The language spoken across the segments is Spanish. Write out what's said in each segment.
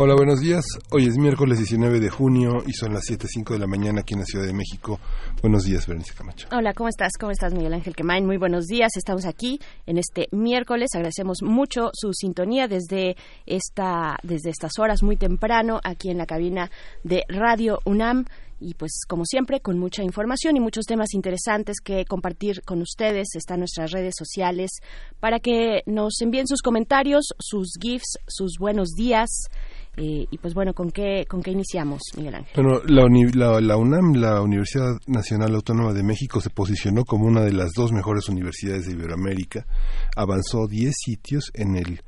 Hola, buenos días. Hoy es miércoles 19 de junio y son las 7.05 de la mañana aquí en la Ciudad de México. Buenos días, Berenice Camacho. Hola, ¿cómo estás? ¿Cómo estás, Miguel Ángel Quemain? Muy buenos días. Estamos aquí en este miércoles. Agradecemos mucho su sintonía desde, esta, desde estas horas muy temprano aquí en la cabina de Radio UNAM y pues como siempre con mucha información y muchos temas interesantes que compartir con ustedes están nuestras redes sociales para que nos envíen sus comentarios, sus gifs, sus buenos días eh, y pues bueno, ¿con qué, ¿con qué iniciamos, Miguel Ángel? Bueno, la, la, UNAM, la Universidad Nacional Autónoma de México, se posicionó como una de las dos mejores universidades de Iberoamérica. Avanzó 10 sitios en el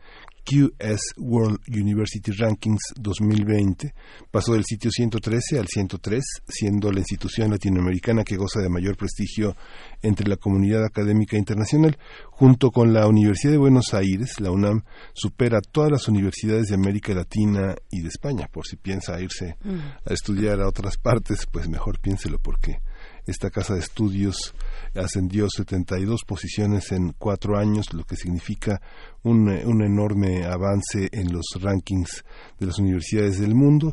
QS World University Rankings 2020 pasó del sitio 113 al 103, siendo la institución latinoamericana que goza de mayor prestigio entre la comunidad académica internacional. Junto con la Universidad de Buenos Aires, la UNAM supera todas las universidades de América Latina y de España. Por si piensa irse mm. a estudiar a otras partes, pues mejor piénselo porque esta casa de estudios ascendió 72 posiciones en cuatro años, lo que significa un, un enorme avance en los rankings de las universidades del mundo.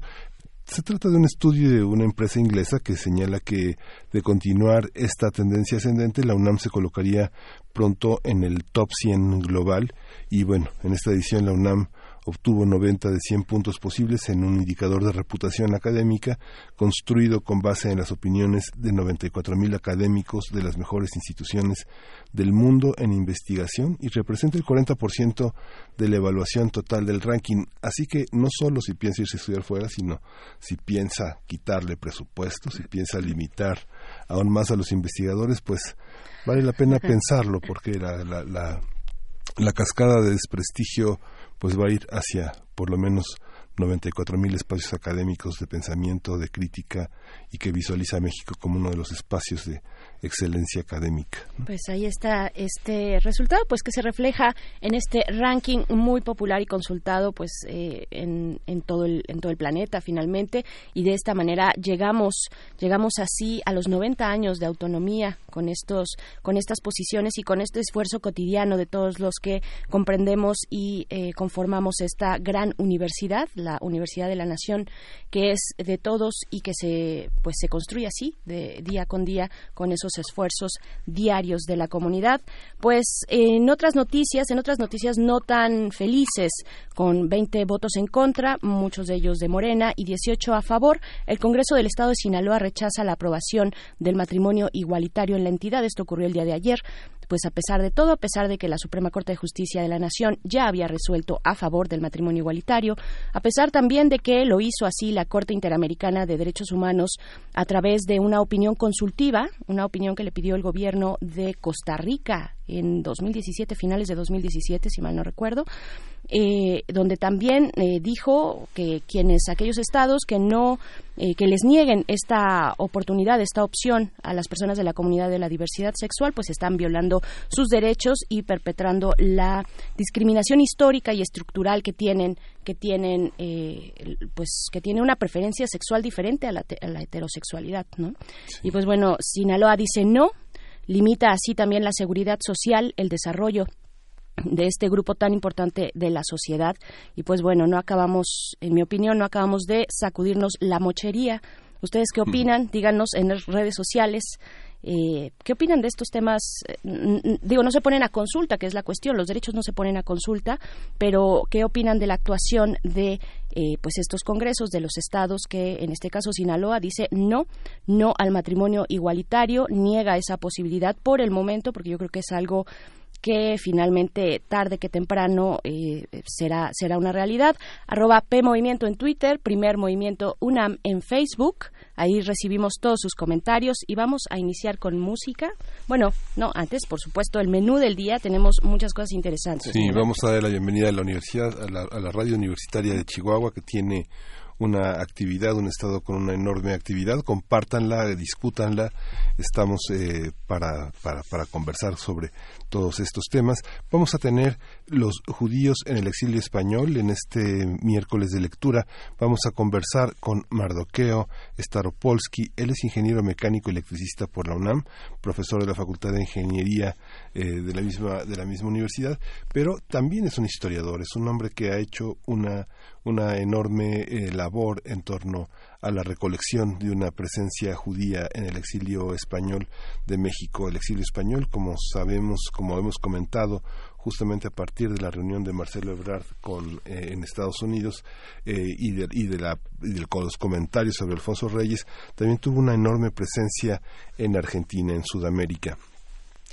Se trata de un estudio de una empresa inglesa que señala que de continuar esta tendencia ascendente, la UNAM se colocaría pronto en el top 100 global y bueno, en esta edición la UNAM obtuvo 90 de 100 puntos posibles en un indicador de reputación académica construido con base en las opiniones de 94.000 académicos de las mejores instituciones del mundo en investigación y representa el 40% de la evaluación total del ranking. Así que no solo si piensa irse a estudiar fuera, sino si piensa quitarle presupuesto, si piensa limitar aún más a los investigadores, pues vale la pena pensarlo porque la, la, la, la cascada de desprestigio pues va a ir hacia por lo menos 94 mil espacios académicos de pensamiento, de crítica y que visualiza a México como uno de los espacios de excelencia académica. Pues ahí está este resultado, pues que se refleja en este ranking muy popular y consultado, pues eh, en, en, todo el en todo el planeta finalmente y de esta manera llegamos llegamos así a los 90 años de autonomía con estos con estas posiciones y con este esfuerzo cotidiano de todos los que comprendemos y eh, conformamos esta gran universidad, la Universidad de la Nación, que es de todos y que se pues se construye así de día con día con esos esfuerzos diarios de la comunidad. Pues en otras noticias, en otras noticias no tan felices, con 20 votos en contra, muchos de ellos de Morena y 18 a favor, el Congreso del Estado de Sinaloa rechaza la aprobación del matrimonio igualitario en la entidad. Esto ocurrió el día de ayer pues a pesar de todo, a pesar de que la Suprema Corte de Justicia de la Nación ya había resuelto a favor del matrimonio igualitario, a pesar también de que lo hizo así la Corte Interamericana de Derechos Humanos a través de una opinión consultiva, una opinión que le pidió el gobierno de Costa Rica en 2017, finales de 2017, si mal no recuerdo, eh, donde también eh, dijo que quienes aquellos estados que no eh, que les nieguen esta oportunidad, esta opción a las personas de la comunidad de la diversidad sexual, pues están violando sus derechos y perpetrando la discriminación histórica y estructural que tienen que tienen pues que tiene una preferencia sexual diferente a la, heterosexualidad, ¿no? Y pues bueno, Sinaloa dice no limita así también la seguridad social, el desarrollo de este grupo tan importante de la sociedad. Y pues bueno no acabamos en mi opinión no acabamos de sacudirnos la mochería. Ustedes qué opinan díganos en las redes sociales eh, ¿Qué opinan de estos temas? Eh, digo, no se ponen a consulta, que es la cuestión, los derechos no se ponen a consulta, pero ¿qué opinan de la actuación de eh, pues estos congresos de los estados que, en este caso Sinaloa, dice no, no al matrimonio igualitario, niega esa posibilidad por el momento, porque yo creo que es algo que finalmente tarde que temprano eh, será será una realidad arroba p movimiento en Twitter primer movimiento UNAM en Facebook Ahí recibimos todos sus comentarios y vamos a iniciar con música. Bueno, no, antes, por supuesto, el menú del día. Tenemos muchas cosas interesantes. Sí, vamos a dar la bienvenida a la universidad, a la, a la radio universitaria de Chihuahua, que tiene una actividad, un estado con una enorme actividad, compártanla, discútanla, estamos eh, para, para, para conversar sobre todos estos temas. Vamos a tener los judíos en el exilio español en este miércoles de lectura. Vamos a conversar con Mardoqueo Staropolsky. Él es ingeniero mecánico electricista por la UNAM, profesor de la Facultad de Ingeniería eh, de, la misma, de la misma universidad, pero también es un historiador, es un hombre que ha hecho una, una enorme eh, labor en torno a la recolección de una presencia judía en el exilio español de México. El exilio español, como sabemos, como hemos comentado, justamente a partir de la reunión de Marcelo Ebrard con, eh, en Estados Unidos eh, y, de, y, de la, y de los comentarios sobre Alfonso Reyes, también tuvo una enorme presencia en Argentina, en Sudamérica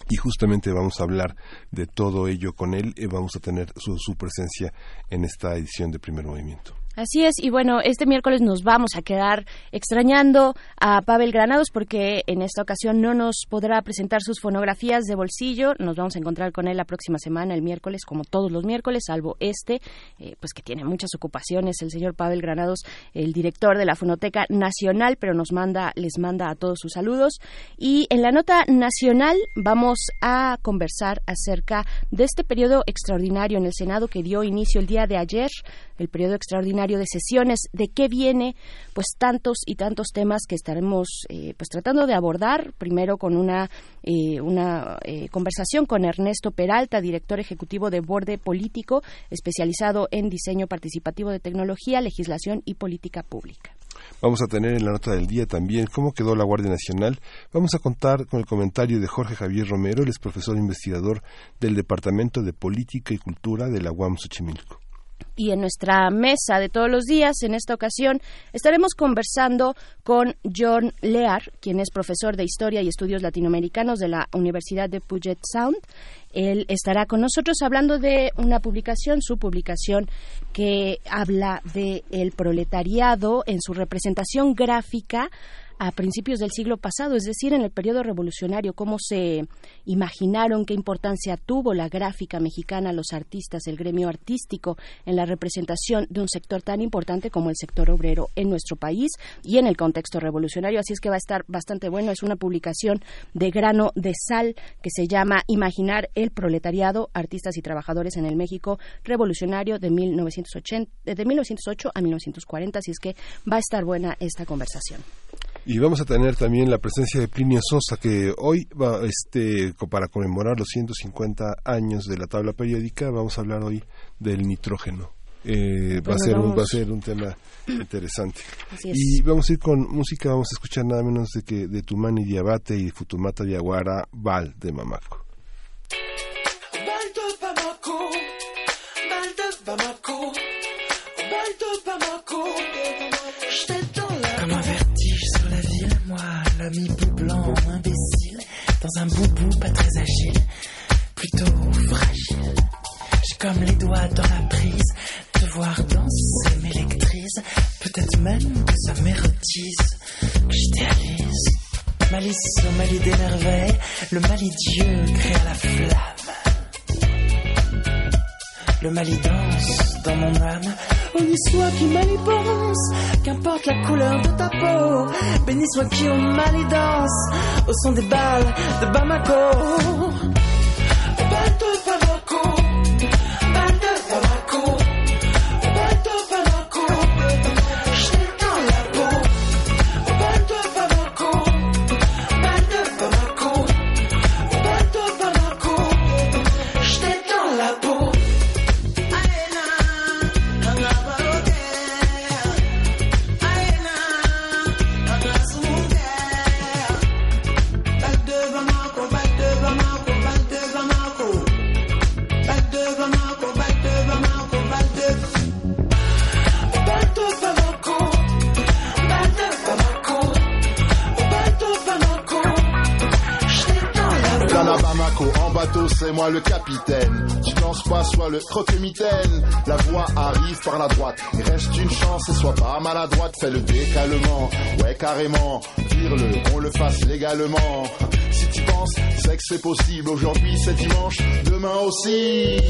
y justamente vamos a hablar de todo ello con él y vamos a tener su, su presencia en esta edición de primer movimiento. Así es, y bueno, este miércoles nos vamos a quedar extrañando a Pavel Granados porque en esta ocasión no nos podrá presentar sus fonografías de bolsillo. Nos vamos a encontrar con él la próxima semana, el miércoles, como todos los miércoles, salvo este, eh, pues que tiene muchas ocupaciones, el señor Pavel Granados, el director de la Fonoteca Nacional, pero nos manda, les manda a todos sus saludos. Y en la nota nacional vamos a conversar acerca de este periodo extraordinario en el Senado que dio inicio el día de ayer, el periodo extraordinario de sesiones, de qué viene, pues tantos y tantos temas que estaremos eh, pues tratando de abordar, primero con una, eh, una eh, conversación con Ernesto Peralta, director ejecutivo de Borde Político, especializado en diseño participativo de tecnología, legislación y política pública. Vamos a tener en la nota del día también cómo quedó la Guardia Nacional. Vamos a contar con el comentario de Jorge Javier Romero, el es profesor investigador del Departamento de Política y Cultura de la UAM Xochimilco. Y en nuestra mesa de todos los días, en esta ocasión, estaremos conversando con John Lear, quien es profesor de Historia y Estudios Latinoamericanos de la Universidad de Puget Sound. Él estará con nosotros hablando de una publicación, su publicación que habla de el proletariado en su representación gráfica a principios del siglo pasado, es decir, en el periodo revolucionario, cómo se imaginaron, qué importancia tuvo la gráfica mexicana, los artistas, el gremio artístico en la representación de un sector tan importante como el sector obrero en nuestro país y en el contexto revolucionario. Así es que va a estar bastante bueno. Es una publicación de grano de sal que se llama Imaginar el proletariado, artistas y trabajadores en el México revolucionario de, 1980, de 1908 a 1940. Así es que va a estar buena esta conversación. Y vamos a tener también la presencia de Plinio Sosa, que hoy, va, este, para conmemorar los 150 años de la tabla periódica, vamos a hablar hoy del nitrógeno. Eh, va, a ser un, va a ser un tema interesante. Y vamos a ir con música, vamos a escuchar nada menos de que de Tumani Diabate y Futumata Diaguara Val de Mamaco. Bamako, Bamako, Bamako, l'ami blanc, imbécile, dans un boubou pas très agile, plutôt fragile. J'ai comme les doigts dans la prise, te voir danser m'électrise, peut-être même que ça m'érotise, que j'idéalise. Malice au mali d'émerveil, le malidieux crée la flamme. Le mali danse dans mon âme, y soit qui mal y pense, qu'importe la couleur de ta peau. Béni soit qui au mal y danse, au son des balles de Bamako. Bamako, back to Bamako. Bateau, c'est moi le capitaine. Tu danses pas, soit le croque-mitaine. La voix arrive par la droite. Il reste une chance et sois pas maladroite. Fais le décalement, ouais carrément. Vire-le, on le fasse légalement. Si tu penses, c'est que c'est possible. Aujourd'hui c'est dimanche, demain aussi.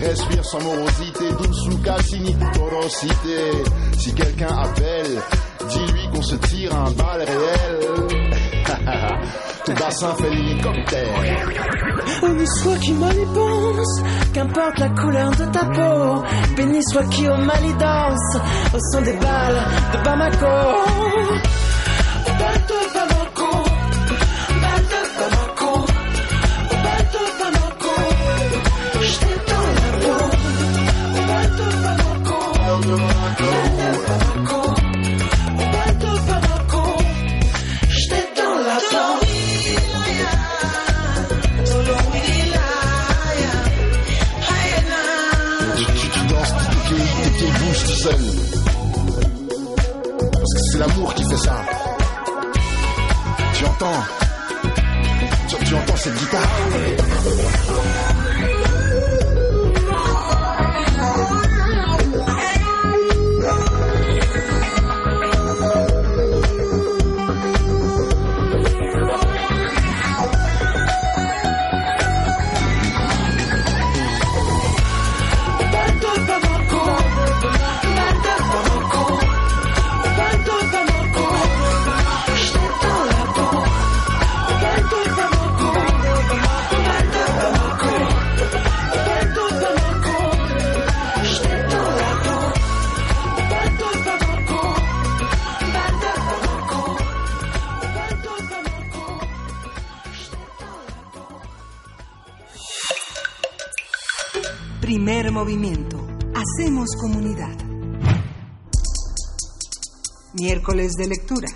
Respire sans morosité, douce ou cassini, torosité. Si quelqu'un appelle, dis-lui qu'on se tire un bal réel. Bassin fait l'hélicoptère. Béni soit qui pense, qu'importe la couleur de ta peau. Béni soit qui au mal y danse, au son des balles de Bamako. C'est l'amour qui fait ça. Tu entends? Tu, tu entends cette guitare? De lectura.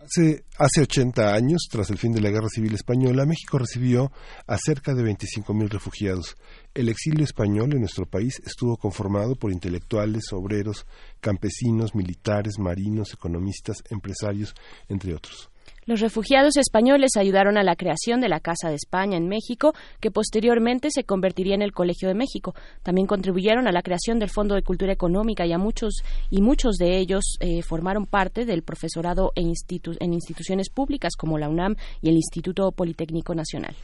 Hace, hace 80 años, tras el fin de la Guerra Civil Española, México recibió a cerca de 25.000 refugiados. El exilio español en nuestro país estuvo conformado por intelectuales, obreros, campesinos, militares, marinos, economistas, empresarios, entre otros. Los refugiados españoles ayudaron a la creación de la Casa de España en México, que posteriormente se convertiría en el Colegio de México. También contribuyeron a la creación del Fondo de Cultura Económica y a muchos y muchos de ellos eh, formaron parte del profesorado institu- en instituciones públicas como la UNAM y el Instituto Politécnico Nacional.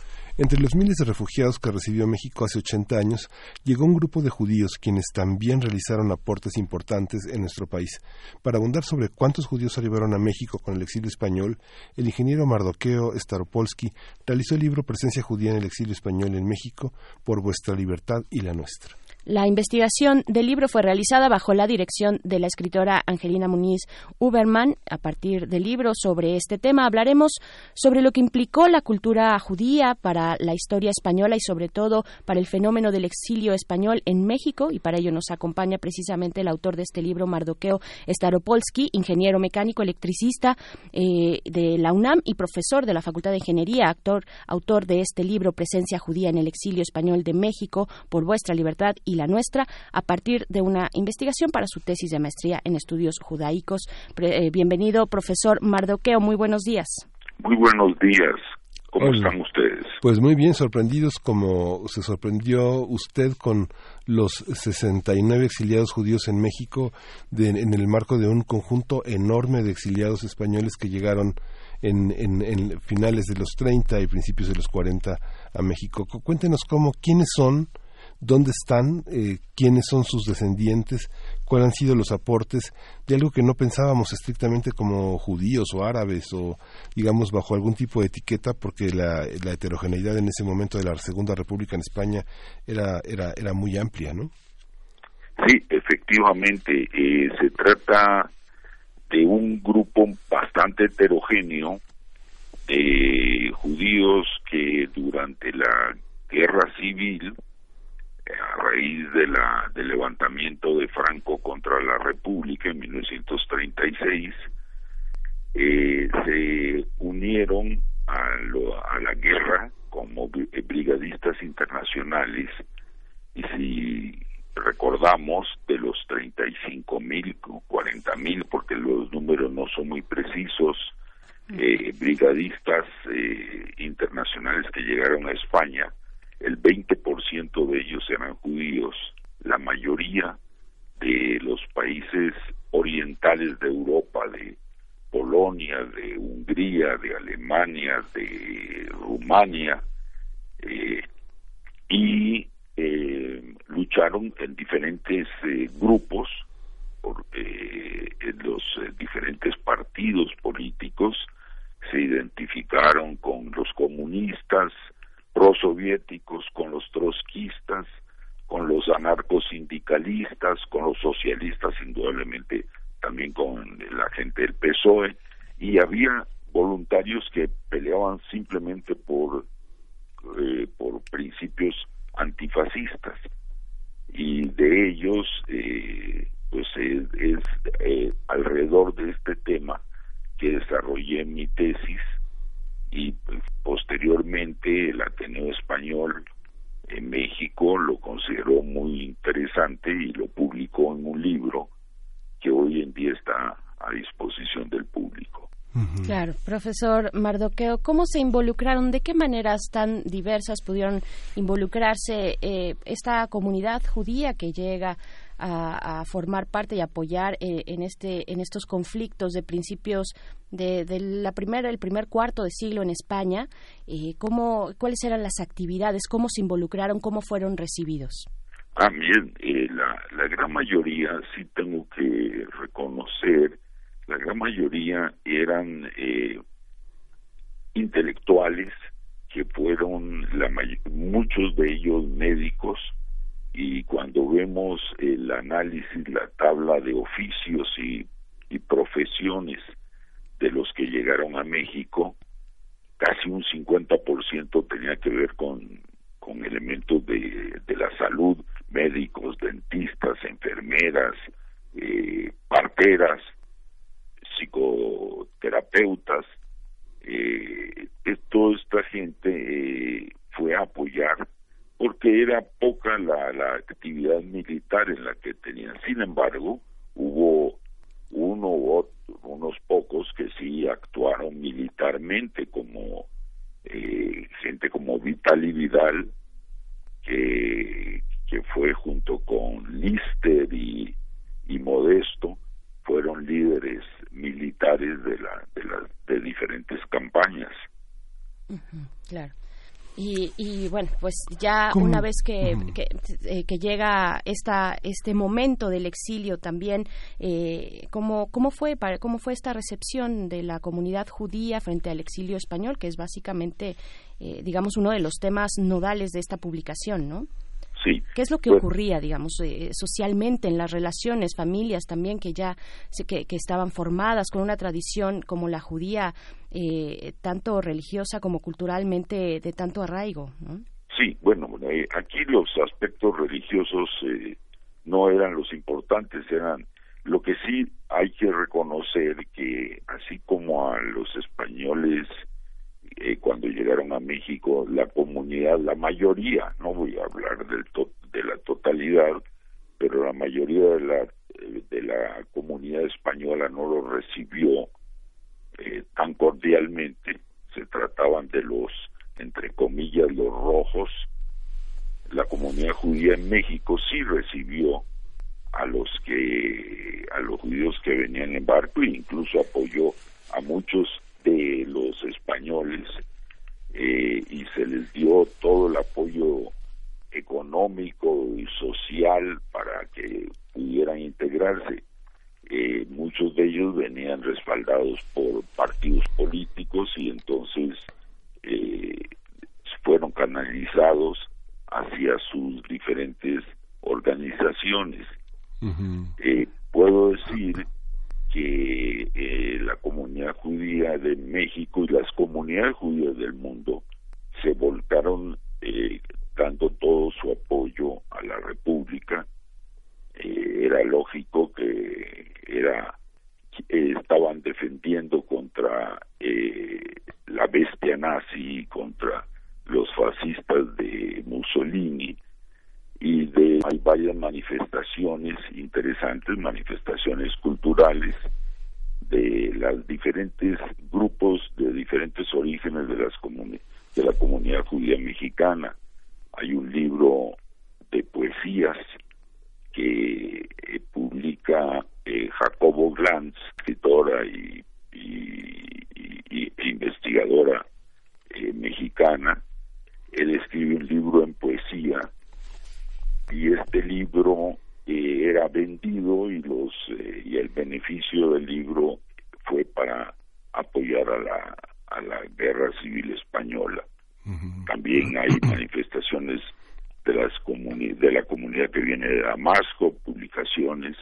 Entre los miles de refugiados que recibió México hace 80 años, llegó un grupo de judíos quienes también realizaron aportes importantes en nuestro país. Para abundar sobre cuántos judíos arribaron a México con el exilio español, el ingeniero Mardoqueo Staropolsky realizó el libro Presencia judía en el exilio español en México por vuestra libertad y la nuestra. La investigación del libro fue realizada bajo la dirección de la escritora Angelina Muniz Uberman. A partir del libro sobre este tema hablaremos sobre lo que implicó la cultura judía para la historia española y sobre todo para el fenómeno del exilio español en México y para ello nos acompaña precisamente el autor de este libro, Mardoqueo Staropolsky, ingeniero mecánico electricista eh, de la UNAM y profesor de la Facultad de Ingeniería, actor, autor de este libro Presencia judía en el exilio español de México por vuestra libertad y la nuestra, a partir de una investigación para su tesis de maestría en estudios judaicos. Pre- eh, bienvenido, profesor Mardoqueo, muy buenos días. Muy buenos días. ¿Cómo Hola. están ustedes? Pues muy bien, sorprendidos como se sorprendió usted con los 69 exiliados judíos en México de- en el marco de un conjunto enorme de exiliados españoles que llegaron en, en- en finales de los 30 y principios de los 40 a México. Cu- Cuéntenos cómo, quiénes son, dónde están, eh, quiénes son sus descendientes, cuáles han sido los aportes de algo que no pensábamos estrictamente como judíos o árabes o digamos bajo algún tipo de etiqueta porque la, la heterogeneidad en ese momento de la Segunda República en España era, era, era muy amplia, ¿no? Sí, efectivamente, eh, se trata de un grupo bastante heterogéneo de judíos que durante la guerra civil, a raíz de la, del levantamiento de Franco contra la República en 1936, eh, se unieron a, lo- a la guerra como bri- brigadistas internacionales. Y si recordamos de los 35 mil, 40 mil, porque los números no son muy precisos, eh, brigadistas eh, internacionales que llegaron a España, el 20% de ellos eran judíos, la mayoría de los países orientales de Europa, de Polonia, de Hungría, de Alemania, de Rumania, eh, y eh, lucharon en diferentes eh, grupos, por, en los diferentes partidos políticos, se identificaron con los comunistas, prosoviéticos, con los trotskistas, con los anarcosindicalistas, con los socialistas, indudablemente también con la gente del PSOE, y había voluntarios que peleaban simplemente por, eh, por principios antifascistas. Y de ellos, eh, pues es, eh, alrededor de este tema que desarrollé mi tesis y pues, posteriormente el Ateneo Español en México lo consideró muy interesante y lo publicó en un libro que hoy en día está a disposición del público. Claro, profesor Mardoqueo, ¿cómo se involucraron? ¿De qué maneras tan diversas pudieron involucrarse eh, esta comunidad judía que llega a, formar parte y apoyar eh, en este en estos conflictos de principios de, la primera el primer cuarto de siglo en España eh, cómo cuáles eran las actividades cómo se involucraron cómo fueron recibidos también eh, la, la gran mayoría sí tengo que reconocer la gran mayoría eran eh, intelectuales que fueron la muchos de ellos médicos y cuando vemos el análisis, la tabla de oficios y, profesiones de los que llegaron a México, casi un 50% tenía que ver con, con elementos de, de la salud, médicos, dentistas, enfermeras, eh, parteras, psicoterapeutas, eh, toda esta gente eh, fue a apoyar porque era poca la, la actividad militar en la que tenían. Sin embargo, hubo uno u unos pocos que sí actuaron militarmente, como eh, gente como Vital y Vidal, que, que fue junto con Lister y, y Modesto, fueron líderes militares de, la, de, las de diferentes campañas. claro. Y, bueno, pues ya una vez que, eh, que, llega esta, este momento del exilio también, eh, ¿cómo, cómo, fue para, ¿cómo fue esta recepción de la comunidad judía frente al exilio español, que es básicamente, eh, digamos, uno de los temas nodales de esta publicación, ¿no? Sí. ¿Qué es lo que ocurría, digamos, eh, socialmente en las relaciones, familias también que ya que, que, estaban formadas con una tradición como la judía, eh, tanto religiosa como culturalmente de tanto arraigo? ¿no? Sí, bueno, eh, aquí los aspectos religiosos no eran los importantes, eran lo que sí hay que reconocer que así como a los españoles eh, cuando llegaron a México, la comunidad, la mayoría, no voy a hablar del de la totalidad, pero la mayoría de la, de la comunidad española no lo recibió eh, tan cordialmente. Se trataban de los, entre comillas, los rojos. La comunidad judía en México sí recibió a los que a los judíos que venían en barco e incluso apoyó a muchos de los españoles eh, y se les dio todo el apoyo económico y social para que pudieran integrarse. Eh, muchos de ellos venían respaldados por partidos políticos y entonces eh, fueron canalizados hacia sus diferentes organizaciones. puedo decir que eh, la comunidad judía de México y las comunidades judías del mundo se volcaron eh, dando todo su apoyo a la República. Eh, era lógico que era estaban defendiendo contra la bestia nazi, contra los fascistas de Mussolini, y de hay varias manifestaciones interesantes, manifestaciones culturales de los diferentes grupos de diferentes orígenes de las de la comunidad judía mexicana. Hay un libro de poesías que eh, publica eh, Jacobo Glantz, escritora y, investigadora eh, mexicana. Él escribe un libro en poesía y este libro era vendido y los y el beneficio del libro fue para apoyar a la a la guerra civil española. También hay manifestaciones de las de la comunidad que viene de Damasco, publicaciones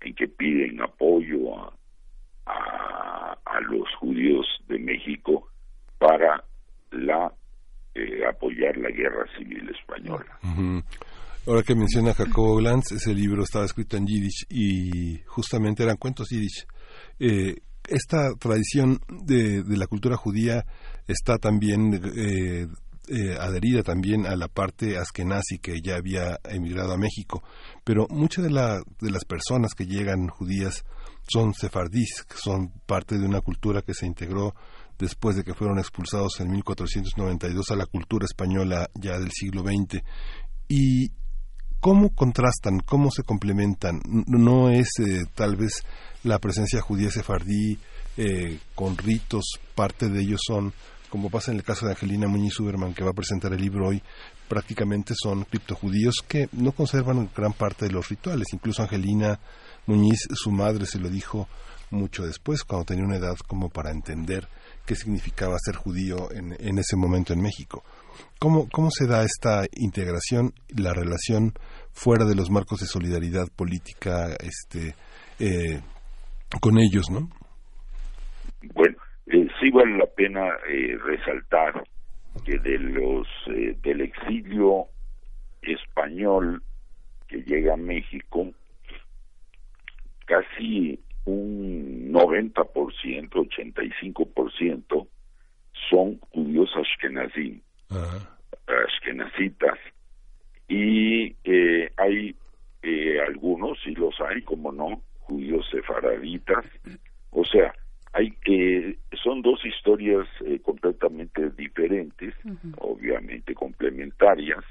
en que piden apoyo a, a, los judíos de México para la eh, apoyar la guerra civil española. Ahora que menciona Jacobo Glantz, ese libro estaba escrito en yiddish y justamente eran cuentos yiddish. Eh, esta tradición de, de, la cultura judía está también eh, eh, adherida también a la parte askenazi que ya había emigrado a México, pero muchas de, la, de las personas que llegan judías son sefardíes, son parte de una cultura que se integró después de que fueron expulsados en 1492 a la cultura española ya del siglo XX. ¿Y cómo contrastan, cómo se complementan? No es eh, tal vez la presencia judía sefardí eh, con ritos, parte de ellos son como pasa en el caso de Angelina Muñiz Superman, que va a presentar el libro hoy, prácticamente son criptojudíos que no conservan gran parte de los rituales. Incluso Angelina Muñiz, su madre, se lo dijo mucho después, cuando tenía una edad como para entender qué significaba ser judío en ese momento en México. ¿Cómo, ¿Cómo se da esta integración, la relación fuera de los marcos de solidaridad política este, eh, con ellos, no? Bueno, eh, sí vale la pena eh, resaltar que de los eh, del exilio español que llega a México casi un 90%, 85% son judíos ashkenazim, ashkenazitas, y eh, hay eh, algunos, y los hay, como no, judíos sefaraditas, o sea, hay que son dos historias eh, completamente diferentes, obviamente complementarias.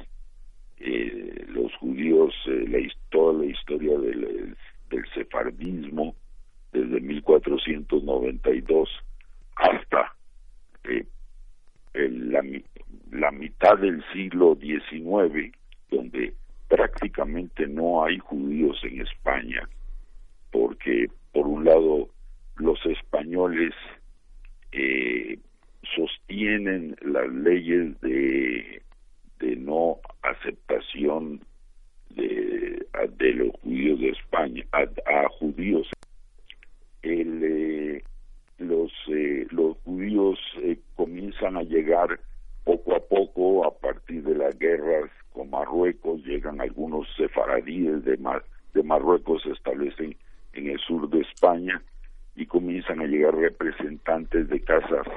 Eh, los judíos, eh, la, toda la historia del, del sefardismo desde 1492 hasta la, la mitad del siglo XIX, donde prácticamente no hay judíos en España, porque por un lado los españoles eh, sostienen las leyes de, de no aceptación de, de los judíos de España a, judíos. El, eh, los eh, los judíos comienzan a llegar poco a poco a partir de las guerras con Marruecos llegan algunos sefaradíes de, de Marruecos se establecen en el sur de España y comienzan a llegar representantes de casas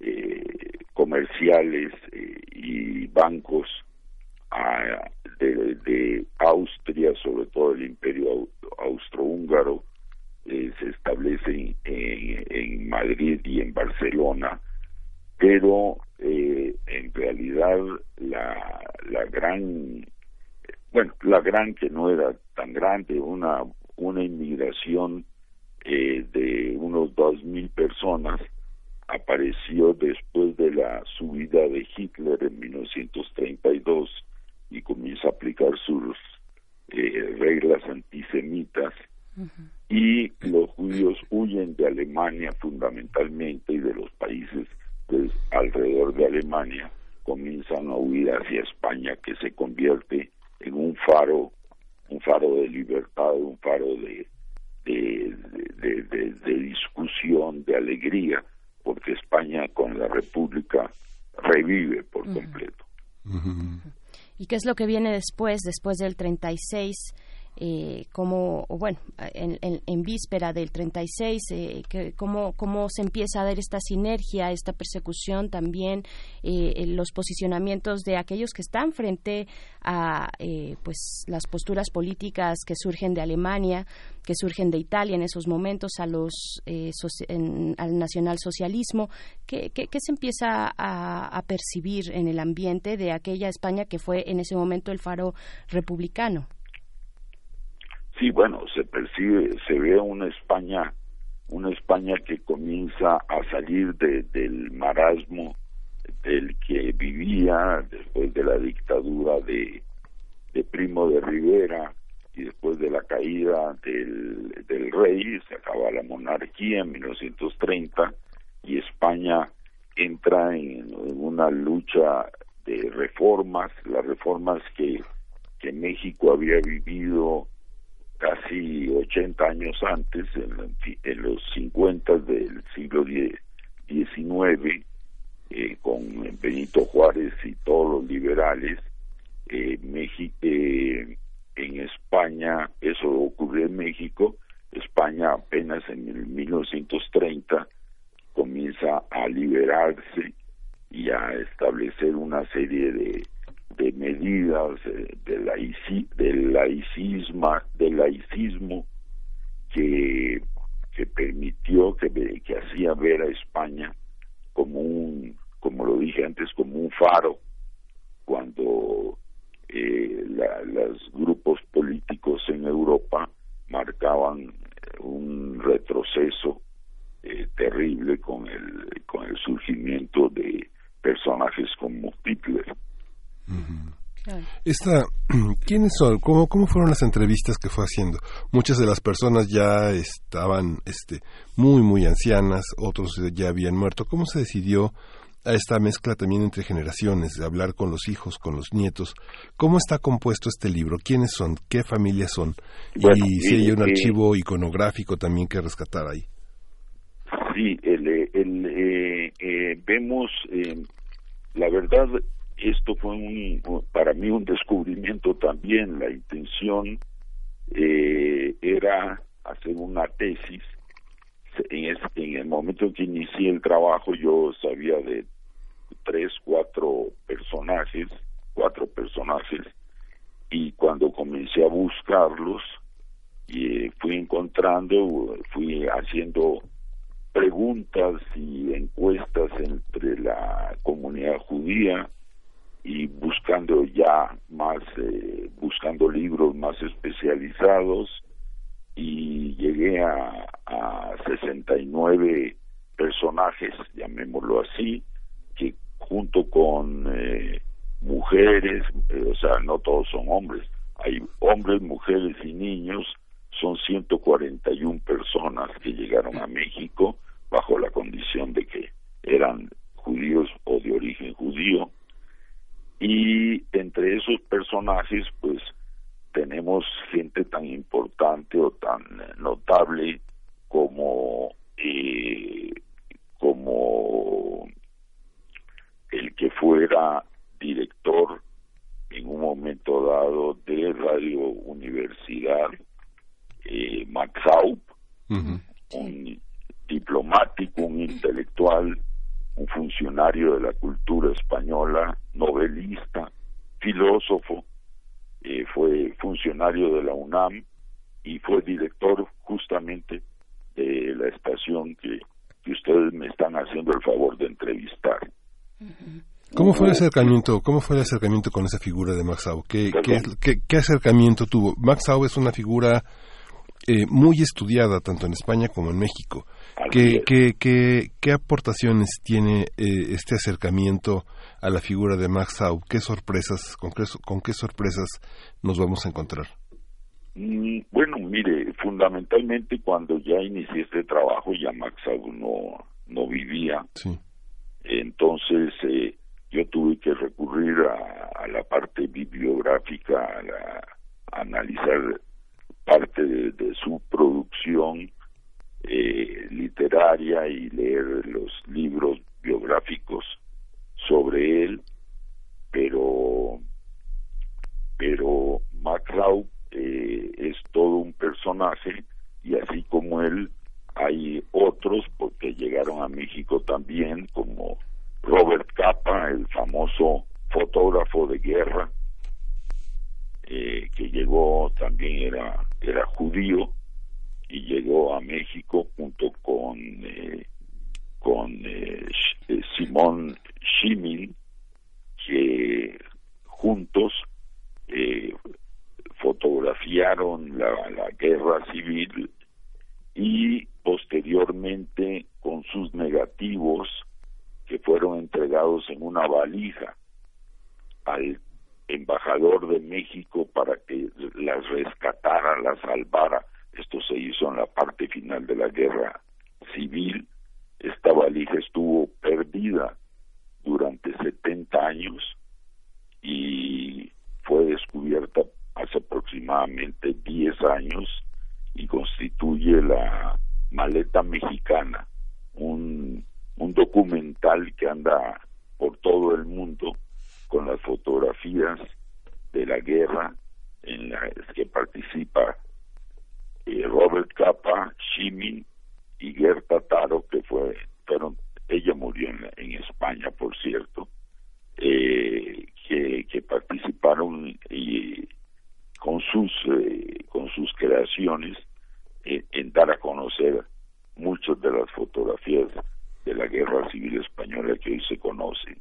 eh, comerciales eh, y bancos de, Austria, sobre todo el imperio austrohúngaro, eh, se establecen en, Madrid y en Barcelona, pero en realidad la, la gran, bueno, la gran que no era tan grande, una, una inmigración eh, de unos dos mil personas apareció después de la subida de Hitler en 1932 y comienza a aplicar sus eh, reglas antisemitas y los judíos huyen de Alemania fundamentalmente y de los países pues, alrededor de Alemania comienzan a huir hacia España que se convierte en un faro un faro de libertad un faro de de, discusión, de alegría, porque España con la República revive por completo. ¿Y qué es lo que viene después, después del 36? Eh, cómo, bueno, en, víspera del 36, eh, que, cómo, cómo se empieza a dar esta sinergia, esta persecución también, eh, los posicionamientos de aquellos que están frente a eh, pues las posturas políticas que surgen de Alemania, que surgen de Italia en esos momentos, a los eh, al nacionalsocialismo, ¿qué, qué, se empieza a, a percibir en el ambiente de aquella España que fue en ese momento el faro republicano? Sí, bueno, se percibe, se ve una España, una España que comienza a salir de, del marasmo del que vivía después de la dictadura de, Primo de Rivera y después de la caída del, del rey, se acaba la monarquía en 1930 y España entra en, una lucha de reformas, las reformas que, que México había vivido casi 80 años antes, en, los 50 del siglo XIX, eh, con Benito Juárez y todos los liberales, eh, México, eh, en España, eso ocurrió en México, España apenas en el 1930 comienza a liberarse y a establecer una serie de, de medidas de, laici, del laicismo, del laicismo que, que permitió, que, que hacía ver a España como un, como lo dije antes, como un faro cuando eh, los grupos políticos en Europa marcaban un retroceso eh, terrible con el con el surgimiento de personajes como Hitler. Esta, ¿Quiénes son? ¿Cómo, ¿Cómo fueron las entrevistas que fue haciendo? Muchas de las personas ya estaban este, muy, muy ancianas, otros ya habían muerto. ¿Cómo se decidió a esta mezcla también entre generaciones, de hablar con los hijos, con los nietos? ¿Cómo está compuesto este libro? ¿Quiénes son? ¿Qué familias son? y si hay un archivo iconográfico también que rescatar ahí. Sí, el, el, eh, eh, vemos, eh, la verdad, esto fue un, para mí un descubrimiento también. La intención eh, era hacer una tesis. En, en el momento en que inicié el trabajo yo sabía de tres, cuatro personajes, cuatro personajes, y cuando comencé a buscarlos, y fui encontrando, fui haciendo preguntas y encuestas entre la comunidad judía, y buscando ya más, eh, buscando libros más especializados. Y llegué a, a 69 personajes, llamémoslo así, que junto con eh, mujeres, eh, o sea, no todos son hombres, hay hombres, mujeres y niños, son 141 personas que llegaron a México bajo la condición de que eran judíos o de origen judío y entre esos personajes pues tenemos gente tan importante o tan notable como eh, como el que fuera director en un momento dado de Radio Universidad eh, Max Haupt, un diplomático, un intelectual un funcionario de la cultura española, novelista, filósofo, eh, fue funcionario de la UNAM y fue director justamente de la estación que, ustedes me están haciendo el favor de entrevistar. ¿Cómo fue el acercamiento? ¿Cómo fue el acercamiento con esa figura de Max Au? ¿Qué, qué, acercamiento tuvo? Max Au es una figura eh, muy estudiada tanto en España como en México. ¿Qué, qué, qué, aportaciones tiene eh, este acercamiento a la figura de Max Au? ¿Qué sorpresas, con qué, con qué sorpresas nos vamos a encontrar? Mm, bueno, mire, fundamentalmente cuando ya inicié este trabajo ya Max Au no, no vivía. Sí. Entonces eh, yo tuve que recurrir a, la parte bibliográfica, a, analizar parte de su producción eh, literaria y leer los libros biográficos sobre él, pero pero Max eh, es personaje y así como él hay otros porque llegaron a México también como Robert Capa, el famoso fotógrafo de guerra, eh, que llegó también era era judío y llegó a México junto con eh, con eh, Simón Shimin que juntos fotografiaron la, la guerra civil y posteriormente con sus negativos que fueron entregados en una valija al embajador de México para que las rescatara, las salvara. Esto se hizo en la parte final de la guerra civil. Esta valija estuvo perdida durante 70 años y fue descubierta hace aproximadamente 10 años y constituye la maleta mexicana, un, documental que anda por todo el mundo con las fotografías de la guerra en las que participa Robert Capa, Shimi y Gerta Taro, que fue, fueron, ella murió en, España, por cierto, eh, que, que participaron y con sus eh, con sus creaciones en dar a conocer muchas de las fotografías de la guerra civil española que hoy se conocen.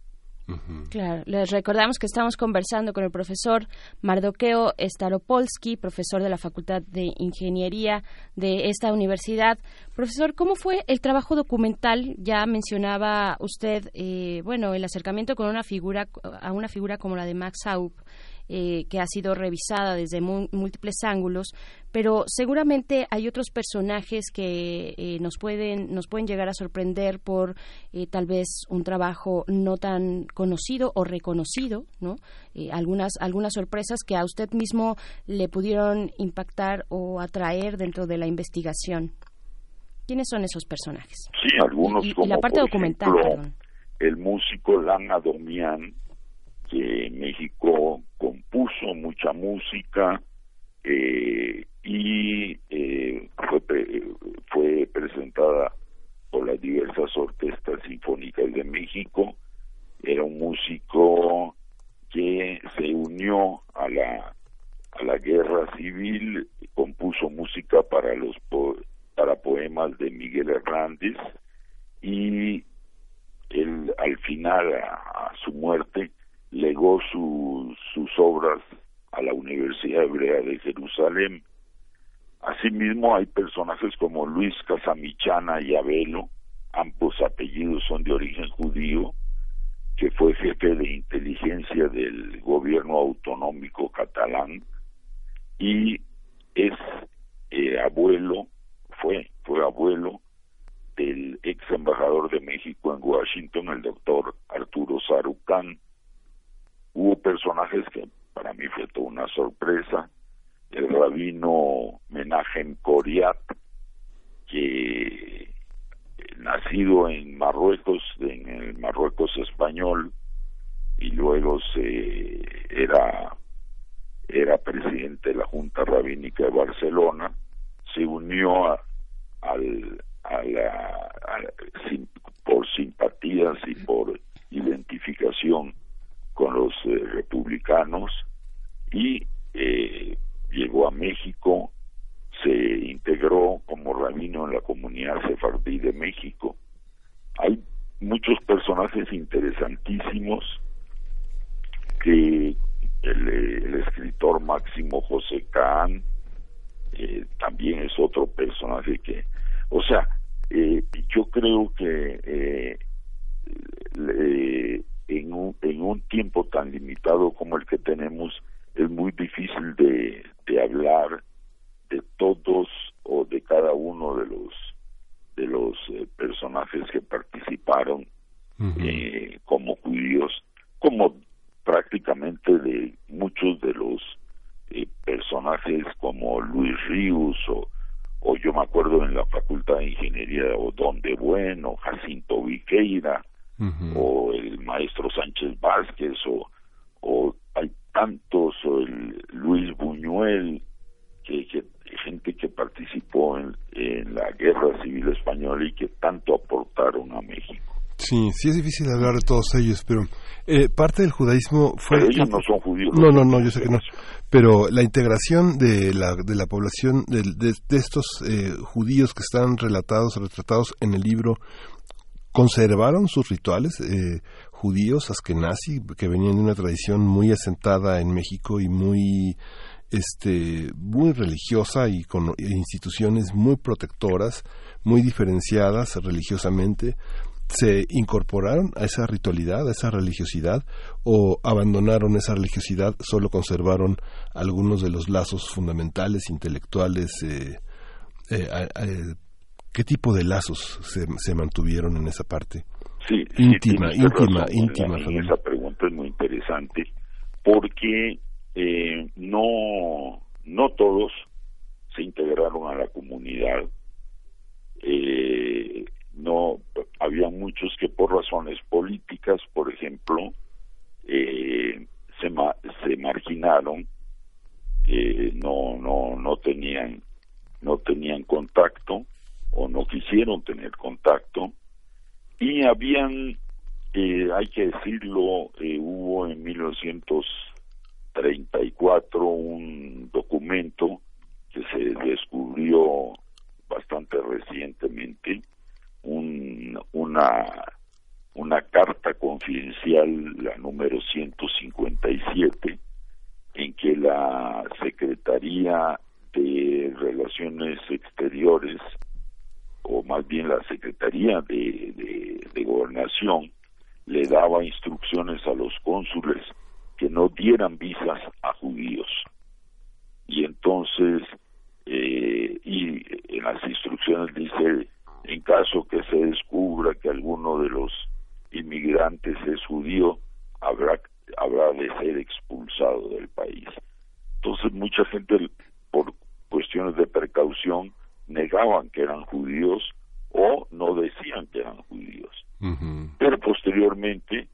Claro, les recordamos que estamos conversando con el profesor Mardoqueo Staropolsky, profesor de la Facultad de Ingeniería de esta universidad. Profesor, ¿cómo fue el trabajo documental? Ya mencionaba usted, eh, bueno, el acercamiento con una figura, a una figura como la de Max Haup. Eh, que ha sido revisada desde múltiples ángulos, pero seguramente hay otros personajes que eh, nos pueden nos pueden llegar a sorprender por eh, tal vez un trabajo no tan conocido o reconocido, ¿no? algunas algunas sorpresas que a usted mismo le pudieron impactar o atraer dentro de la investigación. ¿Quiénes son esos personajes? Sí, algunos y, como la parte documental, ejemplo, el músico Lana Domian que México compuso mucha música eh, y eh, fue, fue presentada por las diversas orquestas sinfónicas de México. Era un músico que se unió a la a la guerra civil, compuso música para los para poemas de Miguel Hernández y él al final a su muerte legó sus obras a la Universidad Hebrea de Jerusalén. Asimismo, hay personajes como Luis Casamichana y Abelo, ambos apellidos son de origen judío, que fue jefe de inteligencia del gobierno autonómico catalán y es eh, abuelo, fue, fue abuelo del ex embajador de México en Washington, el doctor Arturo Sarucán, Hubo personajes que para mí fue toda una sorpresa. El rabino Menachem Coriat, que nacido en Marruecos, en el Marruecos español, y luego se era era presidente de la Junta Rabínica de Barcelona, se unió a, al, a la, por simpatías y por identificación con los eh, republicanos y eh, llegó a México, se integró como rabino en la comunidad sefardí de México. Hay muchos personajes interesantísimos que el, escritor Máximo José Kahn eh, también es otro personaje que, o sea, yo creo que en un, en un tiempo tan limitado como el que tenemos es muy difícil de, de hablar de todos o de cada uno de los de los eh, personajes que participaron eh, como judíos como prácticamente de muchos de los eh, personajes como Luis Ríos o, o yo me acuerdo en la Facultad de Ingeniería o Don de Bueno, Jacinto Viqueira, o el maestro Sánchez Vázquez o, o hay tantos o el Luis Buñuel que, gente que participó en, la guerra civil española y que tanto aportaron a México. Sí, sí es difícil hablar de todos ellos, pero eh, parte del judaísmo fue... Pero ellos no son judíos. No, no, no, yo sé que no. Pero la integración de la, de la población, de, de, estos eh, judíos que están relatados, retratados en el libro, conservaron sus rituales eh, judíos, askenazi, que venían de una tradición muy asentada en México y muy este muy religiosa y con instituciones muy protectoras, muy diferenciadas religiosamente, se incorporaron a esa ritualidad, a esa religiosidad, o abandonaron esa religiosidad, solo conservaron algunos de los lazos fundamentales, intelectuales, eh, eh, eh, ¿qué tipo de lazos se, se, mantuvieron en esa parte? Sí, íntima, íntima, íntima. esa pregunta es muy interesante porque no, no todos se integraron a la comunidad. Eh, no había muchos que por razones políticas, por ejemplo, eh, se, se marginaron, eh, no no no tenían no tenían contacto o no quisieron tener contacto. Y habían eh, hay que decirlo eh, hubo en 1934 un documento que se descubrió bastante recientemente un, una, una carta confidencial, la número 157, en que la Secretaría de Relaciones Exteriores, o más bien la Secretaría de, Gobernación, le daba instrucciones a los cónsules que no dieran visas a judíos. Y entonces, eh, y en las instrucciones dice en caso que se descubra que alguno de los inmigrantes es judío, habrá, habrá de ser expulsado del país. Entonces mucha gente, por cuestiones de precaución, negaban que eran judíos o no decían que eran judíos. Pero posteriormente,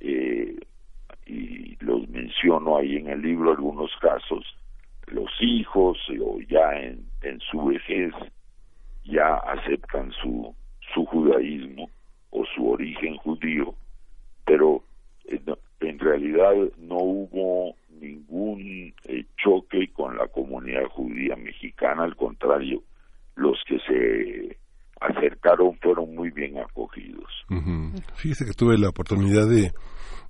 eh, y los menciono ahí en el libro algunos casos, los hijos o ya en, en su vejez ya aceptan su, su judaísmo o su origen judío, pero eh, en realidad no hubo ningún eh, choque con la comunidad judía mexicana, al contrario, los que se acercaron fueron muy bien acogidos. Fíjese que tuve la oportunidad de,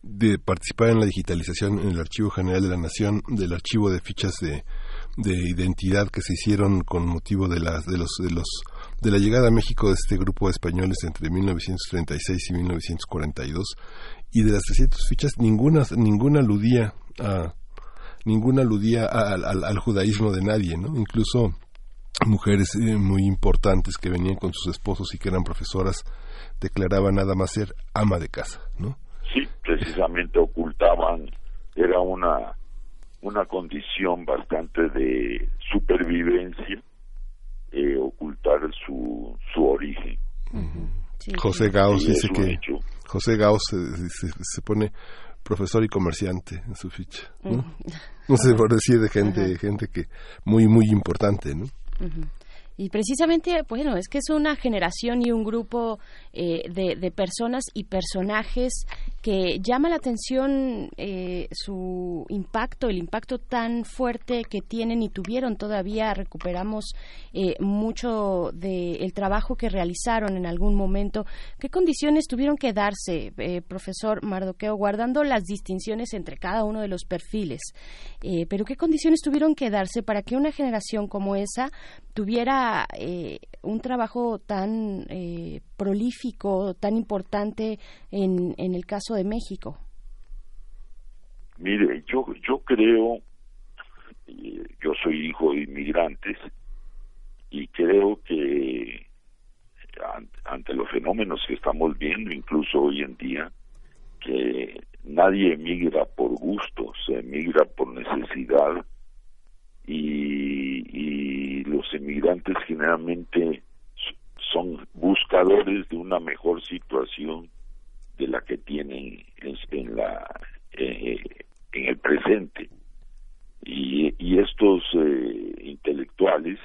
de participar en la digitalización en el Archivo General de la Nación del archivo de fichas de, de identidad que se hicieron con motivo de las de los de los de la llegada a México de este grupo de españoles entre 1936 y 1942 y de las 300 fichas ninguna ninguna aludía a ninguna aludía al judaísmo de nadie, ¿no? Incluso mujeres eh, muy importantes que venían con sus esposos y que eran profesoras declaraban nada más ser ama de casa, ¿no? Sí, precisamente ocultaban, era una una condición bastante de supervivencia eh, ocultar su, su origen. José Gauss dice que José Gauss se, pone profesor y comerciante en su ficha, ¿no? no sé por decir de gente, gente que muy muy importante, ¿no? Y precisamente, bueno, es que es una generación y un grupo eh, de, de, personas y personajes que llama la atención eh, su impacto, el impacto tan fuerte que tienen y tuvieron todavía. Recuperamos eh, mucho del trabajo que realizaron en algún momento. ¿Qué condiciones tuvieron que darse, profesor Mardoqueo, guardando las distinciones entre cada uno de los perfiles? pero ¿qué condiciones tuvieron que darse para que una generación como esa tuviera eh, un trabajo tan eh, prolífico, tan importante en, en el caso de México? Mire, yo, yo creo, eh, yo soy hijo de inmigrantes y creo que ante los fenómenos que estamos viendo, incluso hoy en día, que nadie emigra por gusto, se emigra por necesidad y, los emigrantes generalmente son buscadores de una mejor situación de la que tienen en, la eh, en el presente y, y estos eh, intelectuales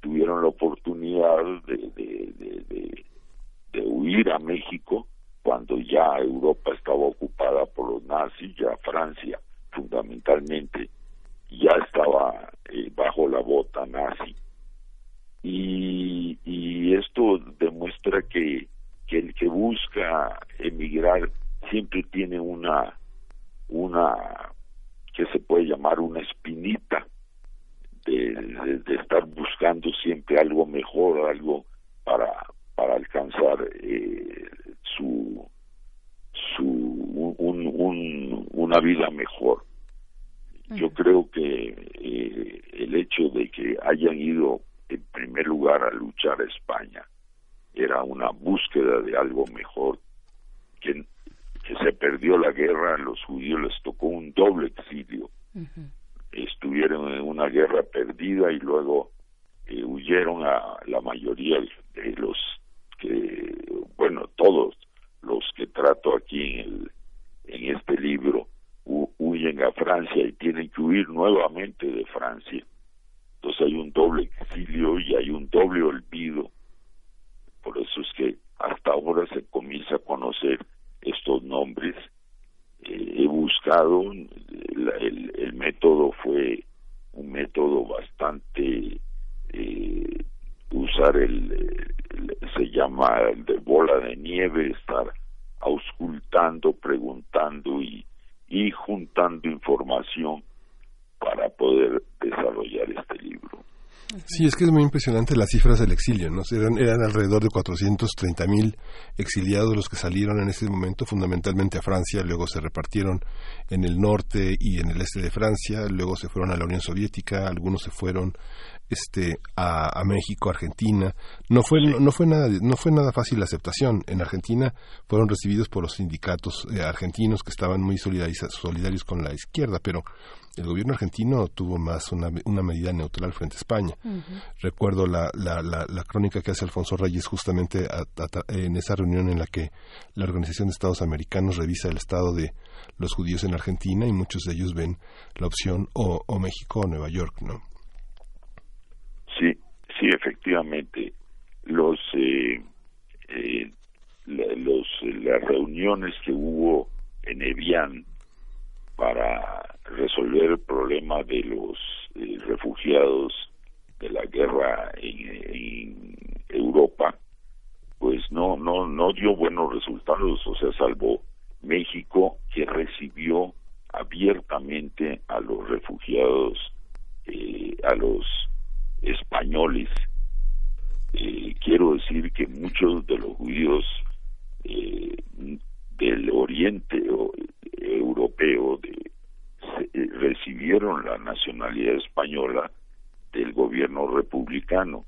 tuvieron la oportunidad de, de, de, huir a México cuando ya Europa estaba ocupada por los nazis, ya Francia fundamentalmente ya estaba eh, bajo la bota nazi. Y, y esto demuestra que, que el que busca emigrar siempre tiene una, una que se puede llamar una espinita de, de, estar buscando siempre algo mejor, algo para, para alcanzar eh, su, su un, un, una vida mejor. Yo creo que eh, el hecho de que hayan ido en primer lugar a luchar a España. Era una búsqueda de algo mejor que, que se perdió la guerra, a los judíos les tocó un doble exilio. Estuvieron en una guerra perdida y luego eh, huyeron a la mayoría de los que, bueno, todos los que trato aquí en, el, en este libro. Huyen a Francia y tienen que huir nuevamente de Francia. Entonces hay un doble exilio y hay un doble olvido. Por eso es que hasta ahora se comienza a conocer estos nombres eh, he buscado, el, el, método fue un método bastante, eh, usar el, se llama el de bola de nieve, estar auscultando, preguntando y, y juntando información para poder desarrollar este libro. Sí, es que es muy impresionante las cifras del exilio, ¿no? Eran, eran alrededor de 430 mil exiliados los que salieron en ese momento, fundamentalmente a Francia, luego se repartieron en el norte y en el este de Francia, luego se fueron a la Unión Soviética, algunos se fueron este a, México, Argentina. No fue no, fue nada no fue nada fácil la aceptación. En Argentina fueron recibidos por los sindicatos eh, argentinos que estaban muy solidarios con la izquierda, pero el gobierno argentino tuvo más una, una medida neutral frente a España. Recuerdo la, la, la, crónica que hace Alfonso Reyes justamente en esa reunión en la que la Organización de Estados Americanos revisa el estado de los judíos en Argentina y muchos de ellos ven la opción o, o México o Nueva York, ¿no? Sí, efectivamente. Los, eh, eh, los las reuniones que hubo en Evian para resolver el problema de los eh, refugiados de la guerra en, Europa pues no no no dio buenos resultados o sea salvo México que recibió abiertamente a los refugiados eh, a los españoles. Eh, quiero decir que muchos de los judíos del oriente europeo de eh, recibieron la nacionalidad española del gobierno republicano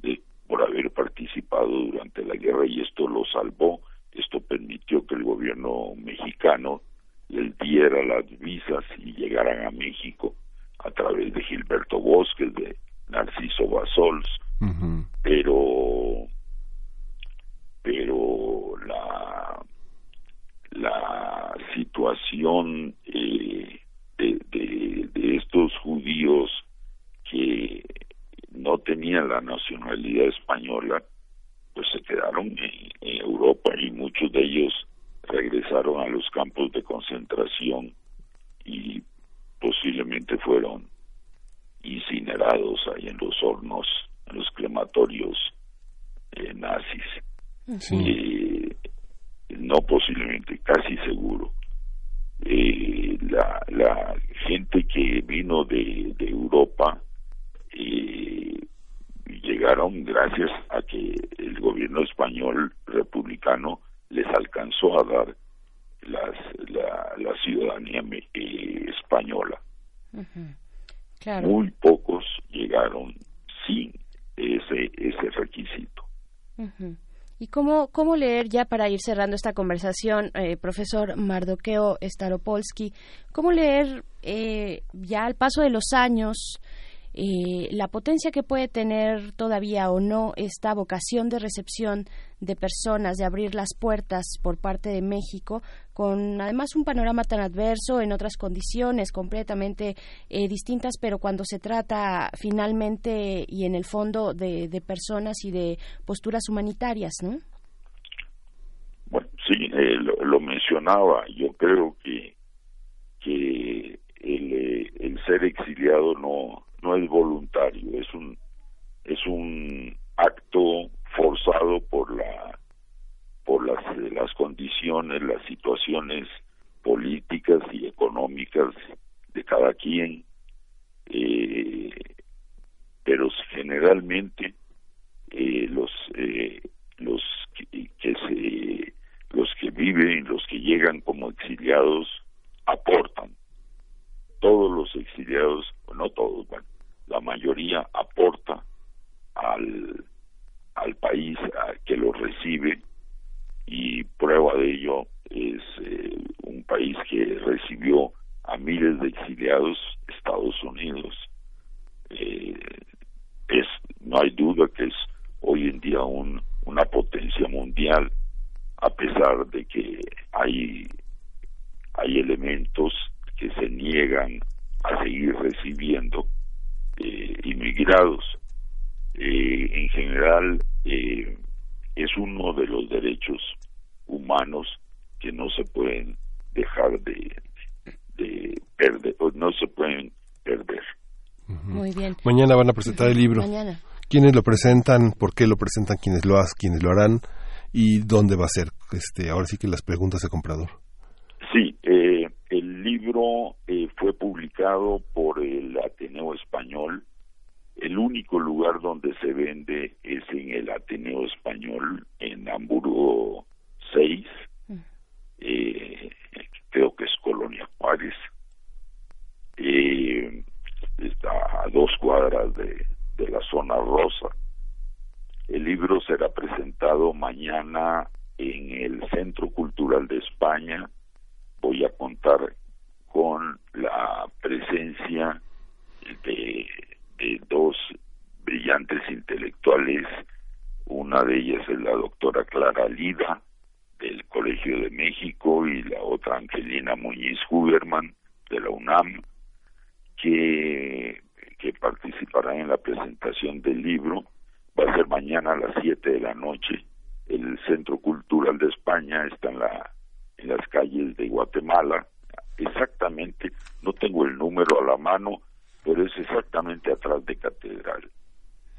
de, por haber participado durante la guerra y esto lo salvó, esto permitió que el gobierno mexicano les diera las visas y llegaran a México a través de Gilberto Bosques, de Narciso Basols, pero pero la la situación eh, de, de, estos judíos que no tenían la nacionalidad española, pues se quedaron en, Europa y muchos de ellos regresaron a los campos de concentración y posiblemente fueron incinerados ahí en los hornos, en los crematorios eh, nazis. Sí no posiblemente, casi seguro. Eh, la, la gente que vino de, de Europa eh, llegaron gracias a que el gobierno español republicano les alcanzó a dar las, la, la ciudadanía eh, Muy pocos llegaron sin ese, ese requisito. ¿Y cómo, cómo leer, ya para ir cerrando esta conversación, eh, profesor Mardoqueo Staropolsky, cómo leer eh, ya al paso de los años eh, la potencia que puede tener todavía o no esta vocación de recepción de personas, de abrir las puertas por parte de México con además un panorama tan adverso en otras condiciones completamente eh, distintas, pero cuando se trata finalmente y en el fondo de, personas y de posturas humanitarias, ¿no? Bueno, sí, eh, lo, mencionaba. Yo creo que que el, eh, el ser exiliado no no es voluntario, es un es un acto forzado por la por las, las condiciones, las situaciones políticas y económicas de cada quien, eh, pero generalmente eh, los eh, los que, se los que viven, los que llegan como exiliados aportan. Todos los exiliados, no todos, bueno, la mayoría aporta al al país que los recibe y prueba de ello es eh, un país que recibió a miles de exiliados Estados Unidos. Eh, es no hay duda que es hoy en día un, una potencia mundial a pesar de que hay hay elementos que se niegan a seguir recibiendo eh, inmigrados. En general eh, es uno de los derechos humanos que no se pueden dejar de, de perder, no se pueden perder. Muy bien. Mañana van a presentar el libro. Mañana. ¿Quiénes lo presentan? ¿Por qué lo presentan? ¿Quiénes lo hacen? ¿Quiénes lo harán? ¿Y dónde va a ser? Este, ahora sí que las preguntas de comprador. Sí, eh, el libro eh, fue publicado por el Ateneo Español el único lugar donde se vende es en el Ateneo Español, en Hamburgo 6, mm. eh, creo que es Colonia Juárez. Eh, está a dos cuadras de, de la zona rosa. El libro será presentado mañana en el Centro Cultural de España. Voy a contar con la presencia de dos brillantes intelectuales, una de ellas es la doctora Clara Lida del Colegio de México y la otra Angelina Muñiz Huberman de la UNAM, que, que participará en la presentación del libro. Va a ser mañana a las 7 de la noche. El Centro Cultural de España está en, la, en las calles de Guatemala. Exactamente, no tengo el número a la mano, pero es exactamente atrás de Catedral.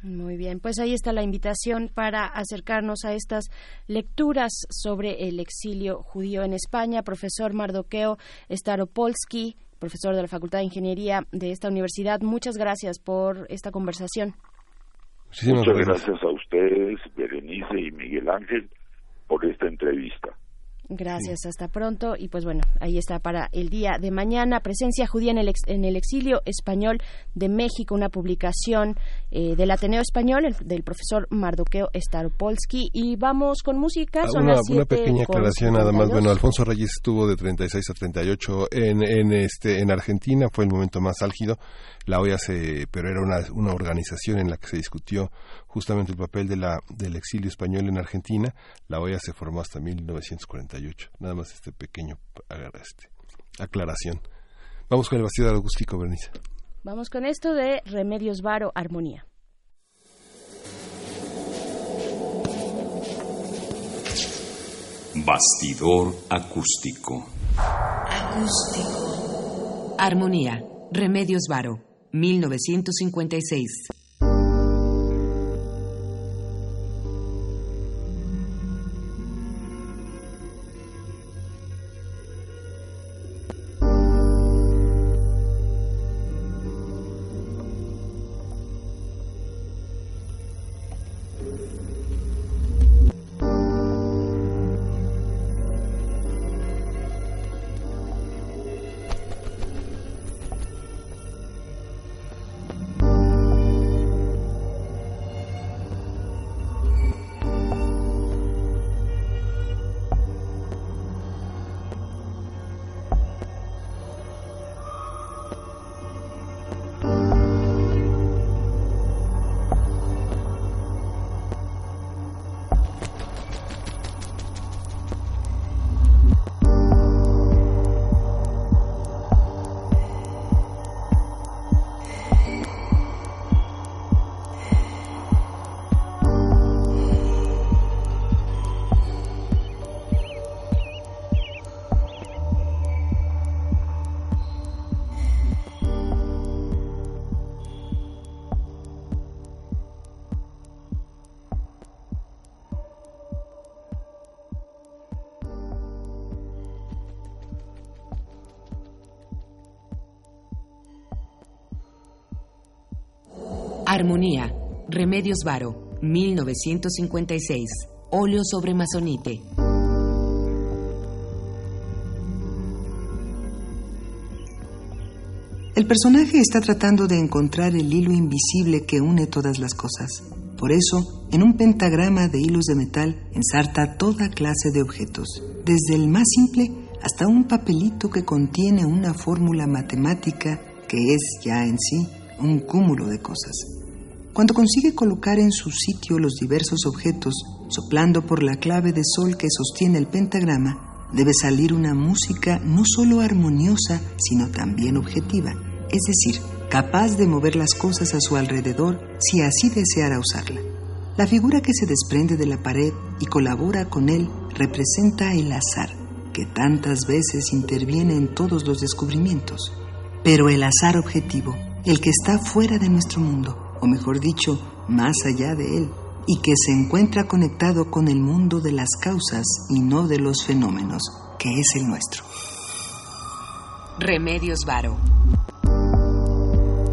Muy bien, pues ahí está la invitación para acercarnos a estas lecturas sobre el exilio judío en España. Profesor Mardoqueo Staropolsky, profesor de la Facultad de Ingeniería de esta universidad, muchas gracias por esta conversación. Muchas gracias a ustedes, Berenice y Miguel Ángel, por esta entrevista. Gracias, hasta pronto. Y pues bueno, ahí está para el día de mañana. Presencia judía en el, en el exilio español de México, una publicación eh, del Ateneo Español, del profesor Mardoqueo Staropolsky. Y vamos con música. Ah, una, una, pequeña aclaración nada más. Bueno, Alfonso Reyes estuvo de 36 a 38 en, en, este, en Argentina, fue el momento más álgido. La OEA se, pero era una, una organización en la que se discutió justamente el papel de la, del exilio español en Argentina. La OEA se formó hasta 1948. Nada más este pequeño este, aclaración. Vamos con el bastidor acústico, Bernice. Vamos con esto de Remedios Varo, Armonía. Bastidor acústico. Acústico. Armonía. Remedios Varo, 1956. Armonía. Remedios Varo. 1956. Óleo sobre masonite. El personaje está tratando de encontrar el hilo invisible que une todas las cosas. Por eso, en un pentagrama de hilos de metal ensarta toda clase de objetos, desde el más simple hasta un papelito que contiene una fórmula matemática que es ya en sí un cúmulo de cosas. Cuando consigue colocar en su sitio los diversos objetos, soplando por la clave de sol que sostiene el pentagrama, debe salir una música no solo armoniosa, sino también objetiva, es decir, capaz de mover las cosas a su alrededor si así deseara usarla. La figura que se desprende de la pared y colabora con él representa el azar, que tantas veces interviene en todos los descubrimientos. Pero el azar objetivo, el que está fuera de nuestro mundo, o mejor dicho, más allá de él, y que se encuentra conectado con el mundo de las causas y no de los fenómenos, que es el nuestro. Remedios Varo.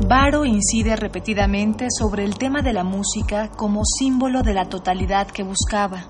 Varo incide repetidamente sobre el tema de la música como símbolo de la totalidad que buscaba.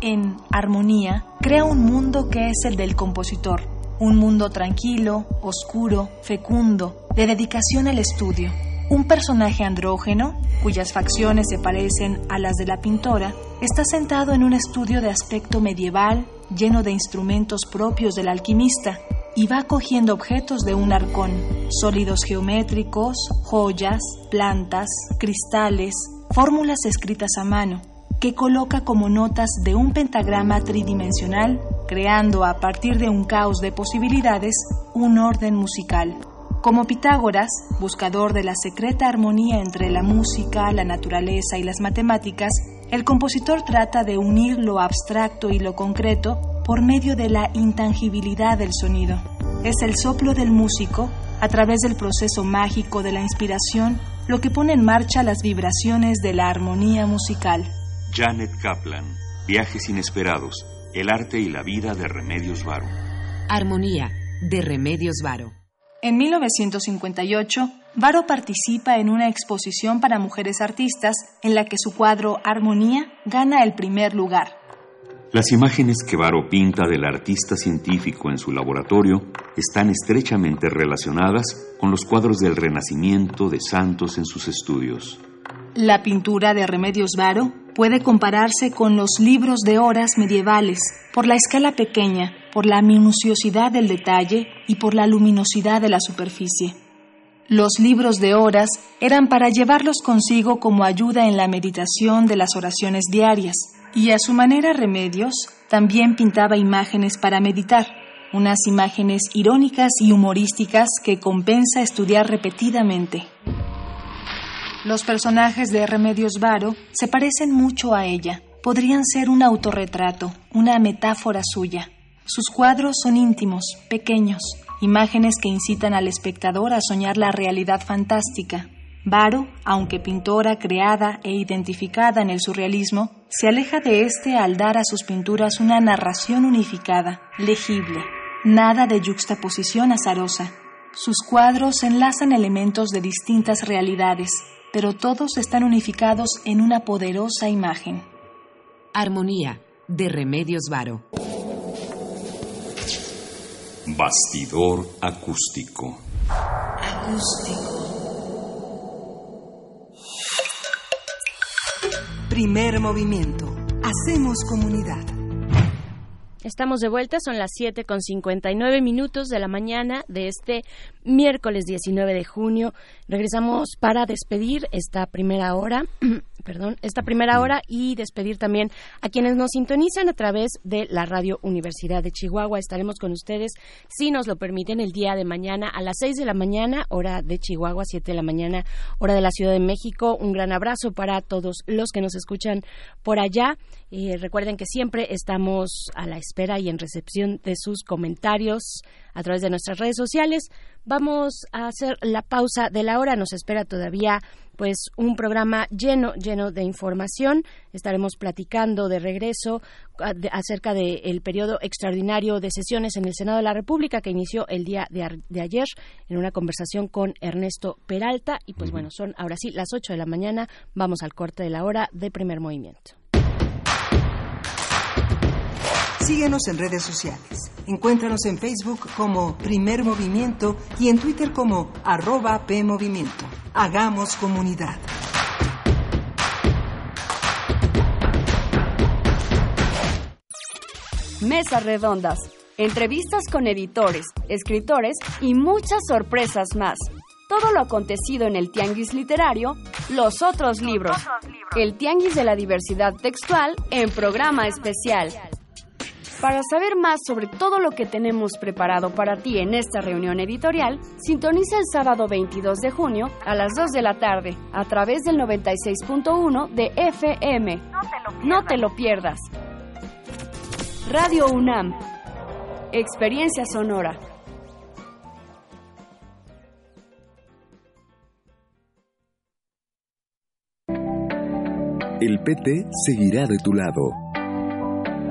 En Armonía, crea un mundo que es el del compositor, un mundo tranquilo, oscuro, fecundo, de dedicación al estudio. Un personaje andrógeno, cuyas facciones se parecen a las de la pintora, está sentado en un estudio de aspecto medieval, lleno de instrumentos propios del alquimista, y va cogiendo objetos de un arcón, sólidos geométricos, joyas, plantas, cristales, fórmulas escritas a mano, que coloca como notas de un pentagrama tridimensional, creando a partir de un caos de posibilidades un orden musical. Como Pitágoras, buscador de la secreta armonía entre la música, la naturaleza y las matemáticas, el compositor trata de unir lo abstracto y lo concreto por medio de la intangibilidad del sonido. Es el soplo del músico, a través del proceso mágico de la inspiración, lo que pone en marcha las vibraciones de la armonía musical. Janet Kaplan, Viajes Inesperados, el arte y la vida de Remedios Varo. Armonía, de Remedios Varo. En 1958, Varo participa en una exposición para mujeres artistas en la que su cuadro Armonía gana el primer lugar. Las imágenes que Varo pinta del artista científico en su laboratorio están estrechamente relacionadas con los cuadros del Renacimiento de santos en sus estudios. La pintura de Remedios Varo puede compararse con los libros de horas medievales por la escala pequeña, por la minuciosidad del detalle y por la luminosidad de la superficie. Los libros de horas eran para llevarlos consigo como ayuda en la meditación de las oraciones diarias, y a su manera Remedios también pintaba imágenes para meditar, unas imágenes irónicas y humorísticas que compensa estudiar repetidamente. Los personajes de Remedios Varo se parecen mucho a ella. Podrían ser un autorretrato, una metáfora suya. Sus cuadros son íntimos, pequeños, imágenes que incitan al espectador a soñar la realidad fantástica. Varo, aunque pintora creada e identificada en el surrealismo, se aleja de este al dar a sus pinturas una narración unificada, legible, nada de yuxtaposición azarosa. Sus cuadros enlazan elementos de distintas realidades, pero todos están unificados en una poderosa imagen. Armonía, de Remedios Varo. Bastidor acústico. Acústico. Primer movimiento. Hacemos comunidad. Estamos de vuelta, son las 7 con 59 minutos de la mañana de este miércoles 19 de junio. Regresamos para despedir esta primera hora, perdón, esta primera hora y despedir también a quienes nos sintonizan a través de la Radio Universidad de Chihuahua. Estaremos con ustedes, si nos lo permiten, el día de mañana a las 6 de la mañana, hora de Chihuahua, 7 de la mañana, hora de la Ciudad de México. Un gran abrazo para todos los que nos escuchan por allá. Eh, recuerden que siempre estamos a la espera y en recepción de sus comentarios a través de nuestras redes sociales. Vamos a hacer la pausa de la hora. Nos espera todavía pues un programa lleno lleno de información. Estaremos platicando de regreso acerca del periodo extraordinario de sesiones en el Senado de la República que inició el día de, ayer en una conversación con Ernesto Peralta y pues bueno, son ahora sí las 8 de la mañana. Vamos al corte de la hora de primer movimiento. Síguenos en redes sociales. Encuéntranos en Facebook como Primer Movimiento y en Twitter como arroba PMovimiento. Hagamos comunidad. Mesas redondas, entrevistas con editores, escritores y muchas sorpresas más. Todo lo acontecido en el Tianguis Literario, los otros libros. El Tianguis de la Diversidad Textual en programa especial. Para saber más sobre todo lo que tenemos preparado para ti en esta reunión editorial, sintoniza el sábado 22 de junio a las 2 de la tarde a través del 96.1 de FM. No te lo pierdas. Radio UNAM. Experiencia sonora. El PT seguirá de tu lado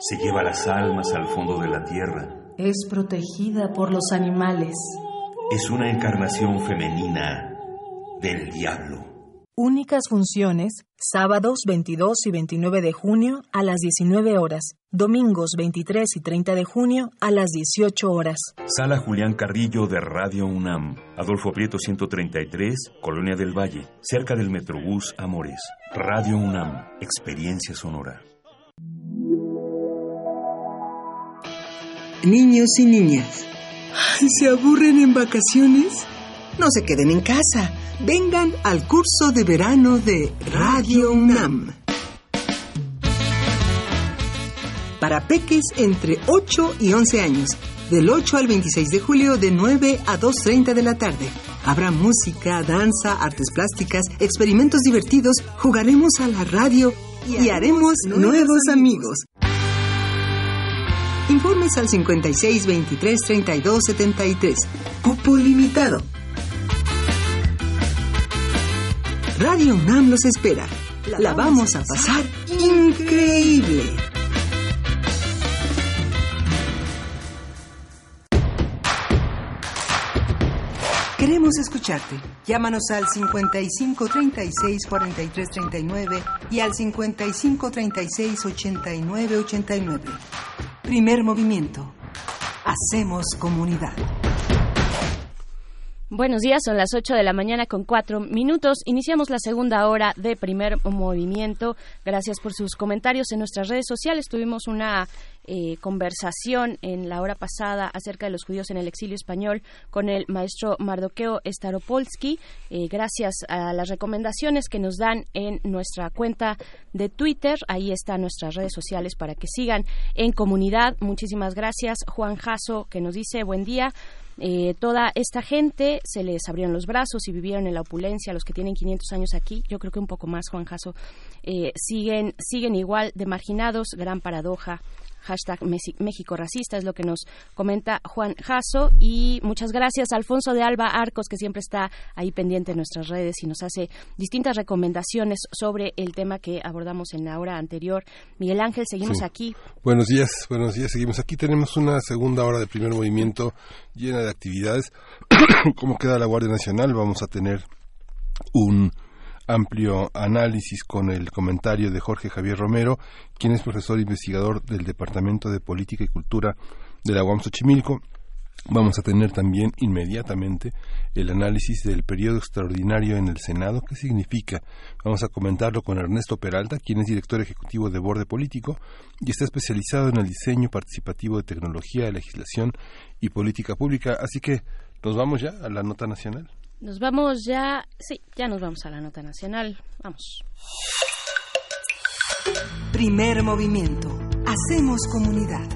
se lleva las almas al fondo de la tierra. Es protegida por los animales. Es una encarnación femenina del diablo. Únicas funciones, sábados 22 y 29 de junio a las 19 horas, domingos 23 y 30 de junio a las 18 horas. Sala Julián Carrillo de Radio UNAM, Adolfo Prieto 133, Colonia del Valle, cerca del Metrobús Amores. Radio UNAM, experiencia sonora. Niños y niñas. ¿Se aburren en vacaciones? No se queden en casa. Vengan al curso de verano de Radio UNAM. Para peques entre 8 y 11 años, del 8 al 26 de julio de 9 a 2.30 de la tarde. Habrá música, danza, artes plásticas, experimentos divertidos, jugaremos a la radio y, haremos nuevos amigos. Informes al 56 23 32 73. Cupo limitado. Radio UNAM los espera. La vamos a pasar increíble. Queremos escucharte. Llámanos al 55 36 43 39 y al 55 36 89 89. Primer movimiento. Hacemos comunidad. Buenos días, son las 8 de la mañana con cuatro minutos. Iniciamos la segunda hora de primer movimiento. Gracias por sus comentarios en nuestras redes sociales. Tuvimos una eh, conversación en la hora pasada acerca de los judíos en el exilio español con el maestro Mardoqueo Staropolsky. Eh, gracias a las recomendaciones que nos dan en nuestra cuenta de Twitter. Ahí están nuestras redes sociales para que sigan en comunidad. Muchísimas gracias. Juan Jasso, que nos dice buen día. Eh, toda esta gente se les abrieron los brazos y vivieron en la opulencia, los que tienen 500 años aquí, yo creo que un poco más, Juan Jaso, eh, siguen, siguen igual de marginados, gran paradoja hashtag México Racista, es lo que nos comenta Juan Jasso. Y muchas gracias a Alfonso de Alba Arcos, que siempre está ahí pendiente en nuestras redes y nos hace distintas recomendaciones sobre el tema que abordamos en la hora anterior. Miguel Ángel, seguimos aquí. Buenos días, buenos días, seguimos aquí. Tenemos una segunda hora de primer movimiento llena de actividades. ¿Cómo queda la Guardia Nacional? Vamos a tener un amplio análisis con el comentario de Jorge Javier Romero, quien es profesor investigador del Departamento de Política y Cultura de la UAM Xochimilco. Vamos a tener también inmediatamente el análisis del periodo extraordinario en el Senado. ¿Qué significa? Vamos a comentarlo con Ernesto Peralta, quien es director ejecutivo de Borde Político y está especializado en el diseño participativo de tecnología, legislación y política pública. Así que nos vamos ya a la nota nacional. Nos vamos ya, sí, ya nos vamos a la nota nacional. Vamos. Primer movimiento. Hacemos comunidad.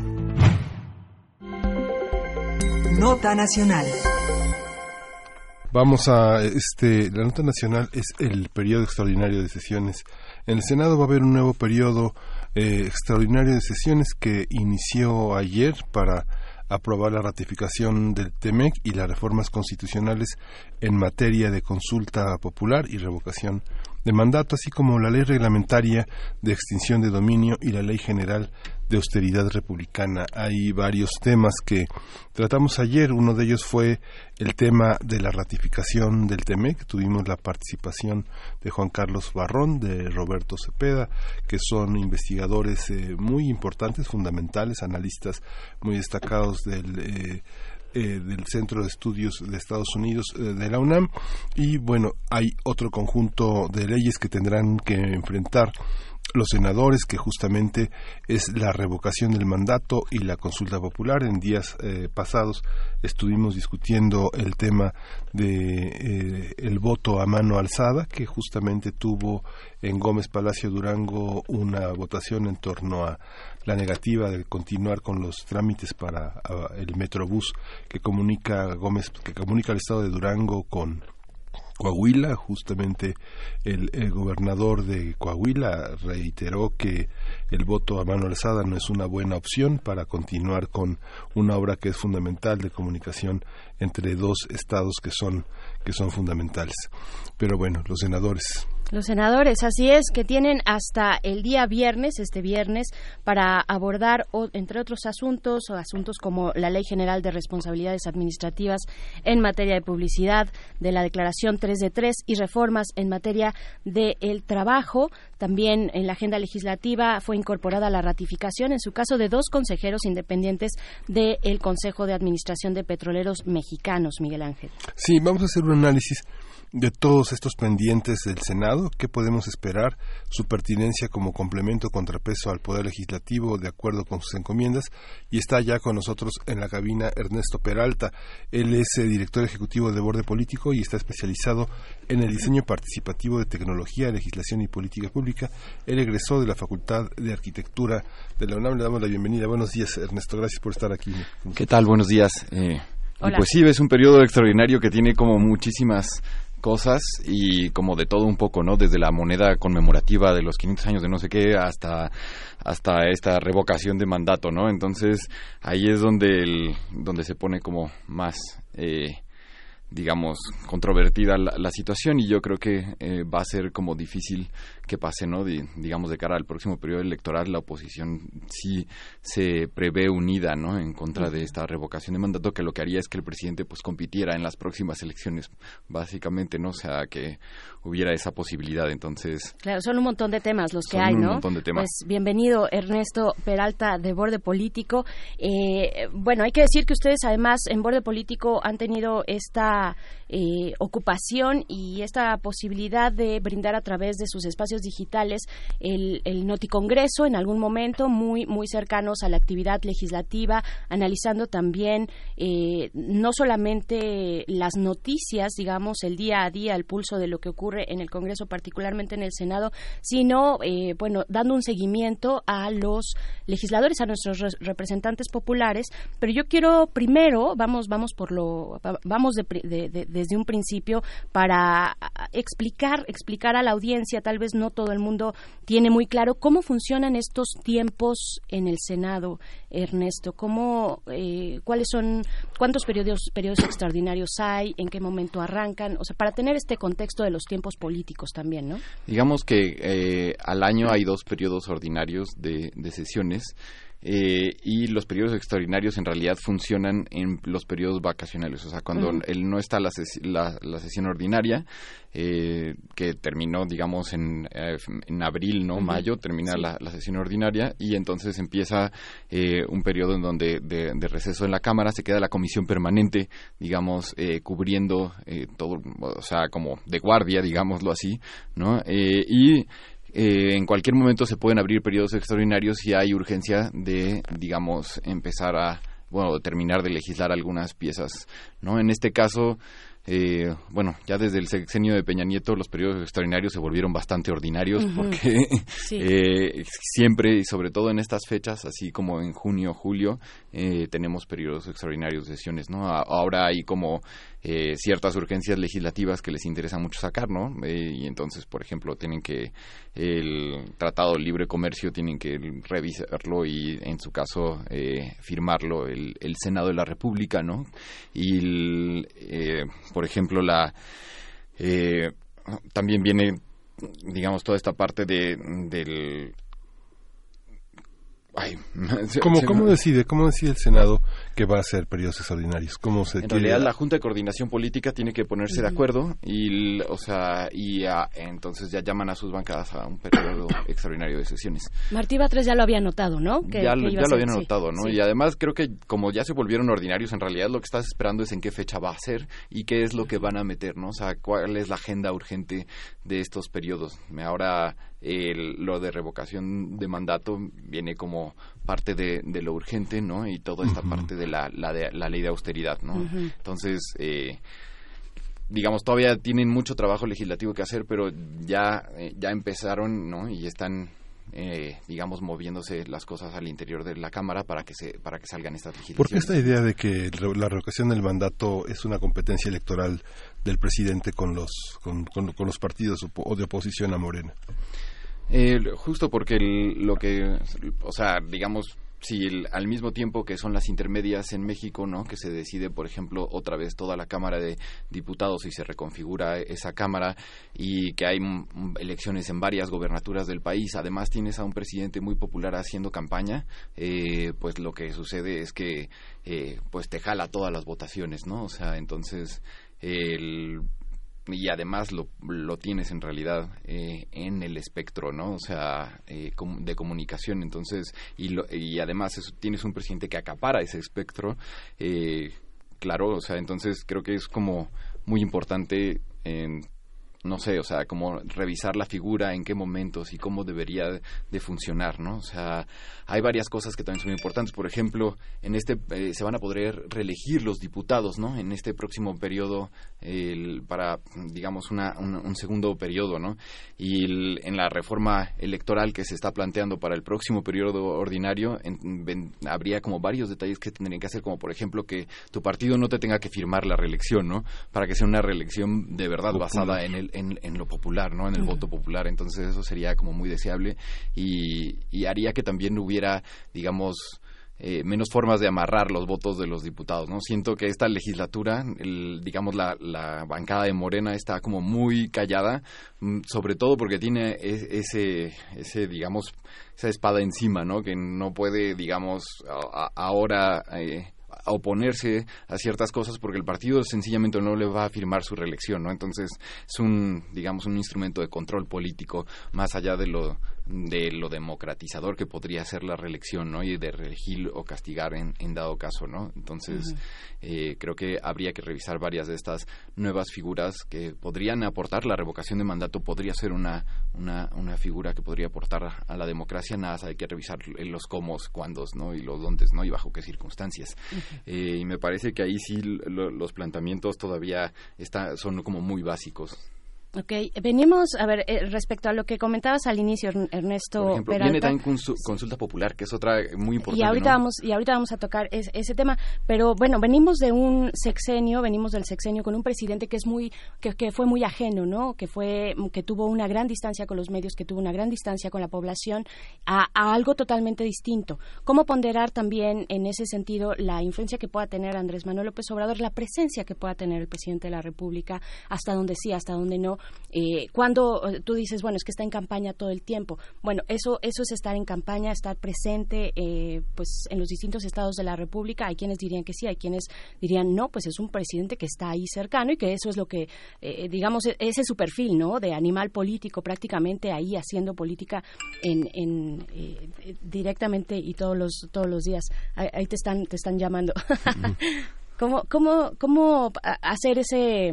Nota nacional. Vamos a este la nota nacional es el periodo extraordinario de sesiones. En el Senado va a haber un nuevo periodo eh, extraordinario de sesiones que inició ayer para aprobar la ratificación del TEMEC y las reformas constitucionales en materia de consulta popular y revocación de mandato, así como la ley reglamentaria de extinción de dominio y la ley general de austeridad republicana. Hay varios temas que tratamos ayer. Uno de ellos fue el tema de la ratificación del TEMEC. Tuvimos la participación de Juan Carlos Barrón, de Roberto Cepeda, que son investigadores eh, muy importantes, fundamentales, analistas muy destacados del. Eh, eh, del Centro de Estudios de Estados Unidos de la UNAM y bueno hay otro conjunto de leyes que tendrán que enfrentar los senadores, que justamente es la revocación del mandato y la consulta popular. En días eh, pasados estuvimos discutiendo el tema de eh, el voto a mano alzada, que justamente tuvo en Gómez Palacio Durango una votación en torno a la negativa de continuar con los trámites para el Metrobús que comunica Gómez, que comunica el estado de Durango con Coahuila, justamente el, gobernador de Coahuila reiteró que el voto a mano alzada no es una buena opción para continuar con una obra que es fundamental de comunicación entre dos estados que son que son fundamentales. Pero bueno, los senadores los senadores, así es, que tienen hasta el día viernes, este viernes, para abordar, entre otros asuntos, o asuntos como la Ley General de Responsabilidades Administrativas en materia de publicidad, de la Declaración 3 de 3 y reformas en materia del el trabajo. También en la agenda legislativa fue incorporada la ratificación, en su caso, de dos consejeros independientes del Consejo de Administración de Petroleros Mexicanos, Miguel Ángel. Sí, vamos a hacer un análisis de todos estos pendientes del Senado, ¿qué podemos esperar? Su pertinencia como complemento contrapeso al Poder Legislativo de acuerdo con sus encomiendas. Y está ya con nosotros en la cabina Ernesto Peralta. Él es eh, director ejecutivo de Borde Político y está especializado en el diseño participativo de tecnología, legislación y política pública. Él egresó de la Facultad de Arquitectura de la UNAM. Le damos la bienvenida. Buenos días, Ernesto. Gracias por estar aquí. ¿Qué tal? Buenos días. Eh, pues sí, es un periodo extraordinario que tiene como muchísimas cosas y como de todo un poco, ¿no? Desde la moneda conmemorativa de los 500 años de no sé qué hasta hasta esta revocación de mandato, ¿no? Entonces ahí es donde el, donde se pone como más eh, digamos, controvertida la, situación y yo creo que eh, va a ser como difícil que pase, ¿no? digamos, de cara al próximo periodo electoral, la oposición sí se prevé unida, ¿no? En contra de esta revocación de mandato, que lo que haría es que el presidente, pues, compitiera en las próximas elecciones, básicamente, ¿no? O sea, que hubiera esa posibilidad, entonces... Claro, son un montón de temas los que hay, ¿no? un montón de temas. Pues, bienvenido, Ernesto Peralta, de Borde Político. Eh, bueno, hay que decir que ustedes, además, en Borde Político han tenido esta eh, ocupación y esta posibilidad de brindar a través de sus espacios digitales el, el Noticongreso en algún momento, muy, muy cercanos a la actividad legislativa, analizando también eh, no solamente las noticias, digamos, el día a día, el pulso de lo que ocurre en el Congreso, particularmente en el Senado, sino, eh, bueno, dando un seguimiento a los legisladores, a nuestros representantes populares. Pero yo quiero primero, vamos, vamos por lo, vamos desde un principio para explicar, explicar a la audiencia, tal vez no todo el mundo tiene muy claro cómo funcionan estos tiempos en el Senado, Ernesto, cómo, eh, cuáles son, cuántos periodos, periodos extraordinarios hay, en qué momento arrancan, o sea, para tener este contexto de los tiempos políticos también, ¿no? Digamos que eh, al año hay dos periodos ordinarios de, de sesiones eh, y los periodos extraordinarios en realidad funcionan en los periodos vacacionales, o sea, cuando él no está la, la, sesión ordinaria, eh, que terminó, digamos, en, eh, en abril, ¿no? Mayo, termina la, sesión ordinaria y entonces empieza un periodo en donde de, de, receso en la Cámara se queda la comisión permanente, digamos, cubriendo todo, o sea, como de guardia, digámoslo así, ¿no? y eh, en cualquier momento se pueden abrir periodos extraordinarios si hay urgencia de, digamos, empezar a, bueno, terminar de legislar algunas piezas, ¿no? En este caso, eh, bueno, ya desde el sexenio de Peña Nieto los periodos extraordinarios se volvieron bastante ordinarios porque eh, siempre y sobre todo en estas fechas, así como en junio, julio, eh, tenemos periodos extraordinarios de sesiones, ¿no? ahora hay como eh, ciertas urgencias legislativas que les interesa mucho sacar, ¿no? Eh, y entonces, por ejemplo, tienen que el Tratado de Libre Comercio tienen que revisarlo y, en su caso, eh, firmarlo el, el, Senado de la República, ¿no? Y, por ejemplo, la también viene digamos toda esta parte de del ¿Cómo, decide, ¿Cómo decide el Senado que va a ser periodos extraordinarios? ¿Cómo se en realidad la Junta de Coordinación Política tiene que ponerse de acuerdo y, o sea, y entonces ya llaman a sus bancadas a un periodo extraordinario de sesiones. Martí Batres ya lo había notado, ¿no? ya, lo habían notado, ¿no? Y además creo que como ya se volvieron ordinarios, en realidad lo que estás esperando es en qué fecha va a ser y qué es lo que van a meter, ¿no? O sea, cuál es la agenda urgente de estos periodos. Ahora lo de revocación de mandato viene como parte de, lo urgente, ¿no? Y toda esta parte de la, la, de la ley de austeridad, ¿no? Entonces, eh, digamos, todavía tienen mucho trabajo legislativo que hacer, pero ya, eh, ya empezaron, ¿no? Y están eh, digamos moviéndose las cosas al interior de la cámara para que se para que salgan estas legislaciones. ¿Por qué esta idea de que la revocación del mandato es una competencia electoral del presidente con los con, con, los partidos o de oposición a Morena? Eh, justo porque lo que, o sea, digamos, si al mismo tiempo que son las intermedias en México, ¿no? Que se decide, por ejemplo, otra vez toda la Cámara de Diputados y se reconfigura esa Cámara y que hay elecciones en varias gobernaturas del país. Además, tienes a un presidente muy popular haciendo campaña, eh, pues lo que sucede es que, eh, pues te jala todas las votaciones, ¿no? O sea, entonces el y además lo, lo tienes en realidad eh, en el espectro, ¿no? O sea, eh, de comunicación. Entonces, y, y además tienes un presidente que acapara ese espectro. Eh, claro, o sea, entonces creo que es como muy importante en no sé, o sea, como revisar la figura, en qué momentos y cómo debería de funcionar, ¿no? O sea, hay varias cosas que también son muy importantes. Por ejemplo, en este eh, se van a poder reelegir los diputados, ¿no? En este próximo periodo, el, para, digamos, una, un, segundo periodo, ¿no? Y en la reforma electoral que se está planteando para el próximo periodo ordinario, habría como varios detalles que tendrían que hacer, como por ejemplo que tu partido no te tenga que firmar la reelección, ¿no? Para que sea una reelección de verdad basada en el en, lo popular, ¿no? En el voto popular. Entonces eso sería como muy deseable y, haría que también hubiera, digamos, eh, menos formas de amarrar los votos de los diputados, ¿no? Siento que esta legislatura, digamos, la, la, bancada de Morena está como muy callada, mm, sobre todo porque tiene ese, ese, digamos, esa espada encima, ¿no? Que no puede, digamos, ahora... Eh, a oponerse a ciertas cosas porque el partido sencillamente no le va a firmar su reelección, ¿no? Entonces es un, digamos, un instrumento de control político más allá de lo de lo democratizador que podría ser la reelección, ¿no? Y de reelegir o castigar en, en dado caso, ¿no? Entonces, eh, creo que habría que revisar varias de estas nuevas figuras que podrían aportar. La revocación de mandato podría ser una una, una figura que podría aportar a la democracia, nada, hay que revisar los cómo, cuándos, ¿no? Y los dónde, ¿no? Y bajo qué circunstancias. Eh, y me parece que ahí sí los planteamientos todavía está, son como muy básicos. Ok, venimos, a ver, eh, respecto a lo que comentabas al inicio, Ernesto Por ejemplo, viene también consulta popular, que es otra muy importante. Y ahorita, vamos, y ahorita vamos a tocar ese tema, pero bueno, venimos de un sexenio, venimos del sexenio con un presidente que es muy, que, que, fue muy ajeno, ¿no? Que fue, que tuvo una gran distancia con los medios, que tuvo una gran distancia con la población, a, a algo totalmente distinto. ¿Cómo ponderar también en ese sentido la influencia que pueda tener Andrés Manuel López Obrador, la presencia que pueda tener el presidente de la República, hasta donde sí, hasta donde no? Eh, cuando eh, tú dices, bueno, es que está en campaña todo el tiempo, bueno, eso, eso es estar en campaña, estar presente eh, pues en los distintos estados de la República. Hay quienes dirían que sí, hay quienes dirían no, pues es un presidente que está ahí cercano y que eso es lo que, eh, digamos, e-, ese es su perfil, ¿no? De animal político, prácticamente ahí haciendo política en, en directamente y todos los, todos los días. Ahí, te están, te están llamando. ¿Cómo, cómo, ¿Cómo hacer ese,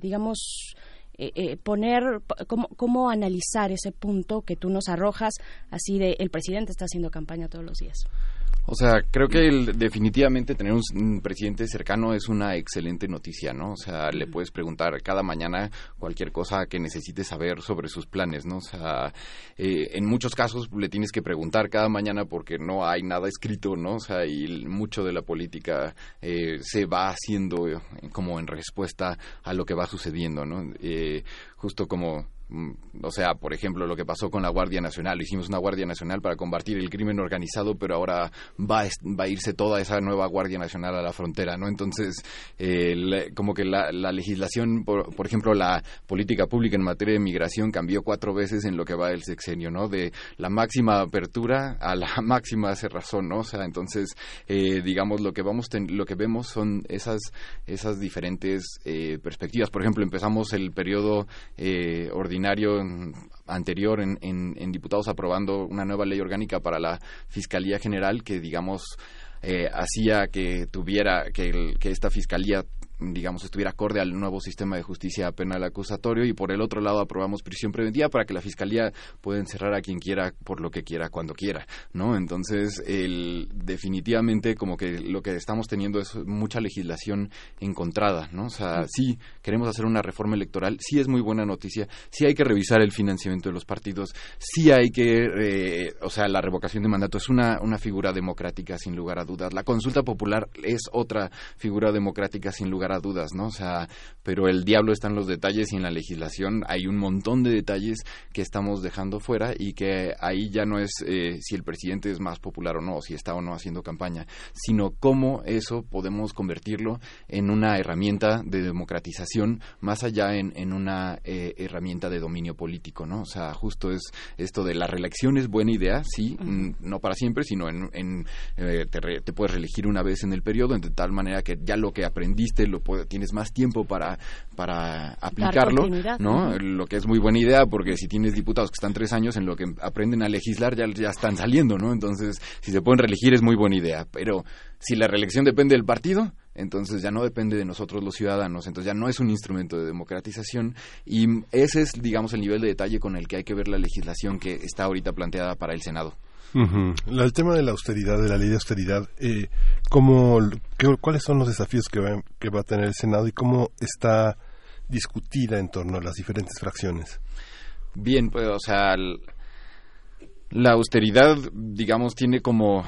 digamos, eh, eh, poner, cómo, cómo analizar ese punto que tú nos arrojas, así de el presidente está haciendo campaña todos los días. O sea, creo que definitivamente tener un, presidente cercano es una excelente noticia, ¿no? O sea, le puedes preguntar cada mañana cualquier cosa que necesites saber sobre sus planes, ¿no? O sea, eh, en muchos casos le tienes que preguntar cada mañana porque no hay nada escrito, ¿no? O sea, y mucho de la política eh, se va haciendo eh, como en respuesta a lo que va sucediendo, ¿no? justo como o sea, por ejemplo, lo que pasó con la Guardia Nacional. Hicimos una Guardia Nacional para combatir el crimen organizado, pero ahora va, va a irse toda esa nueva Guardia Nacional a la frontera, ¿no? Entonces, como que la, legislación, por, por, ejemplo, la política pública en materia de migración cambió cuatro veces en lo que va el sexenio, ¿no? De la máxima apertura a la máxima cerrazón, ¿no? O sea, entonces, eh, digamos, lo que vamos lo que vemos son esas, esas diferentes eh, perspectivas. Por ejemplo, empezamos el periodo ordinario anterior en, en, diputados aprobando una nueva ley orgánica para la Fiscalía General que, digamos, eh, hacía que tuviera que, que esta fiscalía digamos, estuviera acorde al nuevo sistema de justicia penal acusatorio y por el otro lado aprobamos prisión preventiva para que la fiscalía pueda encerrar a quien quiera por lo que quiera cuando quiera, ¿no? Entonces, el, definitivamente como que lo que estamos teniendo es mucha legislación encontrada, ¿no? O sea, sí queremos hacer una reforma electoral, sí es muy buena noticia, sí hay que revisar el financiamiento de los partidos, sí hay que, eh, o sea, la revocación de mandato es una, una figura democrática sin lugar a dudas, la consulta popular es otra figura democrática sin lugar a dudas, ¿no? O sea, pero el diablo está en los detalles y en la legislación hay un montón de detalles que estamos dejando fuera y que ahí ya no es eh, si el presidente es más popular o no, si está o no haciendo campaña, sino cómo eso podemos convertirlo en una herramienta de democratización más allá en, en una eh, herramienta de dominio político, ¿no? O sea, justo es esto de la reelección es buena idea, sí, mm, no para siempre, sino en, en eh, te, te, puedes reelegir una vez en el periodo, de tal manera que ya lo que aprendiste lo tienes más tiempo para, para aplicarlo, ¿no? Lo que es muy buena idea porque si tienes diputados que están tres años en lo que aprenden a legislar ya, ya están saliendo, ¿no? Entonces, si se pueden reelegir es muy buena idea, pero si la reelección depende del partido, entonces ya no depende de nosotros los ciudadanos, entonces ya no es un instrumento de democratización y ese es, digamos, el nivel de detalle con el que hay que ver la legislación que está ahorita planteada para el Senado. El tema de la austeridad, de la ley de austeridad, eh, ¿cómo, ¿cuáles son los desafíos que va, que va a tener el Senado y cómo está discutida en torno a las diferentes fracciones? Bien, pues, o sea, la austeridad, digamos, tiene como,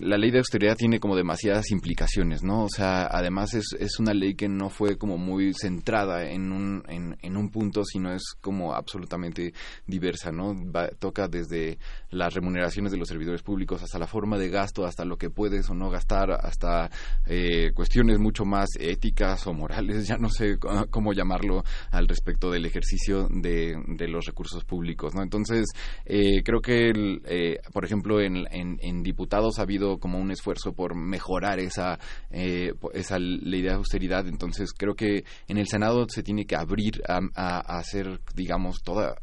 la ley de austeridad tiene como demasiadas implicaciones, ¿no? O sea, además es, es una ley que no fue como muy centrada en un, en, en un punto, sino es como absolutamente diversa, ¿no? toca desde las remuneraciones de los servidores públicos hasta la forma de gasto, hasta lo que puedes o no gastar, hasta eh, cuestiones mucho más éticas o morales, ya no sé cómo llamarlo al respecto del ejercicio de, de los recursos públicos, ¿no? Entonces, eh, creo que el, eh, por ejemplo, en, en, diputados ha habido como un esfuerzo por mejorar esa, eh, esa ley de austeridad. Entonces, creo que en el Senado se tiene que abrir a, a, hacer, digamos, toda,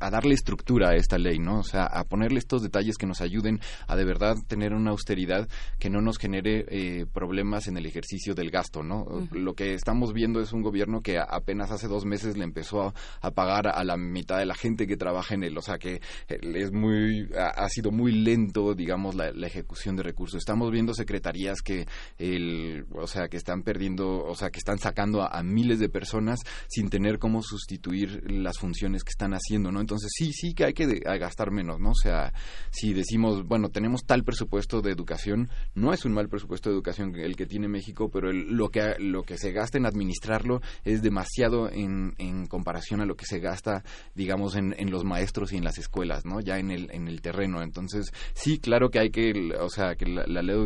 a, darle estructura a esta ley, ¿no? O sea, a ponerle estos detalles que nos ayuden a de verdad tener una austeridad que no nos genere eh, problemas en el ejercicio del gasto, ¿no? Lo que estamos viendo es un gobierno que apenas hace dos meses le empezó a, pagar a la mitad de la gente que trabaja en él, o sea que eh, es muy, ha, sido muy lento, digamos, la, ejecución de recursos. Estamos viendo secretarías que, el, o sea, que están perdiendo, o sea, que están sacando a, miles de personas sin tener cómo sustituir las funciones que están haciendo, ¿no? Entonces sí, sí que hay que gastar menos, ¿no? O sea, si decimos, bueno, tenemos tal presupuesto de educación, no es un mal presupuesto de educación el que tiene México, pero lo que lo que se gasta en administrarlo es demasiado en, en comparación a lo que se gasta, digamos, en, en los maestros y en las escuelas, ¿no? Ya en el en el terreno. Entonces, sí, claro que hay que, o sea, que la, ley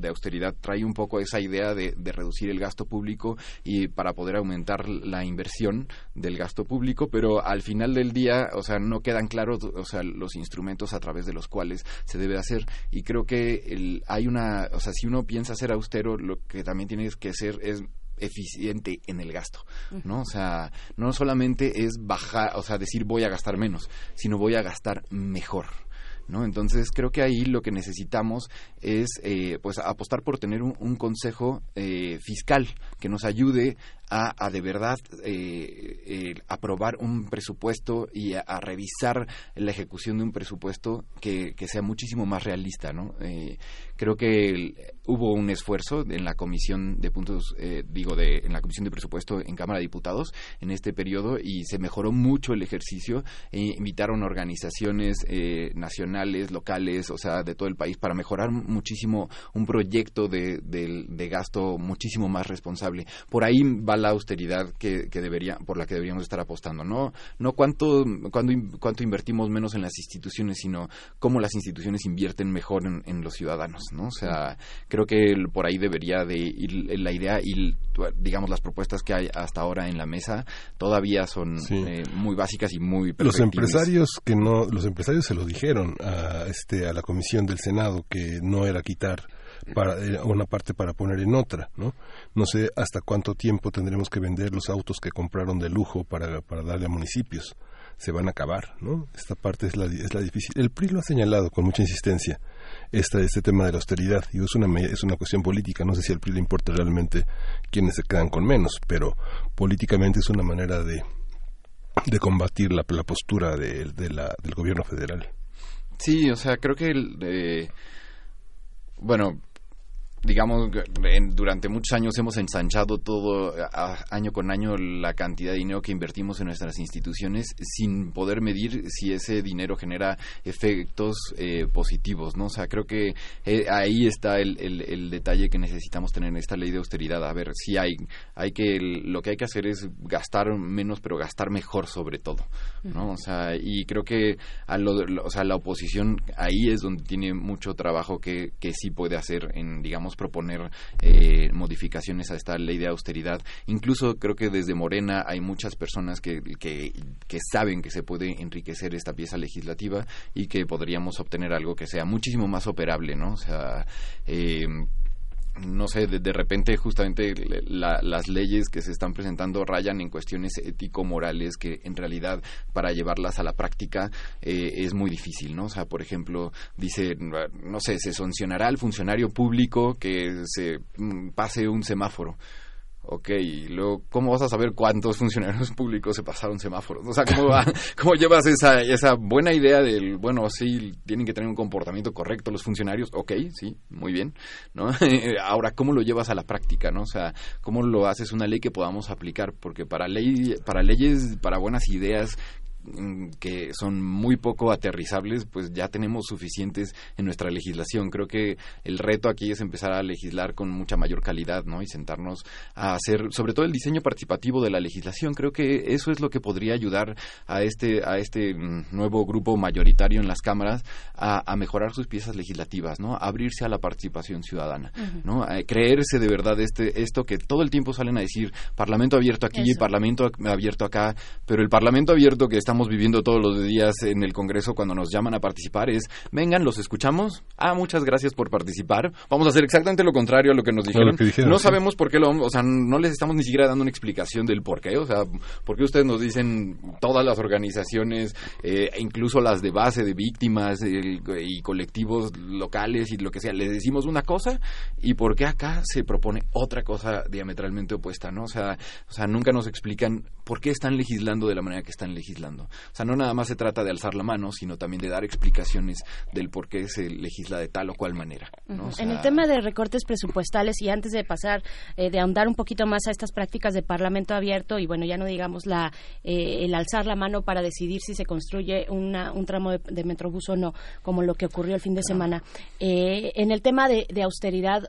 de austeridad, trae un poco esa idea de, de reducir el gasto público y para poder aumentar la inversión del gasto público, pero al final del día, o sea, no quedan claros, o sea, los instrumentos a través de los cuales se debe hacer y creo que el, hay una, o sea, si uno piensa ser austero, lo que también tiene que ser es eficiente en el gasto, ¿no? O sea, no solamente es bajar, o sea, decir voy a gastar menos, sino voy a gastar mejor. ¿No? Entonces creo que ahí lo que necesitamos es eh, pues apostar por tener un, consejo eh, fiscal que nos ayude a, de verdad eh, aprobar un presupuesto y a, revisar la ejecución de un presupuesto que, sea muchísimo más realista, ¿no? creo que hubo un esfuerzo en la comisión de puntos, eh, digo, de, en la comisión de presupuesto en Cámara de Diputados en este periodo y se mejoró mucho el ejercicio. E invitaron organizaciones eh, nacionales, locales, o sea, de todo el país para mejorar muchísimo un proyecto de, gasto muchísimo más responsable. Por ahí va la austeridad que, debería, por la que deberíamos estar apostando. No, no cuánto, cuánto, cuánto invertimos menos en las instituciones, sino cómo las instituciones invierten mejor en los ciudadanos. ¿no? O sea, creo que por ahí debería de ir la idea y, digamos, las propuestas que hay hasta ahora en la mesa todavía son eh, muy básicas y muy Los empresarios que no, los empresarios se lo dijeron a, este, a la comisión del Senado que no era quitar para eh, una parte para poner en otra, ¿no? No sé hasta cuánto tiempo tendremos que vender los autos que compraron de lujo para, para darle a municipios. Se van a acabar, ¿no? Esta parte es la, es la difícil. El PRI lo ha señalado con mucha insistencia este, este tema de la austeridad. Y es una, es una cuestión política, no sé si al PRI le importa realmente quiénes se quedan con menos, pero políticamente es una manera de, de combatir la, la postura de, de del gobierno federal. Sí, o sea, creo que el, bueno, digamos, durante muchos años hemos ensanchado todo año con año la cantidad de dinero que invertimos en nuestras instituciones sin poder medir si ese dinero genera efectos eh, positivos, ¿no? O sea, creo que eh, ahí está el, el, detalle que necesitamos tener en esta ley de austeridad. A ver, si hay, hay que, lo que hay que hacer es gastar menos, pero gastar mejor sobre todo, ¿no? O sea, y creo que a lo, o sea, la oposición ahí es donde tiene mucho trabajo que, que sí puede hacer en, digamos, proponer eh, modificaciones a esta ley de austeridad. Incluso creo que desde Morena hay muchas personas que, que, saben que se puede enriquecer esta pieza legislativa y que podríamos obtener algo que sea muchísimo más operable, ¿no? O sea, eh, no sé, de, repente justamente las leyes que se están presentando rayan en cuestiones ético-morales que en realidad para llevarlas a la práctica eh, es muy difícil, ¿no? O sea, por ejemplo, dice, no sé, se sancionará al funcionario público que se mm, pase un semáforo Ok, luego, ¿cómo vas a saber cuántos funcionarios públicos se pasaron semáforos? O sea, ¿cómo, ¿cómo llevas esa, esa buena idea del, bueno, sí, tienen que tener un comportamiento correcto los funcionarios? Ok, sí, muy bien, ¿no? Ahora, ¿cómo lo llevas a la práctica, no? O sea, ¿cómo lo haces una ley que podamos aplicar? Porque para, ley, para leyes, para buenas ideas que son muy poco aterrizables, pues ya tenemos suficientes en nuestra legislación. Creo que el reto aquí es empezar a legislar con mucha mayor calidad, ¿no? Y sentarnos a hacer, sobre todo el diseño participativo de la legislación. Creo que eso es lo que podría ayudar a este a este mm, nuevo grupo mayoritario en las cámaras a, mejorar sus piezas legislativas, ¿no? abrirse a la participación ciudadana, ¿no? creerse de verdad este esto que todo el tiempo salen a decir Parlamento abierto aquí, y Parlamento abierto acá, pero el Parlamento abierto que estamos estamos viviendo todos los días en el Congreso cuando nos llaman a participar es, vengan, los escuchamos, ah, muchas gracias por participar, vamos a hacer exactamente lo contrario a lo que nos dijeron, no sabemos por qué lo, o sea, no les estamos ni siquiera dando una explicación del por qué, o sea, por qué ustedes nos dicen todas las organizaciones, eh, incluso las de base de víctimas y colectivos locales y lo que sea, les decimos una cosa y por qué acá se propone otra cosa diametralmente opuesta, ¿no? O sea, o sea, nunca nos explican por qué están legislando de la manera que están legislando. O sea, no nada más se trata de alzar la mano, sino también de dar explicaciones del por qué se legisla de tal o cual manera. en el tema de recortes presupuestales y antes de pasar, eh, de ahondar un poquito más a estas prácticas de parlamento abierto y bueno, ya no digamos la eh, el alzar la mano para decidir si se construye una, un tramo de, metrobús o no, como lo que ocurrió el fin de semana. Eh, en el tema de, austeridad,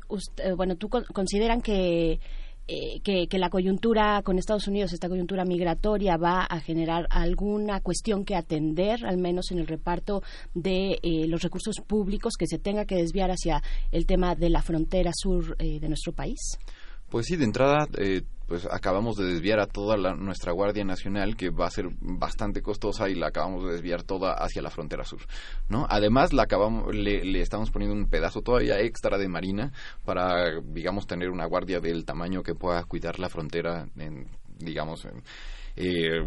bueno, ¿tú consideran que eh, que, la coyuntura con Estados Unidos, esta coyuntura migratoria, va a generar alguna cuestión que atender, al menos en el reparto de eh, los recursos públicos que se tenga que desviar hacia el tema de la frontera sur eh, de nuestro país? Pues sí, de entrada pues acabamos de desviar a toda la, nuestra Guardia Nacional, que va a ser bastante costosa, y la acabamos de desviar toda hacia la frontera sur, ¿no? Además, acabamos, le, estamos poniendo un pedazo todavía extra de marina para, digamos, tener una guardia del tamaño que pueda cuidar la frontera, en, digamos, en, eh,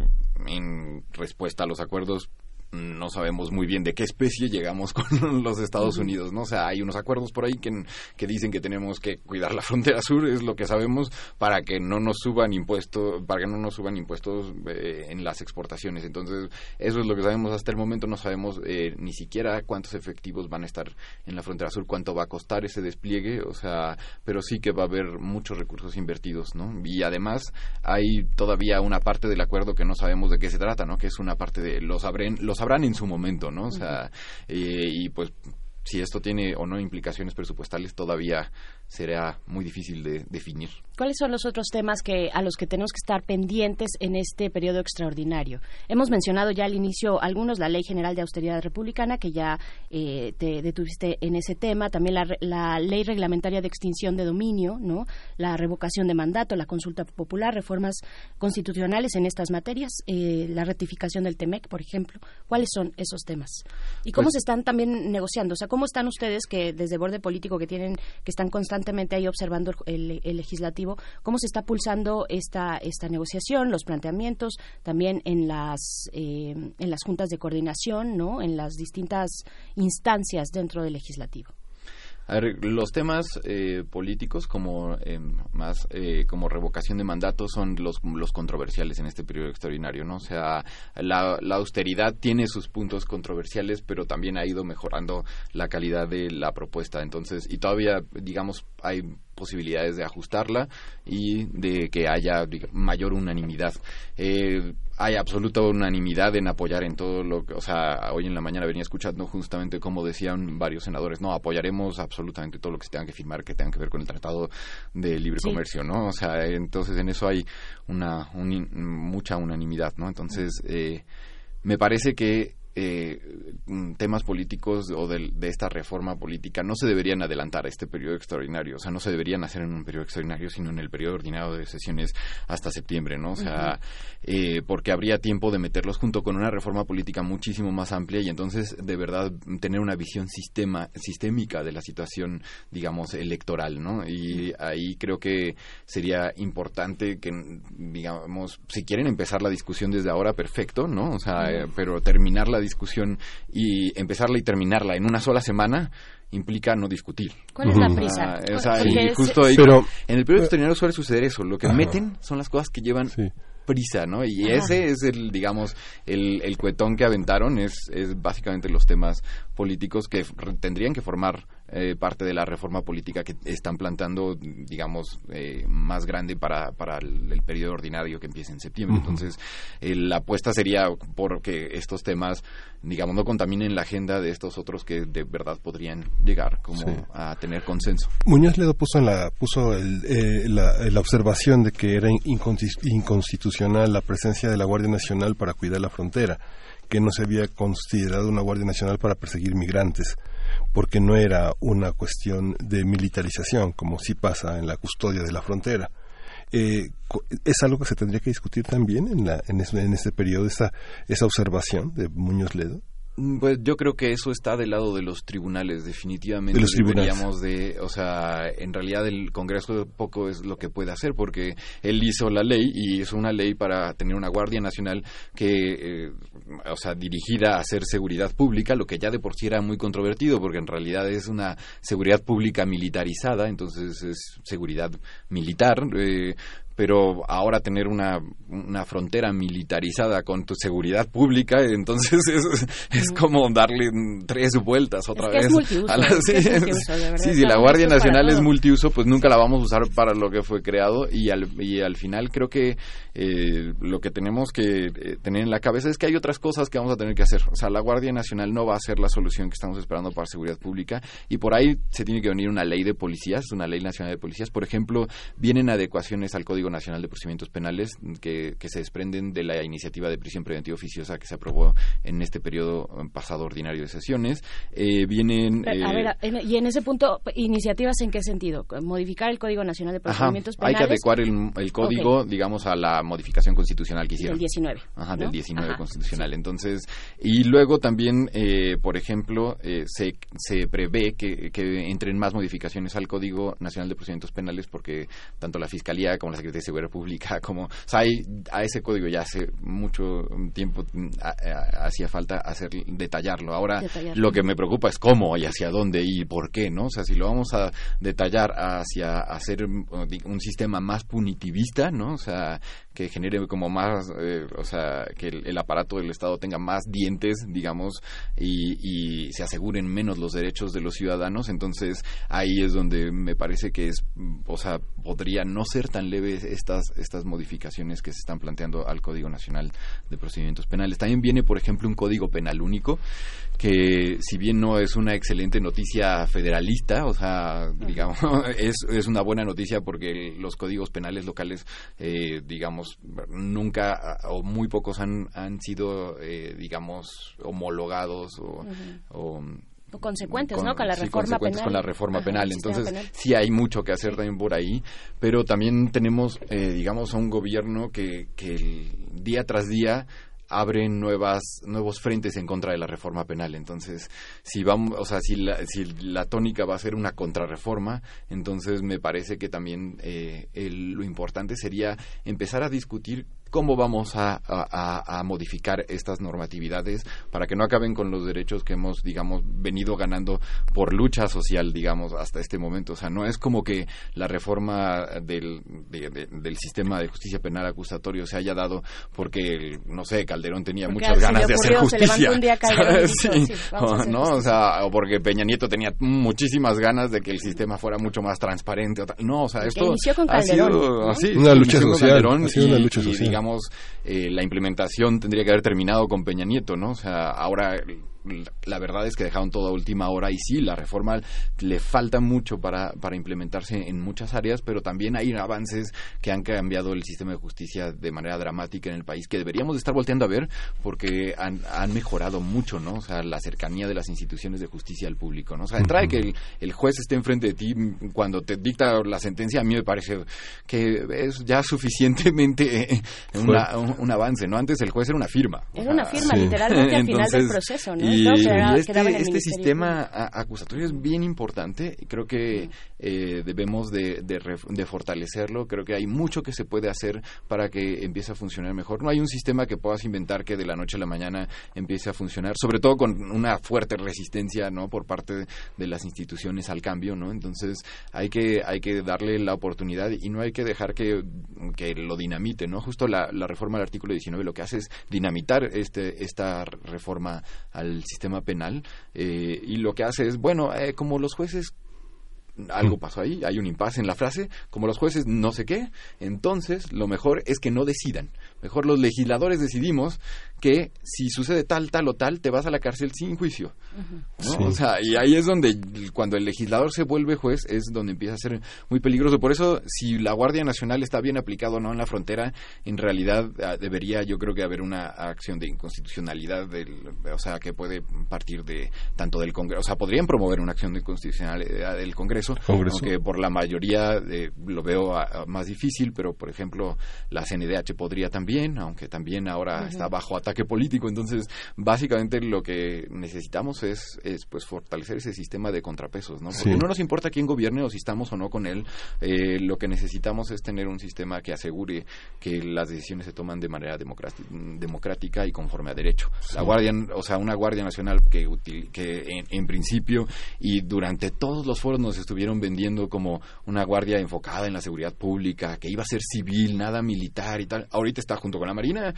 en respuesta a los acuerdos no sabemos muy bien de qué especie llegamos con los Estados Unidos, ¿no? O sea, hay unos acuerdos por ahí que, que dicen que tenemos que cuidar la frontera sur, es lo que sabemos, para que no nos suban impuestos, para que no nos suban impuestos eh, en las exportaciones. Entonces, eso es lo que sabemos hasta el momento, no sabemos eh, ni siquiera cuántos efectivos van a estar en la frontera sur, cuánto va a costar ese despliegue, o sea, pero sí que va a haber muchos recursos invertidos, ¿no? Y además hay todavía una parte del acuerdo que no sabemos de qué se trata, ¿no? Que es una parte de los abren, los sabrán en su momento, ¿no? O sea, eh, y pues si esto tiene o no implicaciones presupuestales todavía será muy difícil de definir. ¿Cuáles son los otros temas que a los que tenemos que estar pendientes en este periodo extraordinario? Hemos mencionado ya al inicio algunos, la Ley General de Austeridad Republicana, que ya eh, te detuviste en ese tema, también la, Ley Reglamentaria de Extinción de Dominio, ¿no? la revocación de mandato, la consulta popular, reformas constitucionales en estas materias, eh, la ratificación del TEMEC, por ejemplo. ¿Cuáles son esos temas? ¿Y cómo pues se están también negociando? O sea, ¿cómo están ustedes que desde borde político que tienen, que están constantemente ahí observando el legislativo? cómo se está pulsando esta, esta negociación, los planteamientos, también en las, eh, en las juntas de coordinación, ¿no? en las distintas instancias dentro del legislativo. A ver, los temas eh, políticos como eh, más eh, como revocación de mandatos son los, los controversiales en este periodo extraordinario, ¿no? O sea, la, la, austeridad tiene sus puntos controversiales, pero también ha ido mejorando la calidad de la propuesta. Entonces, y todavía, digamos, hay posibilidades de ajustarla y de que haya mayor unanimidad. Eh, hay absoluta unanimidad en apoyar en todo lo que, o sea, hoy en la mañana venía escuchando justamente como decían varios senadores, no, apoyaremos absolutamente todo lo que se tenga que firmar que tenga que ver con el Tratado de Libre Comercio, ¿no? O sea, entonces en eso hay una mucha unanimidad, ¿no? Entonces, eh, me parece que eh, mm, temas políticos o de, esta reforma política no se deberían adelantar a este periodo extraordinario, o sea, no se deberían hacer en un periodo extraordinario, sino en el periodo ordinario de sesiones hasta septiembre, ¿no? O sea, eh, porque habría tiempo de meterlos junto con una reforma política muchísimo más amplia y entonces, de verdad, tener una visión sistema, sistémica de la situación, digamos, electoral, ¿no? Y ahí creo que sería importante que, digamos, si quieren empezar la discusión desde ahora, perfecto, ¿no? O sea, eh, pero terminarla discusión y empezarla y terminarla en una sola semana implica no discutir. ¿Cuál es la prisa? justo ahí, Pero, en el periodo extraordinario suele suceder eso. Lo que meten son las cosas que llevan prisa, ¿no? Y ese es el, digamos, el, el cuetón que aventaron, es, es básicamente los temas políticos que tendrían que formar eh, parte de la reforma política que están plantando, digamos, eh, más grande para, para el, periodo ordinario que empieza en septiembre. Entonces, eh, la apuesta sería porque estos temas, digamos, no contaminen la agenda de estos otros que de verdad podrían llegar como a tener consenso. Muñoz Ledo puso, en la, puso la, la, observación de que era inconstitucional la presencia de la Guardia Nacional para cuidar la frontera que no se había considerado una Guardia Nacional para perseguir migrantes porque no era una cuestión de militarización, como sí pasa en la custodia de la frontera. Eh, ¿Es algo que se tendría que discutir también en, la, en, ese, en este periodo, esa, esa observación de Muñoz Ledo? Mm, pues yo creo que eso está del lado de los tribunales, definitivamente. De los deberíamos de, o sea, en realidad el Congreso poco es lo que puede hacer porque él hizo la ley y hizo una ley para tener una Guardia Nacional que, eh, o sea, dirigida a hacer seguridad pública, lo que ya de por sí era muy controvertido porque en realidad es una seguridad pública militarizada, entonces es seguridad militar. Eh, pero ahora tener una, una frontera militarizada con tu seguridad pública, entonces es, es como darle tres vueltas otra vez. a la, sí, si la Guardia Nacional es multiuso, pues nunca la vamos a usar para lo que fue creado y al, y al final creo que eh, lo que tenemos que eh, tener en la cabeza es que hay otras cosas que vamos a tener que hacer. O sea, la Guardia Nacional no va a ser la solución que estamos esperando para seguridad pública y por ahí se tiene que venir una ley de policías, una ley nacional de policías. Por ejemplo, vienen adecuaciones al Código Nacional de Procedimientos Penales que, se desprenden de la iniciativa de prisión preventiva oficiosa que se aprobó en este periodo pasado ordinario de sesiones. Eh, vienen. a eh, ver, y en ese punto, ¿iniciativas en qué sentido? ¿Modificar el Código Nacional de Procedimientos Penales? Hay que adecuar el, código, digamos, a la modificación constitucional que hicieron. Del 19. Ajá, del 19 constitucional. Entonces, y luego también, eh, por ejemplo, se, se prevé que, que entren más modificaciones al Código Nacional de Procedimientos Penales porque tanto la Fiscalía como la Secretaría de Seguridad Pública, como, o sea, a ese código ya hace mucho tiempo mm, hacía falta hacer detallarlo. Ahora lo que me preocupa es cómo y hacia dónde y por qué, ¿no? O sea, si lo vamos a detallar hacia hacer un sistema más punitivista, ¿no? O sea, que genere como más, eh, o sea, que el, aparato del Estado tenga más dientes, digamos, y, y, se aseguren menos los derechos de los ciudadanos. Entonces ahí es donde me parece que es, o sea, podría no ser tan leve estas, estas modificaciones que se están planteando al Código Nacional de Procedimientos Penales. También viene, por ejemplo, un Código Penal único que si bien no es una excelente noticia federalista, o sea, digamos, es, es una buena noticia porque los códigos penales locales, eh, digamos, nunca o muy pocos han, han sido, eh, digamos, homologados o, o consecuentes, ¿no? Con la reforma penal. Con la reforma penal. Entonces, sí hay mucho que hacer también por ahí, pero también tenemos, eh, digamos, a un gobierno que, que día tras día abren nuevas nuevos frentes en contra de la reforma penal. Entonces, si vamos, o sea, si la, si la tónica va a ser una contrarreforma, entonces me parece que también eh, lo importante sería empezar a discutir cómo vamos a, modificar estas normatividades para que no acaben con los derechos que hemos, digamos, venido ganando por lucha social, digamos, hasta este momento. O sea, no es como que la reforma del, del sistema de justicia penal acusatorio se haya dado porque, no sé, Calderón tenía muchas ganas de hacer justicia. no, o sea, o porque Peña Nieto tenía muchísimas ganas de que el sistema fuera mucho más transparente. No, o sea, esto ha sido así, una lucha social, una lucha social eh, la implementación tendría que haber terminado con Peña Nieto, ¿no? O sea, ahora la verdad es que dejaron todo a última hora y sí, la reforma le falta mucho para, para implementarse en muchas áreas, pero también hay avances que han cambiado el sistema de justicia de manera dramática en el país que deberíamos estar volteando a ver porque han, han mejorado mucho, ¿no? O sea, la cercanía de las instituciones de justicia al público, ¿no? O sea, entrada que el, juez esté enfrente de ti cuando te dicta la sentencia, a mí me parece que es ya suficientemente un, avance, ¿no? Antes el juez era una firma. Era una firma, literalmente al final del proceso, ¿no? Y, este, este sistema acusatorio es bien importante y creo que eh, debemos de, de, fortalecerlo. Creo que hay mucho que se puede hacer para que empiece a funcionar mejor. No hay un sistema que puedas inventar que de la noche a la mañana empiece a funcionar, sobre todo con una fuerte resistencia ¿no? por parte de, las instituciones al cambio. ¿no? Entonces hay que, hay que darle la oportunidad y no hay que dejar que, que lo dinamite. ¿no? Justo la, la reforma del artículo 19 lo que hace es dinamitar este, esta reforma al sistema penal eh, y lo que hace es, bueno, eh, como los jueces algo mm. pasó ahí, hay un impasse en la frase, como los jueces no sé qué, entonces lo mejor es que no decidan. Mejor los legisladores decidimos que si sucede tal, tal o tal, te vas a la cárcel sin juicio. O sea, y ahí es donde cuando el legislador se vuelve juez es donde empieza a ser muy peligroso. Por eso, si la Guardia Nacional está bien aplicado o no en la frontera, en realidad ah, debería yo creo que haber una acción de inconstitucionalidad, del, o sea, que puede partir de tanto del Congreso, o sea, podrían promover una acción de inconstitucionalidad del Congreso, aunque por la mayoría eh, lo veo ah, más difícil, pero por ejemplo la CNDH podría también, aunque también ahora está bajo ataque político, entonces básicamente lo que necesitamos es, es pues fortalecer ese sistema de contrapesos, ¿no? Porque no nos importa quién gobierne o si estamos o no con él, eh, lo que necesitamos es tener un sistema que asegure que las decisiones se toman de manera democrática y conforme a derecho. La Guardia, o sea, una Guardia Nacional que, que en, principio y durante todos los foros nos estuvieron vendiendo como una guardia enfocada en la seguridad pública, que iba a ser civil, nada militar y tal. Ahorita está junto con la Marina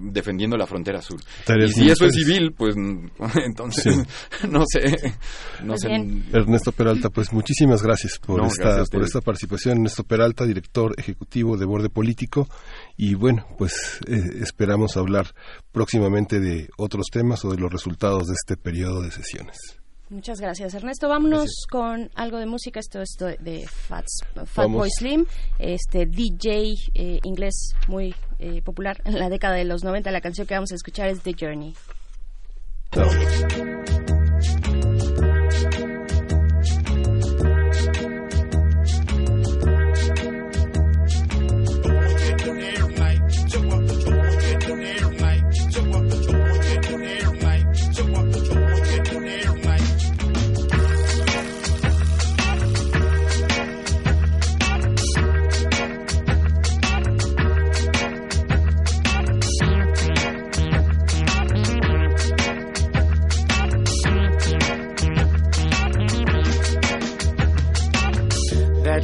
defendiendo la frontera sur. y si eso es civil, pues entonces no sé, no sé. Ernesto Peralta, pues muchísimas gracias por esta por esta participación. Ernesto Peralta, director ejecutivo de Borde Político y bueno, pues eh, esperamos hablar próximamente de otros temas o de los resultados de este periodo de sesiones. Muchas gracias, Ernesto. Vámonos con algo de música. Esto es de Fats, Fatboy Slim, este DJ eh, inglés muy eh, popular en la década de los 90. La canción que vamos a escuchar es The Journey.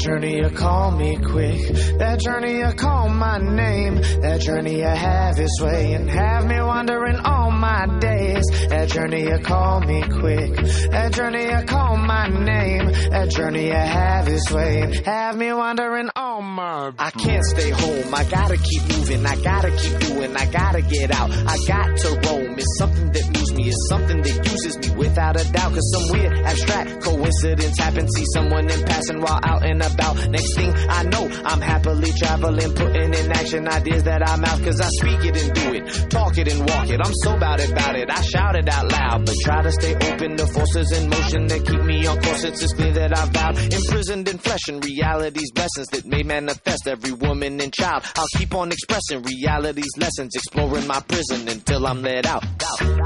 Journey you call me quick. That journey you call my name. That journey you have its way and have me wandering all my days. That journey you call me quick. That journey you call my name. That journey you have its way and have me wandering all my. I can't stay home. I gotta keep moving. I gotta keep doing. I gotta get out. I got to roam. It's something that me. is something that uses me without a doubt. Cause some weird abstract coincidence happened. See someone in passing while out and about. Next thing I know, I'm happily traveling, putting in action ideas that I mouth. Cause I speak it and do it, talk it and walk it. I'm so about it, about it. I shout it out loud, but try to stay open to forces in motion that keep me on course. It's just clear that I've vowed, imprisoned in flesh and reality's blessings that may manifest every woman and child. I'll keep on expressing reality's lessons, exploring my prison until I'm let out.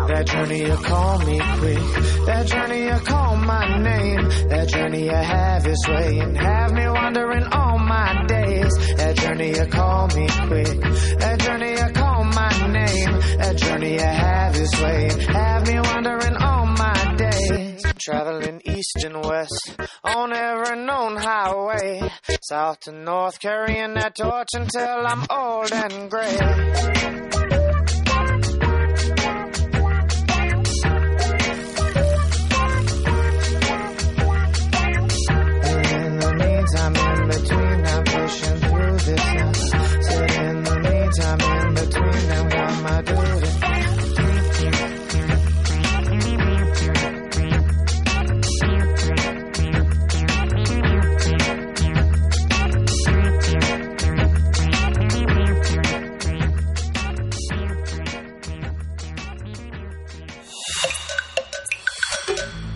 That journey you call me quick, that journey you call my name, that journey you have its way and have me wandering all my days. That journey you call me quick. That journey you call my name. That journey you have this way. and Have me wandering all my days. Traveling east and west on every known highway. South to north, carrying that torch until I'm old and gray.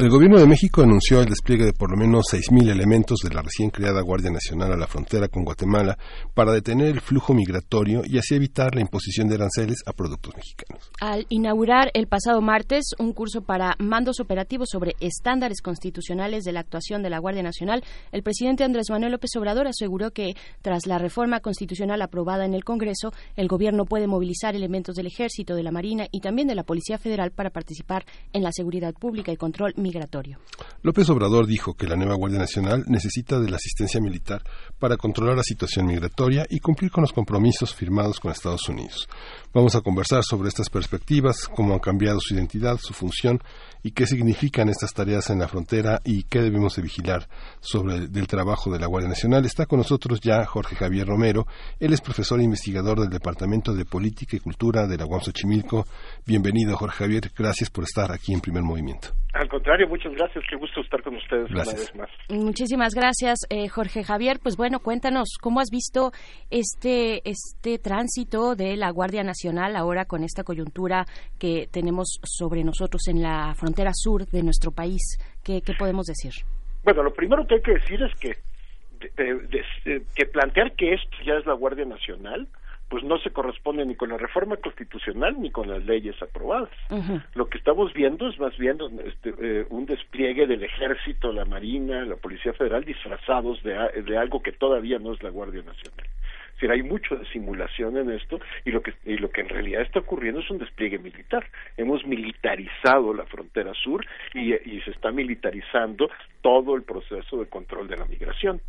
El Gobierno de México anunció el despliegue de por lo menos 6.000 elementos de la recién creada Guardia Nacional a la frontera con Guatemala para detener el flujo migratorio y así evitar la imposición de aranceles a productos mexicanos. Al inaugurar el pasado martes un curso para mandos operativos sobre estándares constitucionales de la actuación de la Guardia Nacional, el presidente Andrés Manuel López Obrador aseguró que tras la reforma constitucional aprobada en el Congreso, el Gobierno puede movilizar elementos del Ejército, de la Marina y también de la Policía Federal para participar en la seguridad pública y control migratorio López Obrador dijo que la nueva Guardia Nacional necesita de la asistencia militar para controlar la situación migratoria y cumplir con los compromisos firmados con Estados Unidos. Vamos a conversar sobre estas perspectivas, cómo han cambiado su identidad, su función y qué significan estas tareas en la frontera y qué debemos de vigilar sobre el trabajo de la Guardia Nacional. Está con nosotros ya Jorge Javier Romero. Él es profesor e investigador del Departamento de Política y Cultura de la UAM Xochimilco. Bienvenido, Jorge Javier. Gracias por estar aquí en Primer Movimiento. Al contrario, muchas gracias. Qué gusto estar con ustedes Gracias. una vez más. Muchísimas gracias, eh, Jorge Javier. Pues bueno, cuéntanos cómo has visto este este tránsito de la Guardia Nacional ahora con esta coyuntura que tenemos sobre nosotros en la frontera sur de nuestro país. ¿Qué, qué podemos decir? Bueno, lo primero que hay que decir es que, de- de- de- que plantear que esto ya es la Guardia Nacional, pues no se corresponde ni con la reforma constitucional ni con las leyes aprobadas. Lo que estamos viendo es más bien este, eh, un despliegue del ejército, la marina, la policía federal disfrazados de, de algo que todavía no es la Guardia Nacional. Es decir, hay mucho de simulación en esto y lo que y lo que en realidad está ocurriendo es un despliegue militar. Hemos militarizado la frontera sur y, y se está militarizando todo el proceso de control de la migración.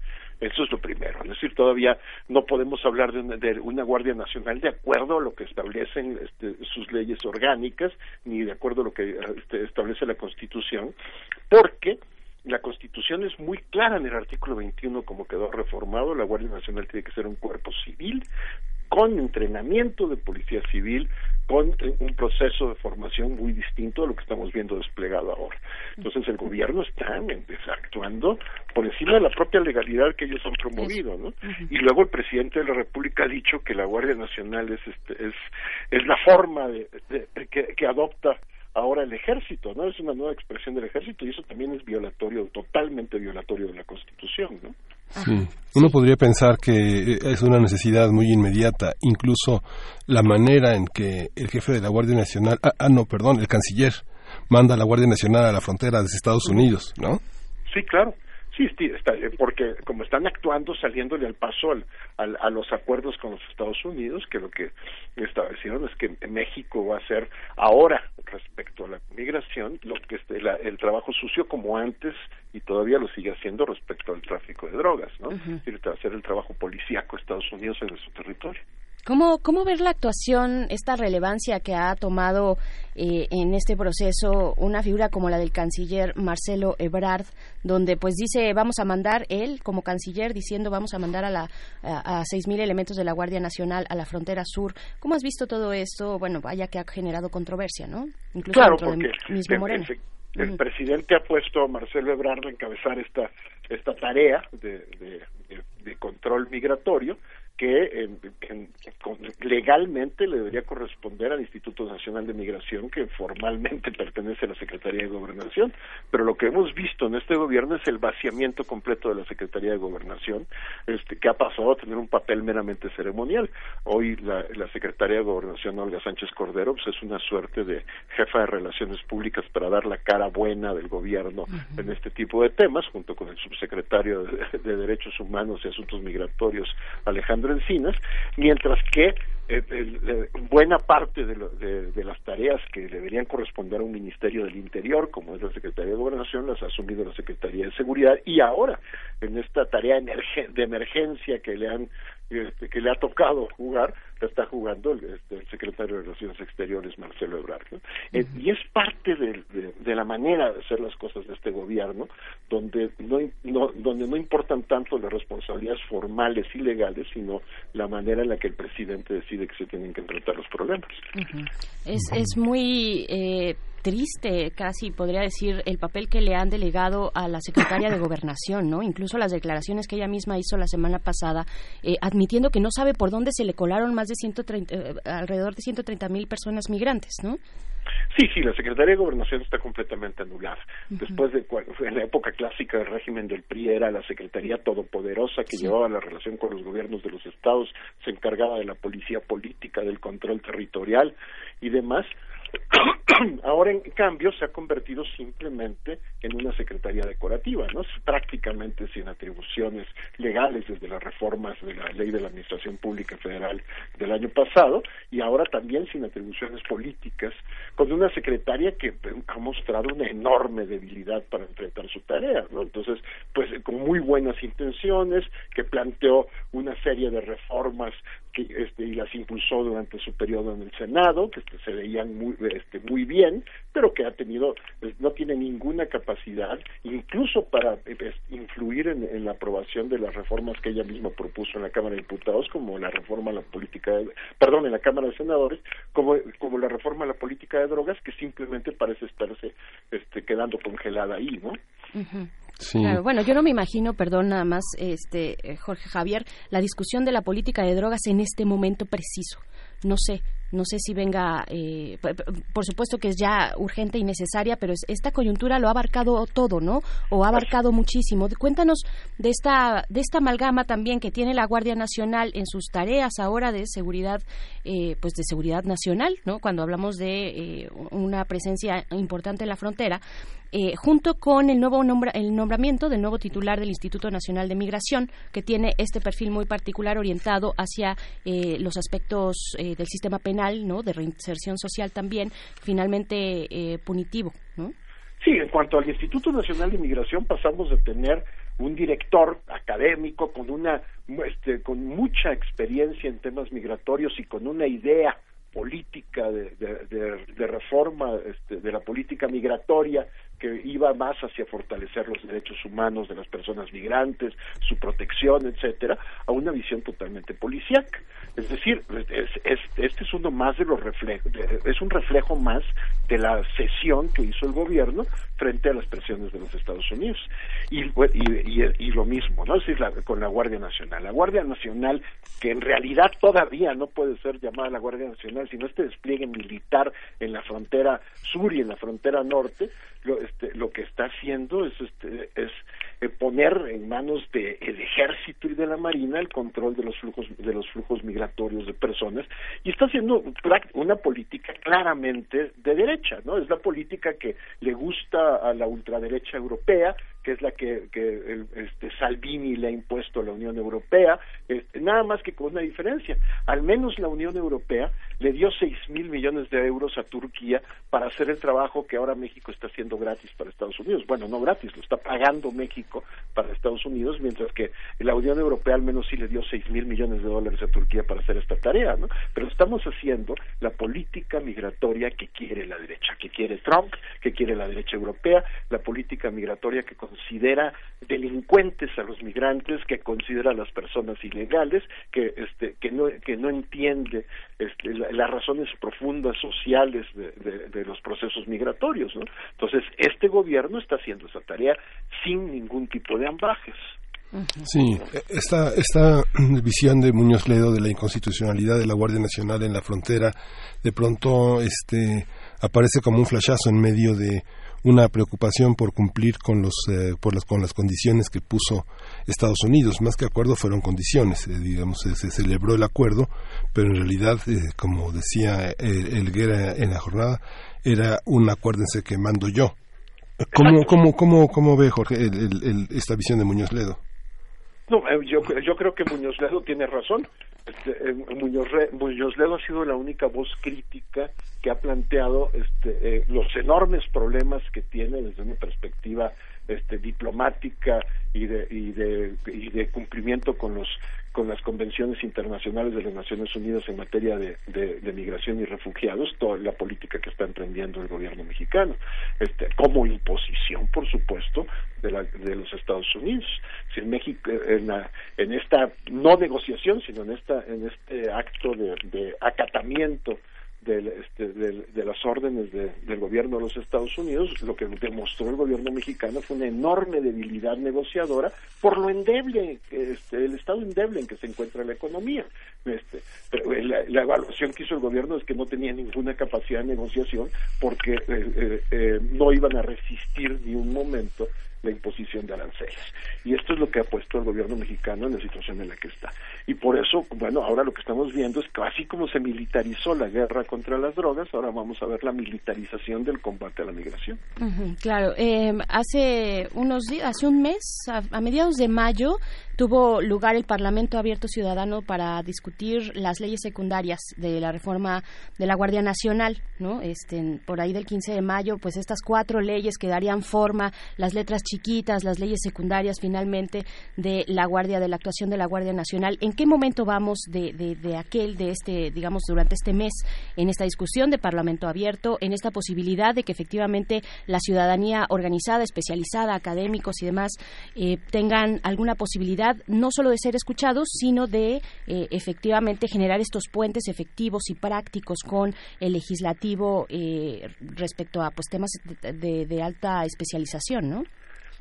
Eso es lo primero. Es decir, todavía no podemos hablar de una, de una Guardia Nacional de acuerdo a lo que establecen este, sus leyes orgánicas, ni de acuerdo a lo que este, establece la Constitución, porque la Constitución es muy clara en el artículo 21 como quedó reformado, la Guardia Nacional tiene que ser un cuerpo civil con entrenamiento de policía civil, con un proceso de formación muy distinto a lo que estamos viendo desplegado ahora. Entonces el gobierno está actuando por encima de la propia legalidad que ellos han promovido, ¿no? Y luego el presidente de la República ha dicho que la Guardia Nacional es este, es es la forma de, de- de- que, que adopta ahora el ejército, ¿no? Es una nueva expresión del ejército y eso también es violatorio, totalmente violatorio de la Constitución, ¿no? Sí. Uno podría pensar que eh, es una necesidad muy inmediata, incluso la manera en que el jefe de la Guardia Nacional, ah, ah, no, perdón, el canciller manda a la Guardia Nacional a la frontera de Estados Unidos, ¿no? Sí, claro. Sí, sí, está- porque como están actuando saliéndole al paso al, al- a los acuerdos con los Estados Unidos, que lo que establecieron es que México va a hacer ahora respecto a la migración lo que este, la- el trabajo sucio como antes y todavía lo sigue haciendo respecto al tráfico de drogas, ¿no? Es decir, va a hacer el trabajo policíaco de Estados Unidos en su territorio. ¿Cómo, ¿Cómo ver la actuación, esta relevancia que ha tomado eh, en este proceso una figura como la del canciller Marcelo Ebrard, donde pues dice vamos a mandar él como canciller diciendo vamos a mandar a la a, a 6.000 elementos de la Guardia Nacional a la frontera sur? ¿Cómo has visto todo esto? Bueno, vaya que ha generado controversia, ¿no? Incluso claro, porque del mismo el- Moreno. el, presidente ha puesto a Marcelo Ebrard a encabezar esta esta tarea de, de- de- de control migratorio que en- en- con- legalmente le debería corresponder al Instituto Nacional de Migración que formalmente pertenece a la Secretaría de Gobernación. Pero lo que hemos visto en este gobierno es el vaciamiento completo de la Secretaría de Gobernación este, que ha pasado a tener un papel meramente ceremonial. Hoy la, la Secretaría de Gobernación Olga Sánchez Cordero pues es una suerte de jefa de relaciones públicas para dar la cara buena del gobierno en este tipo de temas junto con el subsecretario de, de Derechos Humanos y Asuntos Migratorios Alejandro Encinas mientras que eh, eh, buena parte de, lo- de- de las tareas que deberían corresponder a un ministerio del Interior, como es la Secretaría de Gobernación, las ha asumido la Secretaría de Seguridad y ahora en esta tarea de emergencia que le han este, que le ha tocado jugar, está jugando el, este, el secretario de Relaciones Exteriores, Marcelo Ebrard. ¿no? Eh, y es parte de, de la manera de hacer las cosas de este gobierno, donde no, no- donde no importan tanto las responsabilidades formales y legales, sino la manera en la que el presidente decide que se tienen que enfrentar los problemas. Es, es muy eh, triste, casi podría decir, el papel que le han delegado a la secretaria de Gobernación, ¿no? Incluso las declaraciones que ella misma hizo la semana pasada, eh, admitiendo que no sabe por dónde se le colaron más de 130, eh, alrededor de 130 mil personas migrantes, ¿no? Sí, sí, la Secretaría de Gobernación está completamente anulada. Después de en la época clásica del régimen del PRI era la Secretaría todopoderosa que llevaba la relación con los gobiernos de los estados, se encargaba de la policía política, del control territorial y demás. Ahora, en cambio, se ha convertido simplemente en una secretaría decorativa, ¿no? Prácticamente sin atribuciones legales desde las reformas de la ley de la Administración Pública Federal del año pasado y ahora también sin atribuciones políticas, con una secretaria que ha mostrado una enorme debilidad para enfrentar su tarea, ¿no? Entonces, pues con muy buenas intenciones, que planteó una serie de reformas que, este, y las impulsó durante su periodo en el Senado, que se veían muy, este, muy bien, pero que ha tenido, pues, no tiene ninguna capacidad, incluso para pues, influir en, la aprobación de las reformas que ella misma propuso en la Cámara de Diputados, como la reforma a la política, perdón, en la Cámara de Senadores, como, como la reforma a la política de drogas, que simplemente parece estarse este, quedando congelada ahí, ¿no? Bueno, yo no me imagino, perdón, nada más, este, eh, Jorge Javier, la discusión de la política de drogas en este momento preciso. No sé, no sé si venga, eh, por supuesto que es ya urgente y necesaria, pero esta coyuntura lo ha abarcado todo, ¿no? O ha abarcado muchísimo. Cuéntanos de esta, de esta amalgama también que tiene la Guardia Nacional en sus tareas ahora de seguridad, eh, pues de seguridad nacional, ¿no? Cuando hablamos de eh, una presencia importante en la frontera, junto con el nuevo el nombramiento del nuevo titular del Instituto Nacional de Migración, que tiene este perfil muy particular orientado hacia los aspectos del sistema penal ¿no? De reinserción social también, finalmente eh, punitivo, ¿no? Sí, en cuanto al Instituto Nacional de Migración pasamos de tener un director académico con una este, con mucha experiencia en temas migratorios y con una idea política de, de, reforma este, de la política migratoria que iba más hacia fortalecer los derechos humanos de las personas migrantes, su protección, etcétera, a una visión totalmente policíaca. Es decir, este es uno más de los reflejos, es un reflejo más de la cesión que hizo el gobierno frente a las presiones de los Estados Unidos. Y, y, lo mismo, ¿no? Es decir, con la Guardia Nacional. La Guardia Nacional, que en realidad todavía no puede ser llamada la Guardia Nacional, sino este despliegue militar en la frontera sur y en la frontera norte, lo, este, lo que está haciendo es, este, es eh, poner en manos del ejército y de la marina el control de los flujos de los flujos migratorios de personas y está haciendo una política claramente de derecha no es la política que le gusta a la ultraderecha europea que es la que, que este, Salvini le ha impuesto a la Unión Europea, este, nada más que con una diferencia. Al menos la Unión Europea le dio seis mil millones de euros a Turquía para hacer el trabajo que ahora México está haciendo gratis para Estados Unidos. Bueno, no gratis, lo está pagando México para Estados Unidos, mientras que la Unión Europea al menos sí le dio seis mil millones de dólares a Turquía para hacer esta tarea, ¿no? Pero estamos haciendo la política migratoria que quiere la derecha, que quiere Trump, que quiere la derecha europea, la política migratoria que considera delincuentes a los migrantes, que considera a las personas ilegales, que este que no que no entiende este, las razones profundas sociales de, los procesos migratorios, ¿no? Entonces este gobierno está haciendo esa tarea sin ningún tipo de ambajes. Sí, esta, esta visión de Muñoz Ledo de la inconstitucionalidad de la Guardia Nacional en la frontera, de pronto este, aparece como un flashazo en medio de una preocupación por cumplir con los eh, por las con las condiciones que puso Estados Unidos. Más que acuerdo fueron condiciones eh, digamos se, celebró el acuerdo pero en realidad eh, como decía Elguera en la jornada era un acuérdense que mando yo. Cómo cómo cómo cómo ve Jorge esta visión de Muñoz Ledo no, yo, yo creo que Muñoz Ledo tiene razón. Este, eh, Muñoz, Ledo ha sido la única voz crítica que ha planteado este, eh, los enormes problemas que tiene desde una perspectiva este, diplomática y de, y de, y de cumplimiento con los con las convenciones internacionales de las Naciones Unidas en materia de, de, migración y refugiados, toda la política que está emprendiendo el gobierno mexicano, este, como imposición, por supuesto, de, la, de los Estados Unidos. Si en México, en, en esta no negociación, sino en esta en este acto de, de acatamiento este, de las órdenes del gobierno de los Estados Unidos, lo que demostró el gobierno mexicano fue una enorme debilidad negociadora por lo endeble, este, el estado endeble en que se encuentra la economía. Este, pero la, evaluación que hizo el gobierno es que no tenía ninguna capacidad de negociación porque eh, eh, eh, no iban a resistir ni un momento la imposición de aranceles. Y esto es lo que ha puesto el gobierno mexicano en la situación en la que está. Y por eso, bueno, ahora lo que estamos viendo es que así como se militarizó la guerra contra las drogas, ahora vamos a ver la militarización del combate a la migración. claro, eh, hace unos días, hace un mes, a mediados de mayo, tuvo lugar el Parlamento Abierto Ciudadano para discutir las leyes secundarias de la reforma de la Guardia Nacional, ¿no? Este, por ahí del 15 de mayo, pues estas cuatro leyes que darían forma, las letras chiquitas, las leyes secundarias finalmente de la Guardia, de la actuación de la Guardia Nacional. ¿En qué momento vamos de, de, aquel, de este, digamos, durante este mes en esta discusión de Parlamento abierto, en esta posibilidad de que efectivamente la ciudadanía organizada, especializada, académicos y demás, eh, tengan alguna posibilidad no solo de ser escuchados, sino de eh, efectivamente generar estos puentes efectivos y prácticos con el legislativo eh, respecto a pues temas de, de alta especialización, ¿no?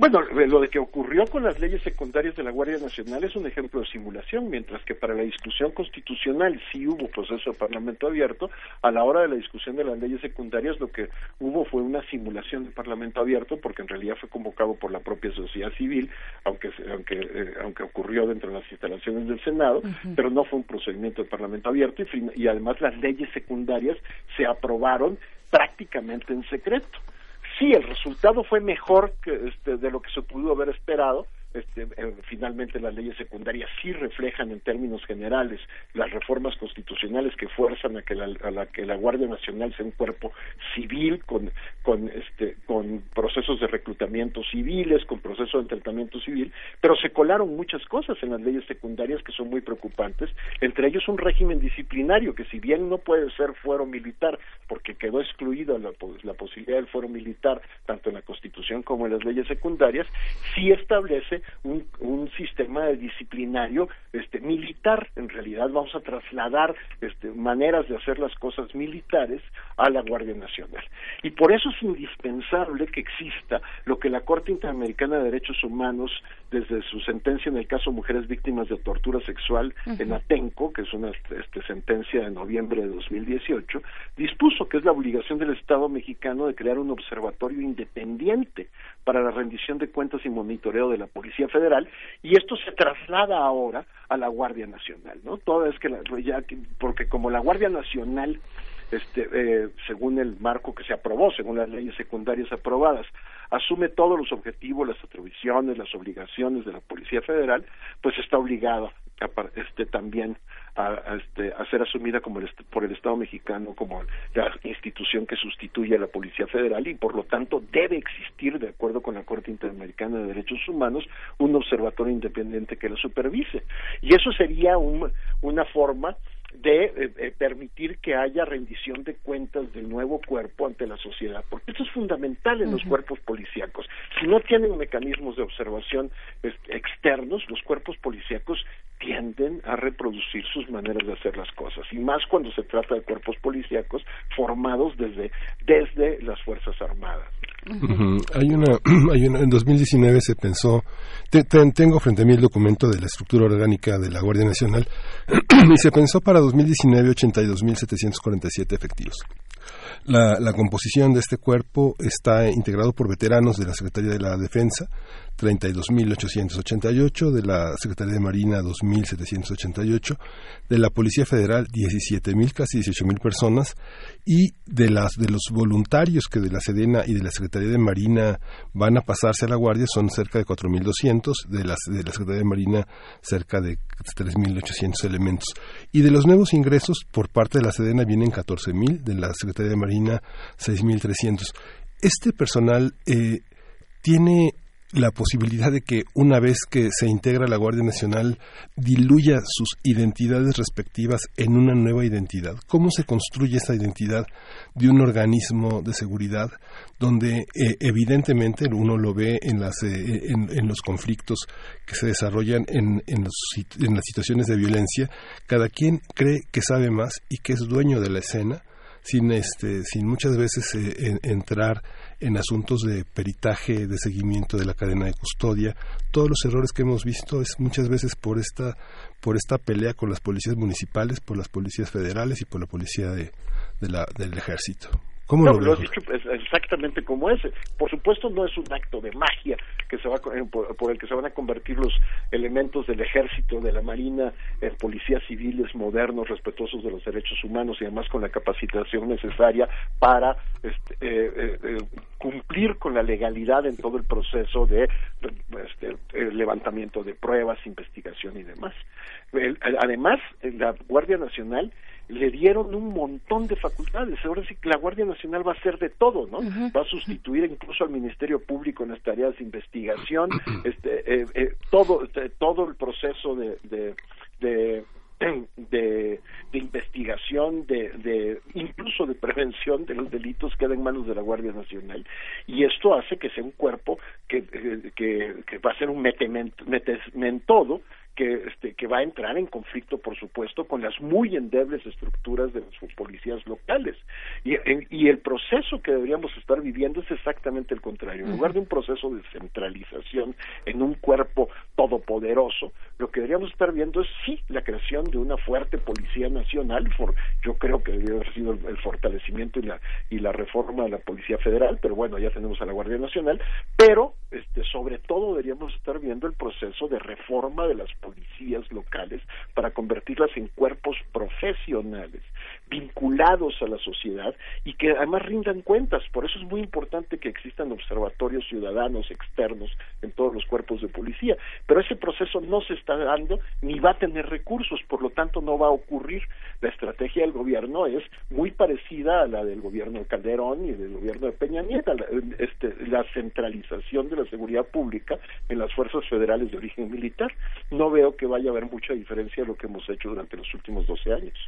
Bueno, lo de que ocurrió con las leyes secundarias de la Guardia Nacional es un ejemplo de simulación, mientras que para la discusión constitucional sí hubo proceso de parlamento abierto, a la hora de la discusión de las leyes secundarias lo que hubo fue una simulación de parlamento abierto, porque en realidad fue convocado por la propia sociedad civil, aunque aunque eh, aunque ocurrió dentro de las instalaciones del Senado, pero no fue un procedimiento de parlamento abierto y además las leyes secundarias se aprobaron prácticamente en secreto sí, el resultado fue mejor que, este, de lo que se pudo haber esperado, este, finalmente las leyes secundarias sí reflejan en términos generales las reformas constitucionales que fuerzan a que la, a la que la Guardia Nacional sea un cuerpo civil con con este con procesos de reclutamiento civiles con procesos de entrenamiento civil pero se colaron muchas cosas en las leyes secundarias que son muy preocupantes entre ellos un régimen disciplinario que si bien no puede ser fuero militar porque quedó excluida la, la posibilidad del fuero militar tanto en la Constitución como en las leyes secundarias sí establece un, un sistema disciplinario este, militar. En realidad vamos a trasladar este, maneras de hacer las cosas militares a la Guardia Nacional. Y por eso es indispensable que exista lo que la Corte Interamericana de Derechos Humanos, desde su sentencia en el caso Mujeres Víctimas de Tortura Sexual en Atenco, que es una este, sentencia de noviembre de 2018, dispuso que es la obligación del Estado mexicano de crear un observatorio independiente para la rendición de cuentas y monitoreo de la Policía Federal y esto se traslada ahora a la Guardia Nacional, ¿no? Todo es que la, ya porque como la Guardia Nacional este, eh, según el marco que se aprobó, según las leyes secundarias aprobadas, asume todos los objetivos, las atribuciones, las obligaciones de la Policía Federal, pues está obligado este, también a, este, a ser asumida como por el Estado mexicano como la institución que sustituye a la Policía Federal y por lo tanto debe existir, de acuerdo con la Corte Interamericana de Derechos Humanos, un observatorio independiente que la supervise. Y eso sería un, una forma de eh, eh, permitir que haya rendición de cuentas del nuevo cuerpo ante la sociedad, porque eso es fundamental en los cuerpos policíacos. Si no tienen mecanismos de observación externos, los cuerpos policíacos tienden a reproducir sus maneras de hacer las cosas, y más cuando se trata de cuerpos policíacos formados desde, desde las Fuerzas Armadas. Hay una, hay una, en 2019 se pensó, tengo frente a mí el documento de la estructura orgánica de la Guardia Nacional, y se pensó para 2019 82.747 efectivos. La, composición de este cuerpo está integrado por veteranos de la Secretaría de la Defensa, 32.888, de la Secretaría de Marina 2.788, de la Policía Federal 17.000, casi 18.000 personas, y de, las, de los voluntarios que de la Sedena y de la Secretaría de Marina van a pasarse a la Guardia son cerca de 4.200, de, las, de la Secretaría de Marina cerca de 3.800 elementos. Y de los nuevos ingresos por parte de la Sedena vienen 14.000, de la Secretaría de Marina 6.300. Este personal eh, tiene la posibilidad de que una vez que se integra la Guardia Nacional diluya sus identidades respectivas en una nueva identidad. ¿Cómo se construye esa identidad de un organismo de seguridad donde eh, evidentemente uno lo ve en, las, eh, en, los conflictos que se desarrollan en, en, las situaciones de violencia? Cada quien cree que sabe más y que es dueño de la escena sin este sin muchas veces eh, entrar en asuntos de peritaje, de seguimiento de la cadena de custodia. Todos los errores que hemos visto es muchas veces por esta por esta pelea con las policías municipales, por las policías federales y por la policía de, la, del ejército. ¿Cómo lo, has dicho exactamente como ese. Por supuesto no es un acto de magia que se va eh, por, el que se van a convertir los elementos del ejército, de la marina, en policías civiles modernos, respetuosos de los derechos humanos y además con la capacitación necesaria para este, eh, eh, cumplir con la legalidad en todo el proceso de este, levantamiento de pruebas, investigación y demás. además, la Guardia Nacional le dieron un montón de facultades. Ahora sí que la Guardia Nacional va a hacer de todo, ¿no? Va a sustituir incluso al Ministerio Público en las tareas de investigación, este, eh, eh, todo, este, todo el proceso de, de, de de, de investigación, de, de, incluso de prevención de los delitos queda en manos de la Guardia Nacional. Y esto hace que sea un cuerpo que, eh, que, que va a ser un metementodo que, este, que va a entrar en conflicto, por supuesto, con las muy endebles estructuras de las policías locales. Y, y el proceso que deberíamos estar viviendo es exactamente el contrario. En lugar de un proceso de centralización en un cuerpo todopoderoso, lo que deberíamos estar viendo es sí la creación de una fuerte policía nacional. For, yo creo que debería haber sido el, fortalecimiento y la, y la reforma de la Policía Federal, pero bueno, ya tenemos a la Guardia Nacional. Pero, este, sobre todo, deberíamos estar viendo el proceso de reforma de las policías locales para convertirlas en cuerpos profesionales vinculados a la sociedad y que además rindan cuentas. Por eso es muy importante que existan observatorios ciudadanos externos en todos los cuerpos de policía. Pero ese proceso no se está dando ni va a tener recursos, por lo tanto no va a ocurrir. La estrategia del gobierno es muy parecida a la del gobierno de Calderón y del gobierno de Peña Nieto, la, este, la centralización de la seguridad pública en las fuerzas federales de origen militar. No veo que vaya a haber mucha diferencia de lo que hemos hecho durante los últimos 12 años.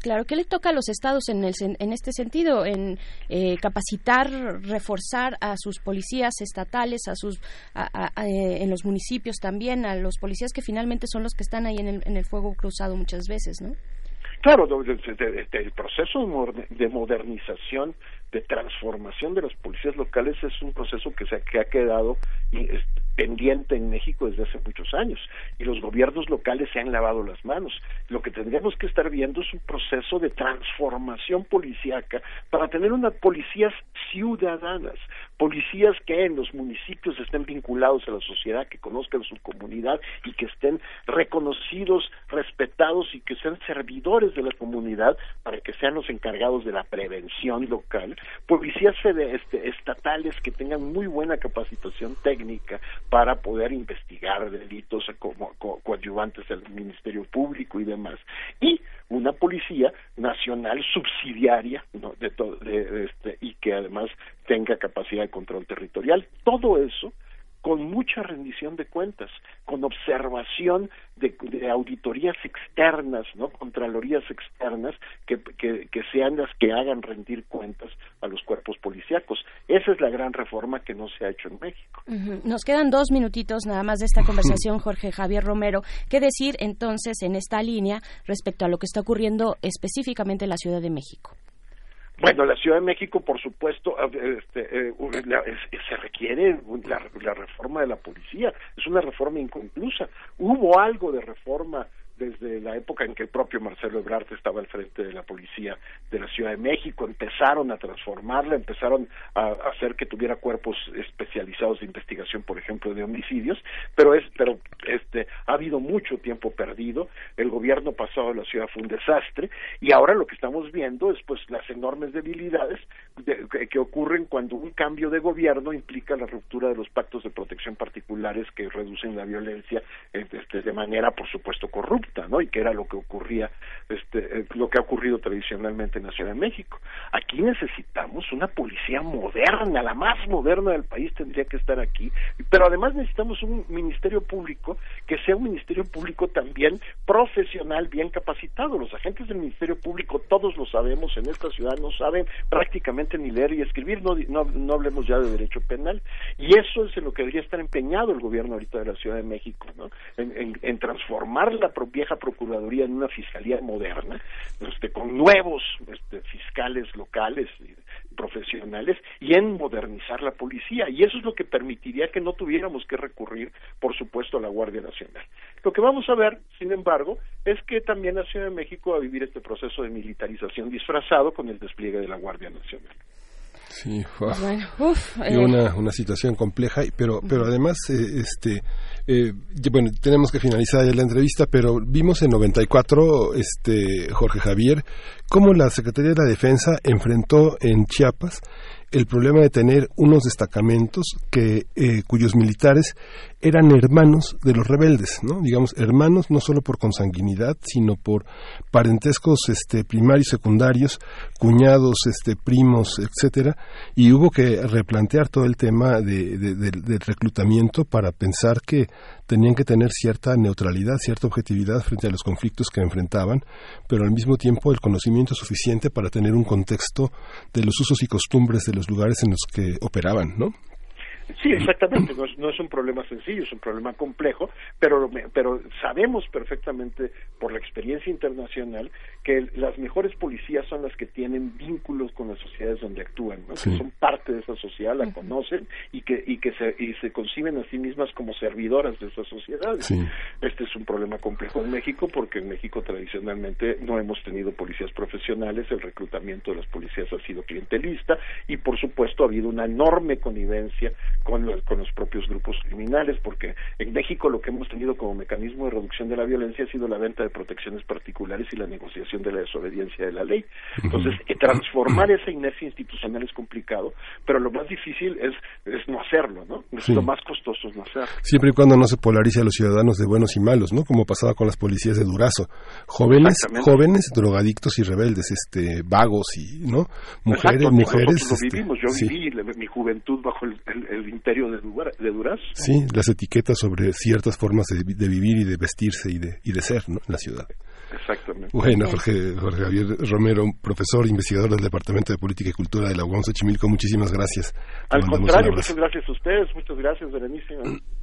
Claro, ¿qué le toca a los estados en, el, en este sentido? En eh, capacitar, reforzar a sus policías estatales, a sus, eh, en los municipios también, a los policías que finalmente son los que están ahí en el, en el fuego cruzado muchas veces, ¿no? Claro, el proceso de modernización, de transformación de las policías locales es un proceso que se que ha quedado pendiente en México desde hace muchos años y los gobiernos locales se han lavado las manos. Lo que tendríamos que estar viendo es un proceso de transformación policíaca para tener unas policías ciudadanas, policías que en los municipios estén vinculados a la sociedad, que conozcan su comunidad y que estén reconocidos, respetados y que sean servidores de la comunidad para que sean los encargados de la prevención local, policías este, estatales que tengan muy buena capacitación técnica para poder investigar delitos como coadyuvantes del Ministerio Público y demás, y una policía nacional subsidiaria de, de este, y que además tenga capacidad de control territorial. Todo eso con mucha rendición de cuentas, con observación de, auditorías externas, ¿no? Contralorías externas que, que, sean las que hagan rendir cuentas a los cuerpos policíacos. Esa es la gran reforma que no se ha hecho en México. Nos quedan dos minutitos nada más de esta conversación, Jorge Javier Romero. ¿Qué decir entonces en esta línea respecto a lo que está ocurriendo específicamente en la Ciudad de México? Bueno, la Ciudad de México, por supuesto, este, eh, se requiere la, la, reforma de la policía. Es una reforma inconclusa. Hubo algo de reforma desde la época en que el propio Marcelo Ebrard estaba al frente de la policía de la Ciudad de México, empezaron a transformarla, empezaron a hacer que tuviera cuerpos especializados de investigación, por ejemplo, de homicidios, pero es, pero este, ha habido mucho tiempo perdido, el gobierno pasado de la ciudad fue un desastre, y ahora lo que estamos viendo es pues las enormes debilidades que, ocurren cuando un cambio de gobierno implica la ruptura de los pactos de protección particulares que reducen la violencia este, de manera, por supuesto, corrupta ¿no? Y que era lo que ocurría, este, eh, lo que ha ocurrido tradicionalmente en la Ciudad de México. Aquí necesitamos una policía moderna, la más moderna del país tendría que estar aquí, pero además necesitamos un ministerio público que sea un ministerio público también profesional, bien capacitado. Los agentes del ministerio público, todos lo sabemos en esta ciudad, no saben prácticamente ni leer y escribir, no, no, hablemos ya de derecho penal. Y eso es en lo que debería estar empeñado el gobierno ahorita de la Ciudad de México, ¿no? En, en transformar la vieja procuraduría en una fiscalía moderna, este, con nuevos este, fiscales locales profesionales y en modernizar la policía y eso es lo que permitiría que no tuviéramos que recurrir por supuesto a la Guardia Nacional. Lo que vamos a ver, sin embargo, es que también la Ciudad de México va a vivir este proceso de militarización disfrazado con el despliegue de la Guardia Nacional. Sí, eh. una, una situación compleja, pero, pero además, eh, este, eh, bueno, tenemos que finalizar ya la entrevista, pero vimos en 94, este, Jorge Javier, cómo la Secretaría de la Defensa enfrentó en Chiapas el problema de tener unos destacamentos que, eh, cuyos militares eran hermanos de los rebeldes, ¿no? Digamos, hermanos no solo por consanguinidad, sino por parentescos este, primarios, secundarios, cuñados, este, primos, etcétera, y hubo que replantear todo el tema de, del reclutamiento para pensar que tenían que tener cierta neutralidad, cierta objetividad frente a los conflictos que enfrentaban, pero al mismo tiempo el conocimiento suficiente para tener un contexto de los usos y costumbres de los lugares en los que operaban, ¿no? Sí, exactamente. No es, no es, un problema sencillo, es un problema complejo, pero, pero sabemos perfectamente por la experiencia internacional que las mejores policías son las que tienen vínculos con las sociedades donde actúan, que son parte de esa sociedad, la conocen y que, y que se, y se conciben a sí mismas como servidoras de esas sociedades. Este es un problema complejo en México porque en México tradicionalmente no hemos tenido policías profesionales, el reclutamiento de las policías ha sido clientelista y por supuesto ha habido una enorme connivencia con, con los propios grupos criminales, porque en México lo que hemos tenido como mecanismo de reducción de la violencia ha sido la venta de protecciones particulares y la negociación de la desobediencia de la ley. Entonces, eh, transformar esa inercia institucional es complicado, pero lo más difícil es, es no hacerlo, ¿no? Lo más costoso es no hacerlo. Siempre y cuando no se polarice a los ciudadanos de buenos y malos, ¿no? Como pasaba con las policías de Durazo. Jóvenes, jóvenes, drogadictos y rebeldes, este, vagos y, ¿no? Mujeres, mujeres. Lo este, vivimos. Yo viví mi juventud bajo el, el imperio de, de Durazno. Sí, las etiquetas sobre ciertas formas de, vivir y de vestirse y de, y de ser ¿no? en la ciudad. Exactamente. Bueno, Jorge, Jorge Javier Romero, profesor, investigador del Departamento de Política y Cultura de la UAM Xochimilco, muchísimas gracias. Al contrario, muchas gracias a ustedes, muchas gracias, Berenice.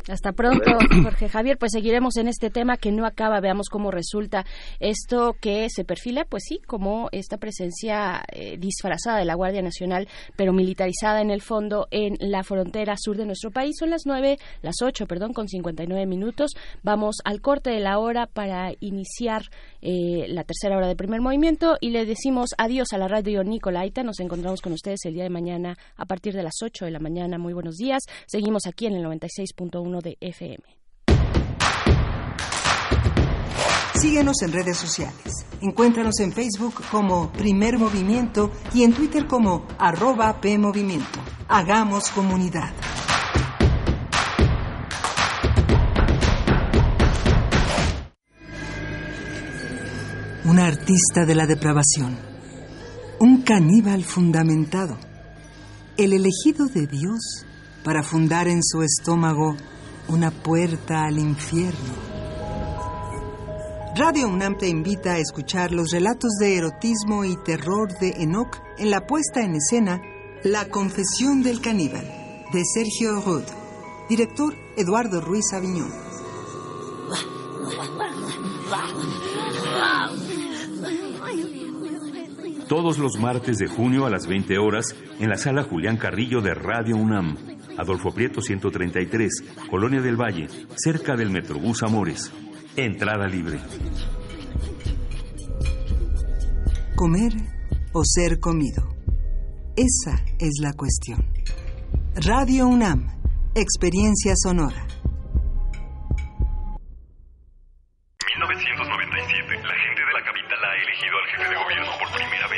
Hasta pronto, Jorge Javier. Pues seguiremos en este tema que no acaba. Veamos cómo resulta esto que se perfila, pues sí, como esta presencia eh, disfrazada de la Guardia Nacional, pero militarizada en el fondo en la frontera sur de nuestro país. Son las nueve, las ocho, perdón, con 59 minutos. Vamos al corte de la hora para iniciar eh, la tercera hora de primer movimiento y le decimos adiós a la radio Nicolaita. Nos encontramos con ustedes el día de mañana a partir de las 8 de la mañana. Muy buenos días. Seguimos aquí en el 96.1 de FM. Síguenos en redes sociales. Encuéntranos en Facebook como Primer Movimiento y en Twitter como arroba PMovimiento. Hagamos comunidad. una artista de la depravación, un caníbal fundamentado, el elegido de Dios para fundar en su estómago una puerta al infierno. Radio UNAM te invita a escuchar los relatos de erotismo y terror de Enoch en la puesta en escena La confesión del caníbal, de Sergio Rod, director Eduardo Ruiz Aviñón. todos los martes de junio a las 20 horas en la sala Julián Carrillo de Radio UNAM. Adolfo Prieto 133, Colonia del Valle, cerca del Metrobús Amores. Entrada libre. Comer o ser comido. Esa es la cuestión. Radio UNAM, experiencia sonora.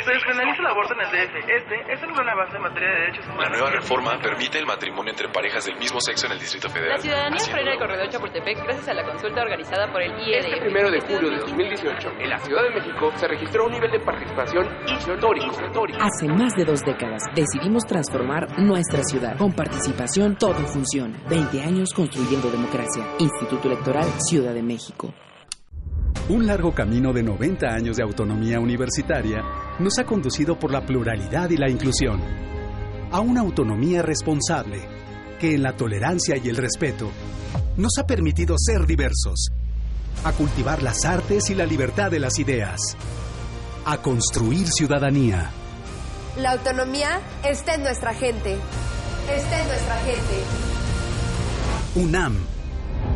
Se despenaliza el aborto en el DF. Este es un gran avance en materia de derechos humanos. La nueva reforma permite el matrimonio entre parejas del mismo sexo en el Distrito Federal. La ciudadanía frena el corredor Chapultepec gracias a la consulta organizada por el IED. Este primero de julio de 2018, en la Ciudad de México, se registró un nivel de participación histórico. Hace más de dos décadas decidimos transformar nuestra ciudad. Con participación todo funciona. 20 años construyendo democracia. Instituto Electoral Ciudad de México. Un largo camino de 90 años de autonomía universitaria nos ha conducido por la pluralidad y la inclusión a una autonomía responsable que en la tolerancia y el respeto nos ha permitido ser diversos, a cultivar las artes y la libertad de las ideas, a construir ciudadanía. La autonomía está en nuestra gente. Está en nuestra gente. UNAM,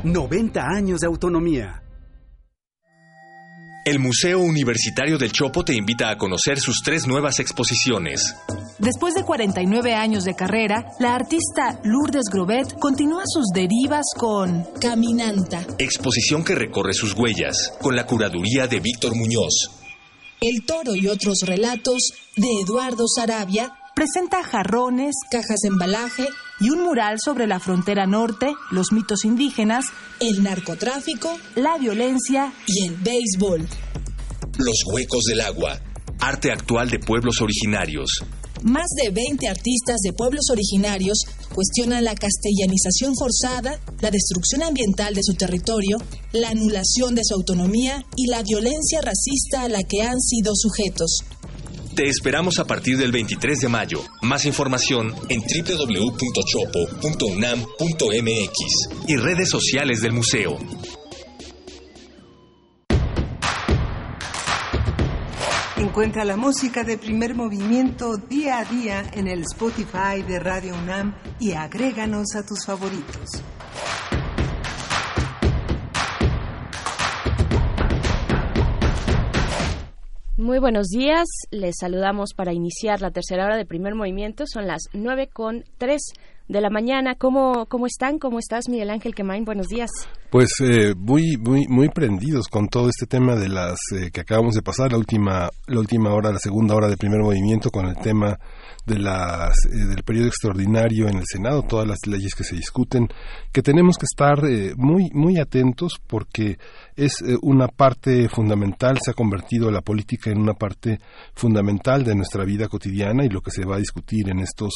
90 años de autonomía. El Museo Universitario del Chopo te invita a conocer sus tres nuevas exposiciones. Después de 49 años de carrera, la artista Lourdes Grobet continúa sus derivas con Caminanta. Exposición que recorre sus huellas, con la curaduría de Víctor Muñoz. El toro y otros relatos de Eduardo Sarabia presenta jarrones, cajas de embalaje y un mural sobre la frontera norte, los mitos indígenas, el narcotráfico, la violencia y el béisbol. Los huecos del agua, arte actual de pueblos originarios. Más de 20 artistas de pueblos originarios cuestionan la castellanización forzada, la destrucción ambiental de su territorio, la anulación de su autonomía y la violencia racista a la que han sido sujetos. Te esperamos a partir del 23 de mayo. Más información en www.chopo.unam.mx y redes sociales del museo. Encuentra la música de primer movimiento día a día en el Spotify de Radio UNAM y agréganos a tus favoritos. Muy buenos días, les saludamos para iniciar la tercera hora de primer movimiento, son las nueve con tres de la mañana. ¿Cómo, cómo están? ¿Cómo estás, Miguel Ángel Quemain? Buenos días. Pues eh, muy, muy, muy prendidos con todo este tema de las eh, que acabamos de pasar, la última, la última hora, la segunda hora de primer movimiento con el tema de las, eh, del periodo extraordinario en el Senado, todas las leyes que se discuten, que tenemos que estar muy, muy atentos porque es una parte fundamental, se ha convertido la política en una parte fundamental de nuestra vida cotidiana y lo que se va a discutir en estos,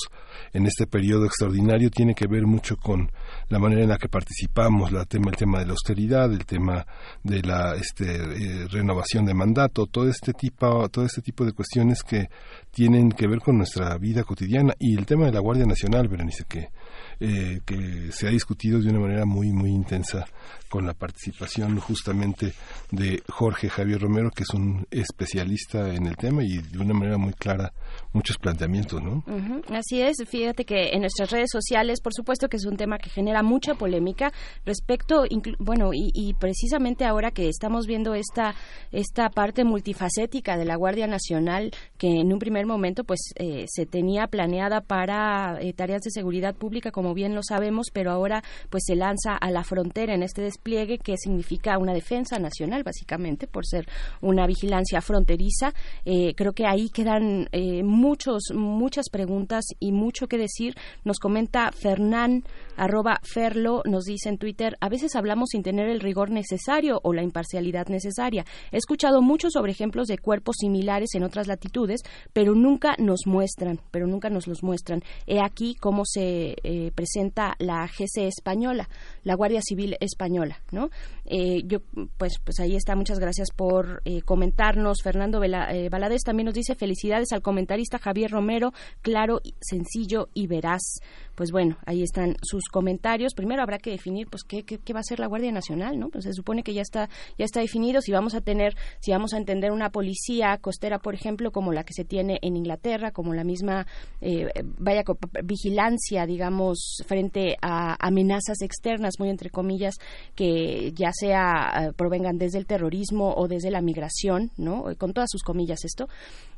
en este periodo extraordinario tiene que ver mucho con la manera en la que participamos, la tema, el tema de la austeridad, el tema de la este, renovación de mandato, todo este tipo, todo este tipo de cuestiones que tienen que ver con nuestra vida cotidiana. Y el tema de la Guardia Nacional, Berenice, que, eh, que se ha discutido de una manera muy, muy intensa con la participación justamente de Jorge Javier Romero, que es un especialista en el tema y de una manera muy clara muchos planteamientos, ¿no? Así es, fíjate que en nuestras redes sociales, por supuesto que es un tema que genera mucha polémica respecto, bueno, y, precisamente ahora que estamos viendo esta, esta parte multifacética de la Guardia Nacional, que en un primer momento pues eh, se tenía planeada para eh, tareas de seguridad pública, como bien lo sabemos, pero ahora pues se lanza a la frontera en este despliegue que significa una defensa nacional, básicamente, por ser una vigilancia fronteriza. Eh, creo que ahí quedan muchos, muchas preguntas y mucho que decir. Nos comenta Fernán, arroba Ferlo, nos dice en Twitter, a veces hablamos sin tener el rigor necesario o la imparcialidad necesaria. He escuchado mucho sobre ejemplos de cuerpos similares en otras latitudes, pero nunca nos muestran, pero nunca nos los muestran. He aquí cómo se eh, presenta la GC española, la Guardia Civil española, ¿no? Eh, yo, pues, pues ahí está. Muchas gracias por eh, comentarnos. Fernando Valadez también nos dice felicidades al comentarista Javier Romero, claro, sencillo y veraz. Pues bueno, ahí están sus comentarios. Primero habrá que definir pues qué, va a ser la Guardia Nacional, ¿no? Pues se supone que ya está ya está definido si vamos a tener si vamos a entender una policía costera, por ejemplo, como la que se tiene en Inglaterra, como la misma eh, vaya vigilancia, digamos, frente a amenazas externas, muy entre comillas, que ya sea eh, provengan desde el terrorismo o desde la migración, ¿no? Con todas sus comillas esto,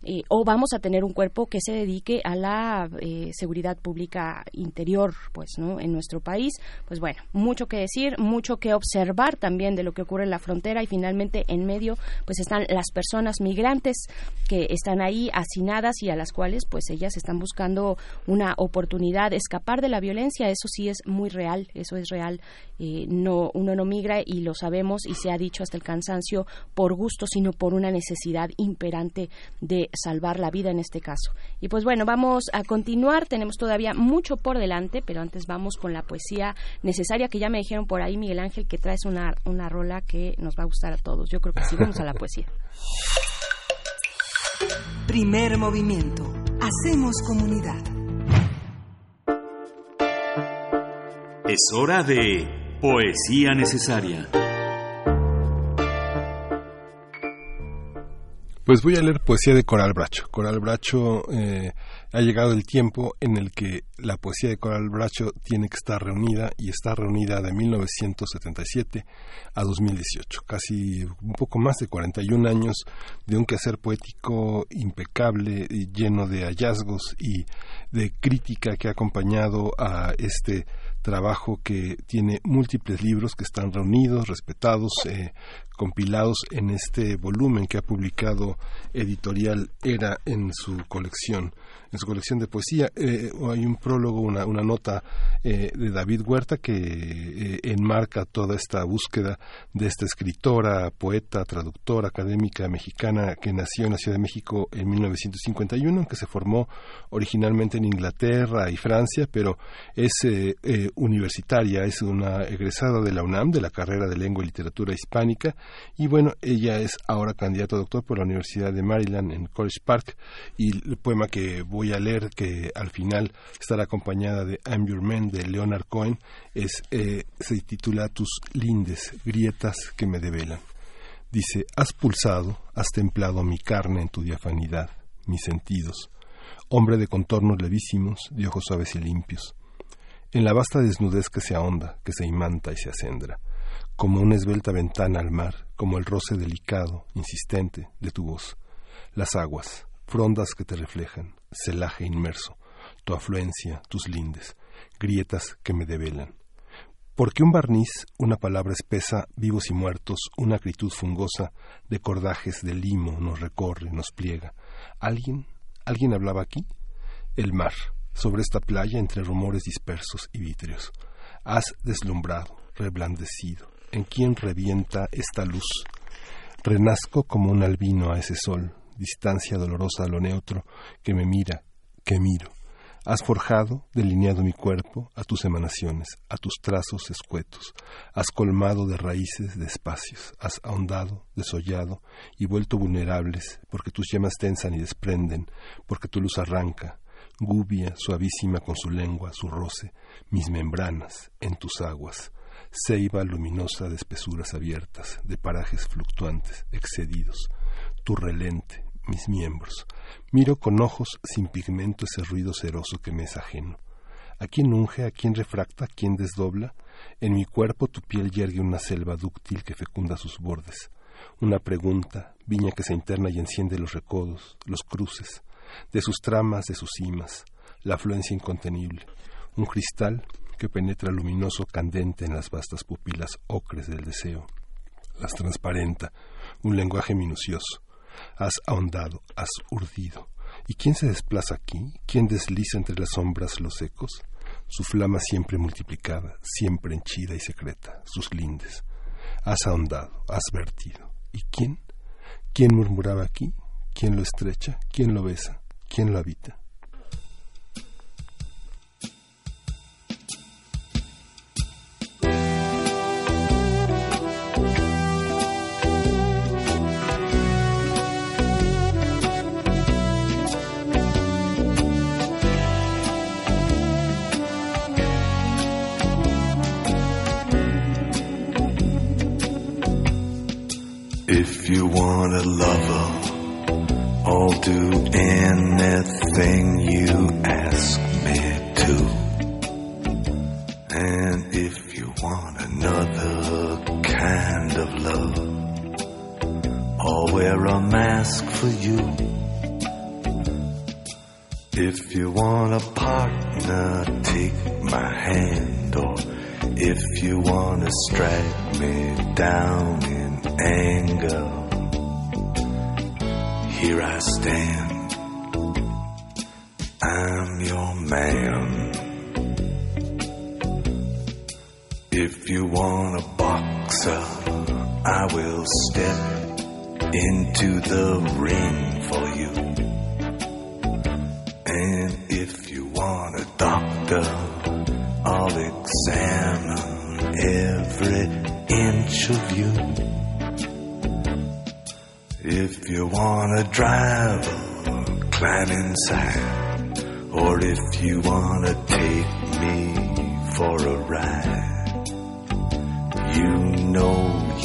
eh, o vamos a tener un cuerpo que se dedique a la eh, seguridad pública interior, pues, ¿no? En nuestro país, pues bueno, mucho que decir, mucho que observar también de lo que ocurre en la frontera y finalmente en medio, pues están las personas migrantes que están ahí hacinadas y a las cuales, pues ellas están buscando una oportunidad de escapar de la violencia. Eso sí es muy real, eso es real. Eh, no, uno no migra y lo sabemos y se ha dicho hasta el cansancio por gusto, sino por una necesidad imperante de salvar la vida en este caso. Y pues bueno, vamos a continuar, tenemos todavía mucho por delante, pero antes vamos con la poesía necesaria que ya me dijeron por ahí, Miguel Ángel, que traes una, una rola que nos va a gustar a todos. Yo creo que sí, vamos a la poesía. Primer movimiento. Hacemos comunidad. Es hora de poesía necesaria. Pues voy a leer poesía de Coral Bracho. Coral Bracho eh, ha llegado el tiempo en el que la poesía de Coral Bracho tiene que estar reunida y está reunida de 1977 a 2018, casi un poco más de 41 años de un quehacer poético impecable, lleno de hallazgos y de crítica que ha acompañado a este trabajo que tiene múltiples libros que están reunidos, respetados, eh, compilados en este volumen que ha publicado Editorial Era en su colección en su colección de poesía. Eh, hay un prólogo, una, nota eh, de David Huerta que eh, enmarca toda esta búsqueda de esta escritora, poeta, traductora, académica mexicana que nació en la Ciudad de México en 1951, que se formó originalmente en Inglaterra y Francia, pero es universitaria, es una egresada de la UNAM, de la carrera de Lengua y Literatura Hispánica, y bueno, ella es ahora candidata a doctor por la Universidad de Maryland en College Park, y el poema que voy voy a leer que al final estará acompañada de I'm Your Man de Leonard Cohen. Es eh, se titula Tus lindes grietas que me develan. Dice, has pulsado, has templado mi carne en tu diafanidad, mis sentidos, hombre de contornos levísimos, de ojos suaves y limpios, en la vasta desnudez que se ahonda, que se imanta y se acendra, como una esbelta ventana al mar, como el roce delicado, insistente, de tu voz, las aguas, frondas que te reflejan, celaje inmerso, tu afluencia, tus lindes, grietas que me develan. Porque un barniz, una palabra espesa, vivos y muertos, una acritud fungosa, de cordajes de limo nos recorre, nos pliega. ¿Alguien? ¿Alguien hablaba aquí? El mar, sobre esta playa entre rumores dispersos y vítreos. Has deslumbrado, reblandecido. ¿En quién revienta esta luz? Renazco como un albino a ese sol, distancia dolorosa a lo neutro, que me mira, que miro. Has forjado, delineado mi cuerpo a tus emanaciones, a tus trazos escuetos. Has colmado de raíces, de espacios. Has ahondado, desollado y vuelto vulnerables, porque tus llamas tensan y desprenden, porque tu luz arranca, gubia, suavísima con su lengua, su roce, mis membranas, en tus aguas. Ceiba luminosa de espesuras abiertas, de parajes fluctuantes, excedidos. Tu relente, mis miembros. Miro con ojos sin pigmento ese ruido ceroso que me es ajeno. ¿A quién unge, a quién refracta, a quién desdobla? En mi cuerpo tu piel yergue una selva dúctil que fecunda sus bordes. Una pregunta, viña que se interna y enciende los recodos, los cruces, de sus tramas, de sus cimas, la afluencia incontenible. Un cristal que penetra luminoso, candente en las vastas pupilas ocres del deseo. Las transparenta, un lenguaje minucioso, Has ahondado, has urdido. ¿Y quién se desplaza aquí? ¿Quién desliza entre las sombras los ecos? Su flama siempre multiplicada, siempre henchida y secreta, sus lindes. Has ahondado, has vertido. ¿Y quién? ¿Quién murmuraba aquí? ¿Quién lo estrecha? ¿Quién lo besa? ¿Quién lo habita? You want a lover, I'll do anything you ask me to. And if you want another kind of love, I'll wear a mask for you. If you want a partner, take my hand, or if you want to strike me down in anger here I stand. I'm your man. If you want a boxer, I will step into the ring for you. And if you want a doctor, of you. If you wanna drive, climb inside. Or if you wanna take me for a ride, you know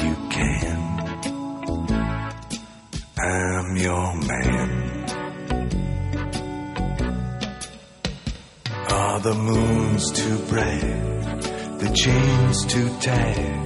you can. I'm your man. Are the moons too bright? The chains too tight?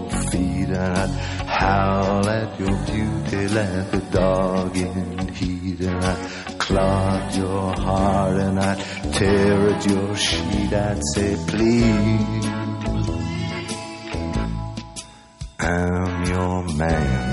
and I'd howl at your beauty like a dog in heat, and I'd clog your heart, and I'd tear at your sheet. I'd say, please, I'm your man.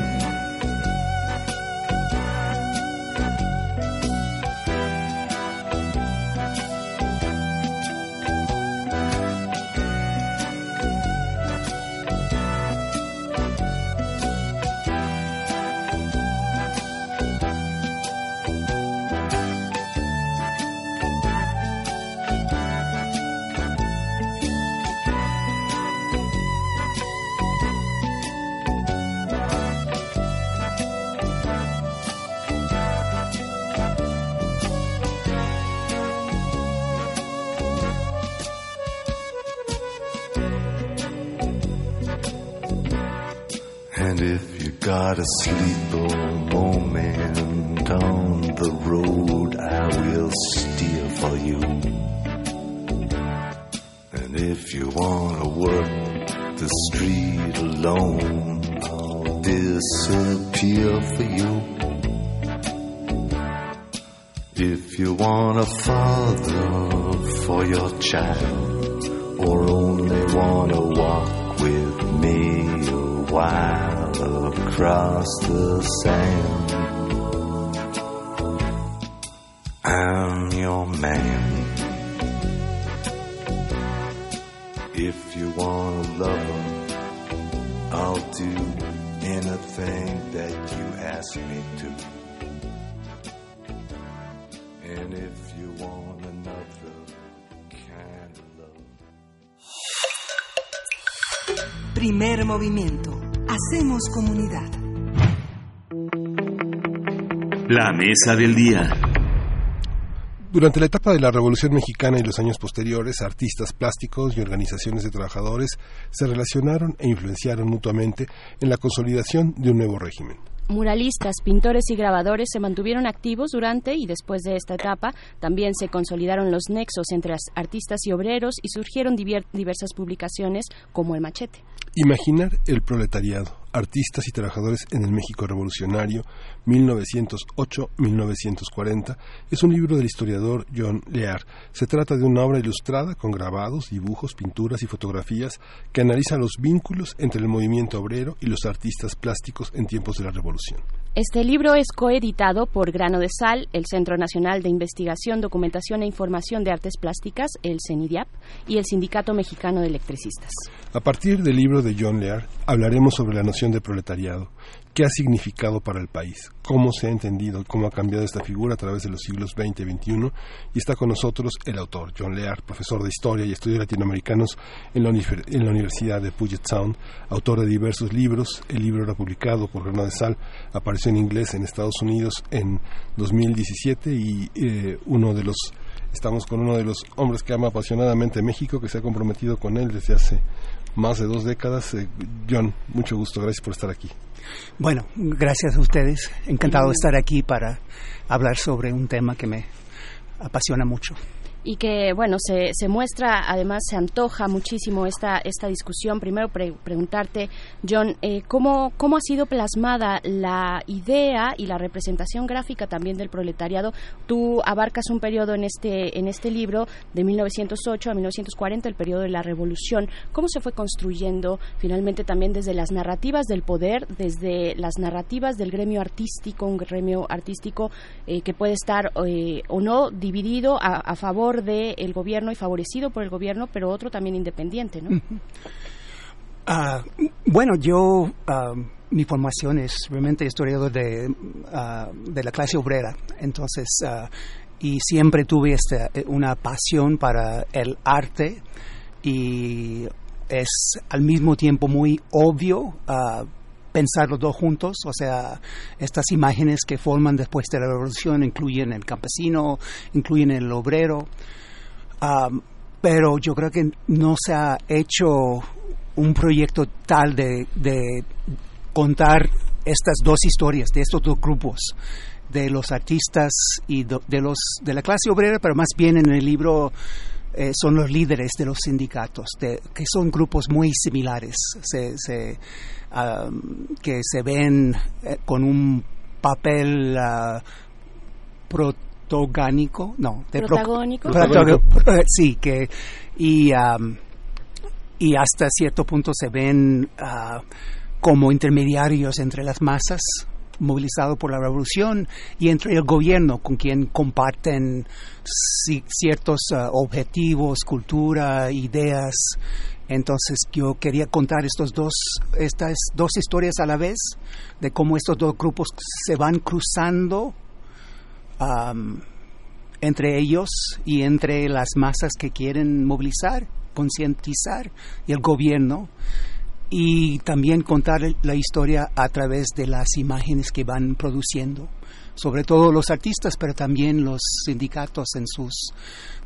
La mesa del día. Durante la etapa de la Revolución Mexicana y los años posteriores, artistas plásticos y organizaciones de trabajadores se relacionaron e influenciaron mutuamente en la consolidación de un nuevo régimen. Muralistas, pintores y grabadores se mantuvieron activos durante y después de esta etapa. También se consolidaron los nexos entre artistas y obreros y surgieron diversas publicaciones como El Machete. Imaginar el proletariado, artistas y trabajadores en el México revolucionario 1908-1940 es un libro del historiador John Lear. Se trata de una obra ilustrada con grabados, dibujos, pinturas y fotografías que analiza los vínculos entre el movimiento obrero y los artistas plásticos en tiempos de la revolución. Este libro es coeditado por Grano de Sal, el Centro Nacional de Investigación, Documentación e Información de Artes Plásticas, el CENIDIAP, y el Sindicato Mexicano de Electricistas. A partir del libro de John Lear, hablaremos sobre la noción de proletariado, qué ha significado para el país, cómo se ha entendido, cómo ha cambiado esta figura a través de los siglos XX y XXI. Y está con nosotros el autor, John Lear, profesor de Historia y Estudios Latinoamericanos en la, Universidad de Puget Sound, autor de diversos libros. El libro era publicado por Grano de Sal, apareció en inglés en Estados Unidos en 2017 y eh, uno de los estamos con uno de los hombres que ama apasionadamente México, que se ha comprometido con él desde hace más de dos décadas. Eh, John, mucho gusto, gracias por estar aquí. Bueno, gracias a ustedes. Encantado de estar aquí para hablar sobre un tema que me apasiona mucho y que bueno se, se muestra además se antoja muchísimo esta esta discusión. Primero preguntarte John eh, cómo cómo ha sido plasmada la idea y la representación gráfica también del proletariado tú abarcas un periodo en este en este libro de 1908 a 1940 el periodo de la revolución. Cómo se fue construyendo finalmente también desde las narrativas del poder desde las narrativas del gremio artístico un gremio artístico eh, que puede estar eh, o no dividido a, a favor del el gobierno y favorecido por el gobierno, pero otro también independiente, ¿no? Ah, bueno, yo, uh, mi formación es realmente historiador de, uh, de la clase obrera, entonces, y siempre tuve esta, una pasión para el arte y es al mismo tiempo muy obvio pensar los dos juntos, o sea, estas imágenes que forman después de la revolución incluyen el campesino, incluyen el obrero, pero yo creo que no se ha hecho un proyecto tal de, de contar estas dos historias de estos dos grupos de los artistas y de los de la clase obrera, pero más bien en el libro eh, son los líderes de los sindicatos, de, que son grupos muy similares, se, se, que se ven eh, con un papel uh, protagónico, no, de protagónico, sí, que y y hasta cierto punto se ven uh, como intermediarios entre las masas movilizado por la revolución y entre el gobierno con quien comparten ciertos uh, objetivos, cultura, ideas. Entonces yo quería contar estos dos, estas dos historias a la vez de cómo estos dos grupos se van cruzando entre ellos y entre las masas que quieren movilizar, concientizar y el gobierno. Y también contar la historia a través de las imágenes que van produciendo, sobre todo los artistas, pero también los sindicatos en sus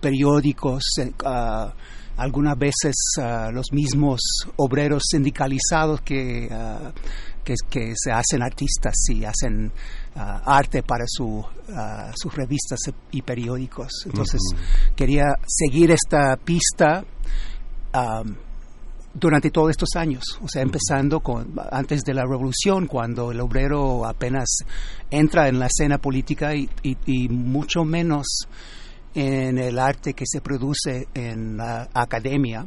periódicos, uh, algunas veces uh, los mismos obreros sindicalizados que, uh, que, que, se hacen artistas y hacen arte para su, sus revistas y periódicos. Entonces, quería seguir esta pista. Um, durante todos estos años, o sea, empezando con antes de la revolución, cuando el obrero apenas entra en la escena política y, mucho menos en el arte que se produce en la academia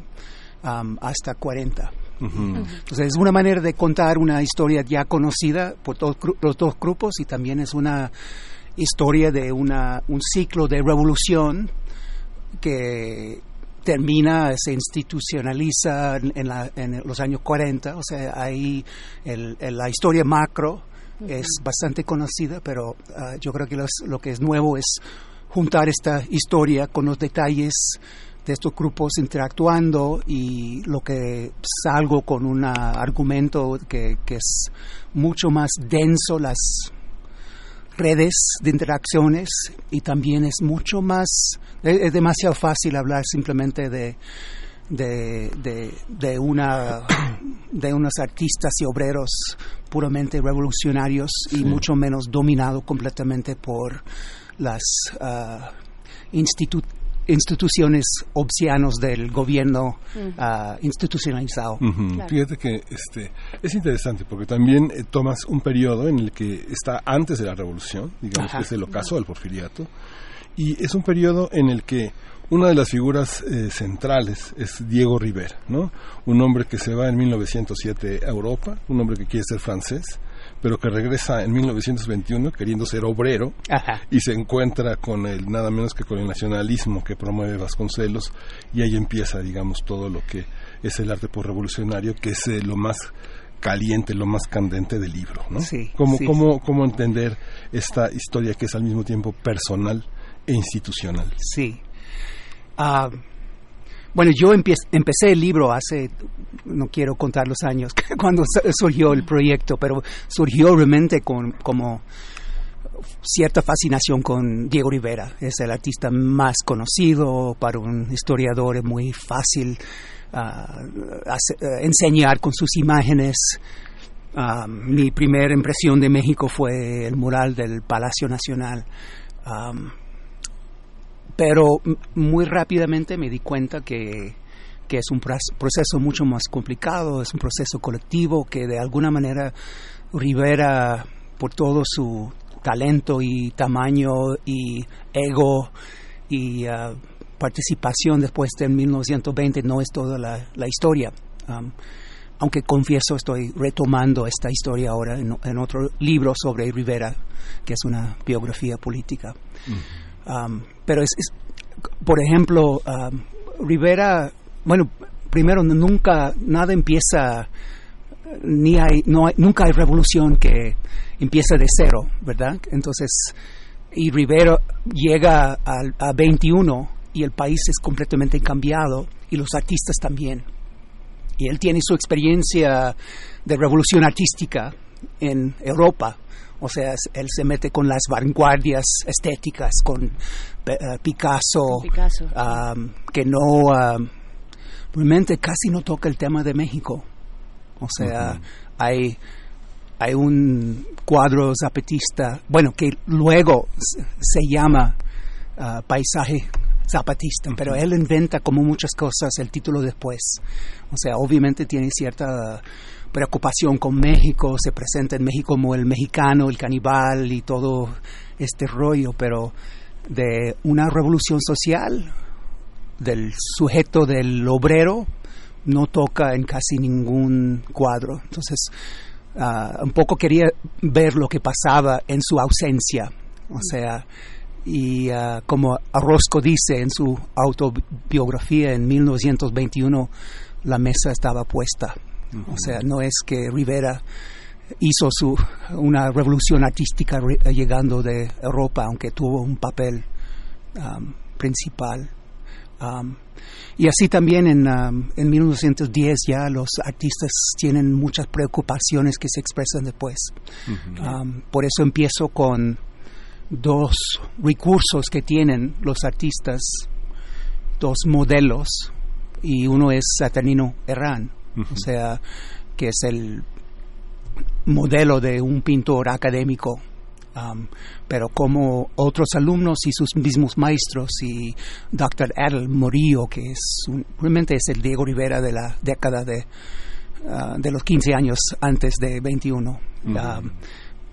um, hasta 40. Entonces es una manera de contar una historia ya conocida por todos los dos grupos y también es una historia de una, un ciclo de revolución que termina, se institucionaliza en, los años 40, o sea, ahí la historia macro es bastante conocida, pero ah, yo creo que lo que es nuevo es juntar esta historia con los detalles de estos grupos interactuando y lo que salgo con un argumento que, que es mucho más denso, las redes de interacciones y también es mucho más, es, demasiado fácil hablar simplemente de, de, de, una, de unos artistas y obreros puramente revolucionarios y mucho menos dominado completamente por las uh, instituciones obsianos del gobierno uh, institucionalizado. Fíjate que este es interesante porque también eh, tomas un periodo en el que está antes de la revolución, digamos que es el ocaso del porfiriato, y es un periodo en el que una de las figuras eh, centrales es Diego Rivera, ¿no? Un hombre que se va en 1907 a Europa, un hombre que quiere ser francés, pero que regresa en 1921 queriendo ser obrero y se encuentra con el nada menos que con el nacionalismo que promueve Vasconcelos y ahí empieza, digamos, todo lo que es el arte por revolucionario, que es eh, lo más caliente, lo más candente del libro, ¿no? Sí, ¿Cómo, cómo, ¿Cómo entender esta historia que es al mismo tiempo personal e institucional? Sí. Ah, bueno, yo empecé el libro hace, no quiero contar los años, cuando surgió el proyecto, pero surgió realmente con, como cierta fascinación con Diego Rivera. Es el artista más conocido para un historiador, es muy fácil eh, enseñar con sus imágenes. Ah, mi primera impresión de México fue el mural del Palacio Nacional. Ah, pero muy rápidamente me di cuenta que, que es un proceso mucho más complicado, es un proceso colectivo que de alguna manera Rivera, por todo su talento y tamaño y ego y uh, participación después de 1920 no es toda la, historia. Aunque confieso estoy retomando esta historia ahora en, otro libro sobre Rivera, que es una biografía política. Um, pero es, por ejemplo, um, Rivera, bueno, primero nunca, nada empieza, ni hay, no nunca hay revolución que empieza de cero, ¿verdad? Entonces, y Rivera llega a, a 21 y el país es completamente cambiado y los artistas también. Y él tiene su experiencia de revolución artística en Europa o sea, él se mete con las vanguardias estéticas, con eh, Picasso, que no, realmente casi no toca el tema de México. O sea, hay hay un cuadro zapatista, bueno, que luego se llama ah, Paisaje Zapatista, pero él inventa como muchas cosas el título después. O sea, obviamente tiene cierta preocupación con México, se presenta en México como el mexicano, el caníbal y todo este rollo, pero de una revolución social, del sujeto del obrero, no toca en casi ningún cuadro. Entonces, ah, un poco quería ver lo que pasaba en su ausencia. O sea, y ah, como Arrosco dice en su autobiografía en 1921, la mesa estaba puesta. O sea, no es que Rivera hizo su, una revolución artística llegando de Europa, aunque tuvo un papel um, principal. Um, y así también en, um, en 1910 ya los artistas tienen muchas preocupaciones que se expresan después. por eso empiezo con dos recursos que tienen los artistas, dos modelos, y uno es Saturnino Herrán, o sea, que es el modelo de un pintor académico, um, pero como otros alumnos y sus mismos maestros y Dr. Adel Morillo, que es realmente es el Diego Rivera de la década de, uh, de los 15 años antes de 21. Um,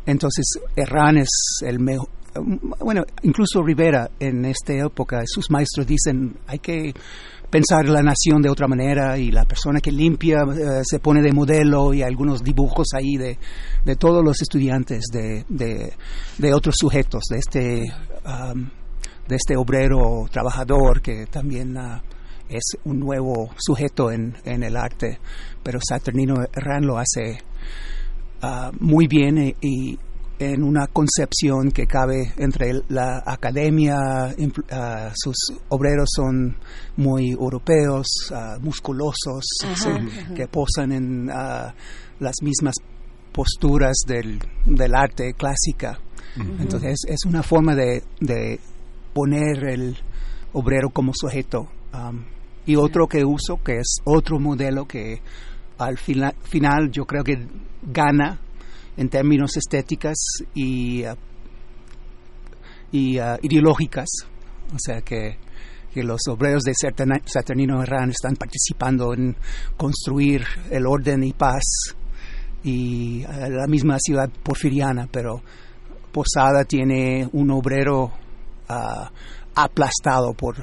entonces, Herrán es el mejor bueno, incluso Rivera en esta época, sus maestros dicen, hay que pensar la nación de otra manera y la persona que limpia eh, se pone de modelo y algunos dibujos ahí de, de todos los estudiantes, de, de, otros sujetos, de este, de este obrero trabajador que también ah, es un nuevo sujeto en, en, el arte, pero Saturnino Herrán lo hace ah, muy bien eh, y en una concepción que cabe entre la academia, ah, sus obreros son muy europeos, uh, musculosos, que posan en uh, las mismas posturas del, del arte clásica. Entonces es una forma de, de, poner el obrero como sujeto. Um, y otro que uso, que es otro modelo que al final yo creo que gana en términos estéticas y, uh, y uh, ideológicas. O sea que, que los obreros de Saturnino Herrán están participando en construir el orden y paz y uh, la misma ciudad porfiriana, pero Posada tiene un obrero aplastado por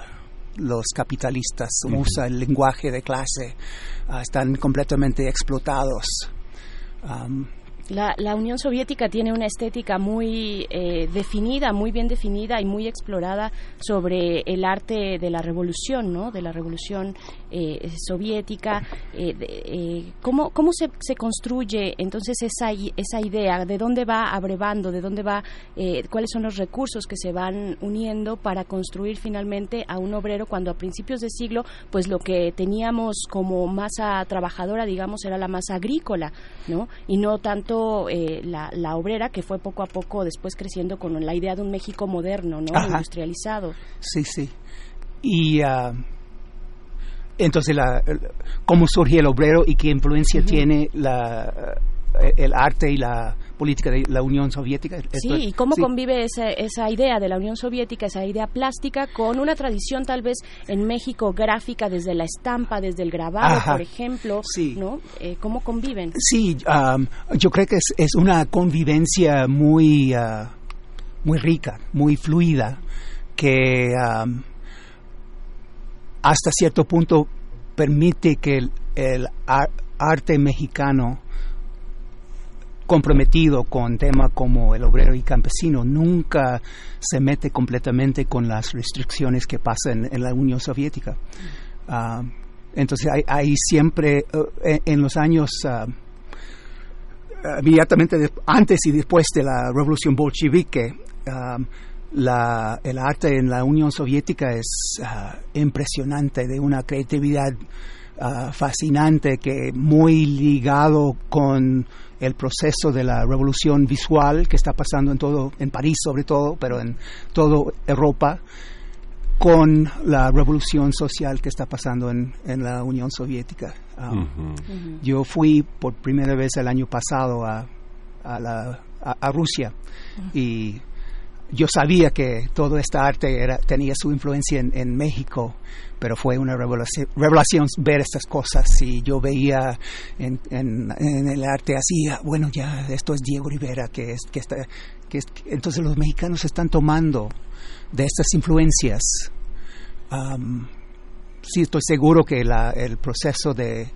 los capitalistas, usa el lenguaje de clase, están completamente explotados. Um, la, la, Unión Soviética tiene una estética muy eh, definida, muy bien definida y muy explorada sobre el arte de la revolución, ¿no? De la revolución eh, soviética. Eh, ¿Cómo, cómo se, se, construye entonces esa, esa idea? ¿De dónde va abrevando? ¿De dónde va? ¿Cuáles son los recursos que se van uniendo para construir finalmente a un obrero cuando a principios de siglo, pues lo que teníamos como masa trabajadora, digamos, era la masa agrícola, ¿no? Y no tanto eh, la, obrera que fue poco a poco después creciendo con la idea de un México moderno, ¿no? Industrializado. Sí, sí. Y uh, entonces, la, ¿cómo surge el obrero y qué influencia tiene la, el arte y la política de la Unión Soviética. sí, y cómo convive esa, esa idea de la Unión Soviética, esa idea plástica, con una tradición tal vez en México gráfica, desde la estampa, desde el grabado, por ejemplo, sí. ¿no? Eh, ¿Cómo conviven? Sí, yo creo que es, es una convivencia muy, ah, muy rica, muy fluida, que hasta cierto punto permite que el, arte mexicano comprometido con temas como el obrero y campesino, nunca se mete completamente con las restricciones que pasan en la Unión Soviética. Ah, entonces hay, siempre, eh, en los años uh, inmediatamente antes y después de la revolución bolchevique, ah, la, el arte en la Unión Soviética es impresionante, de una creatividad fascinante, que muy ligado con el proceso de la revolución visual que está pasando en todo, en París sobre todo, pero en toda Europa, con la revolución social que está pasando en, en la Unión Soviética. Um, yo fui por primera vez el año pasado a, a, la, a, Rusia y yo sabía que todo este arte era, tenía su influencia en, México, pero fue una revelación, ver estas cosas y yo veía en, el arte así, ah, bueno, ya esto es Diego Rivera, que es, que está, que entonces los mexicanos están tomando de estas influencias. sí, estoy seguro que el proceso de,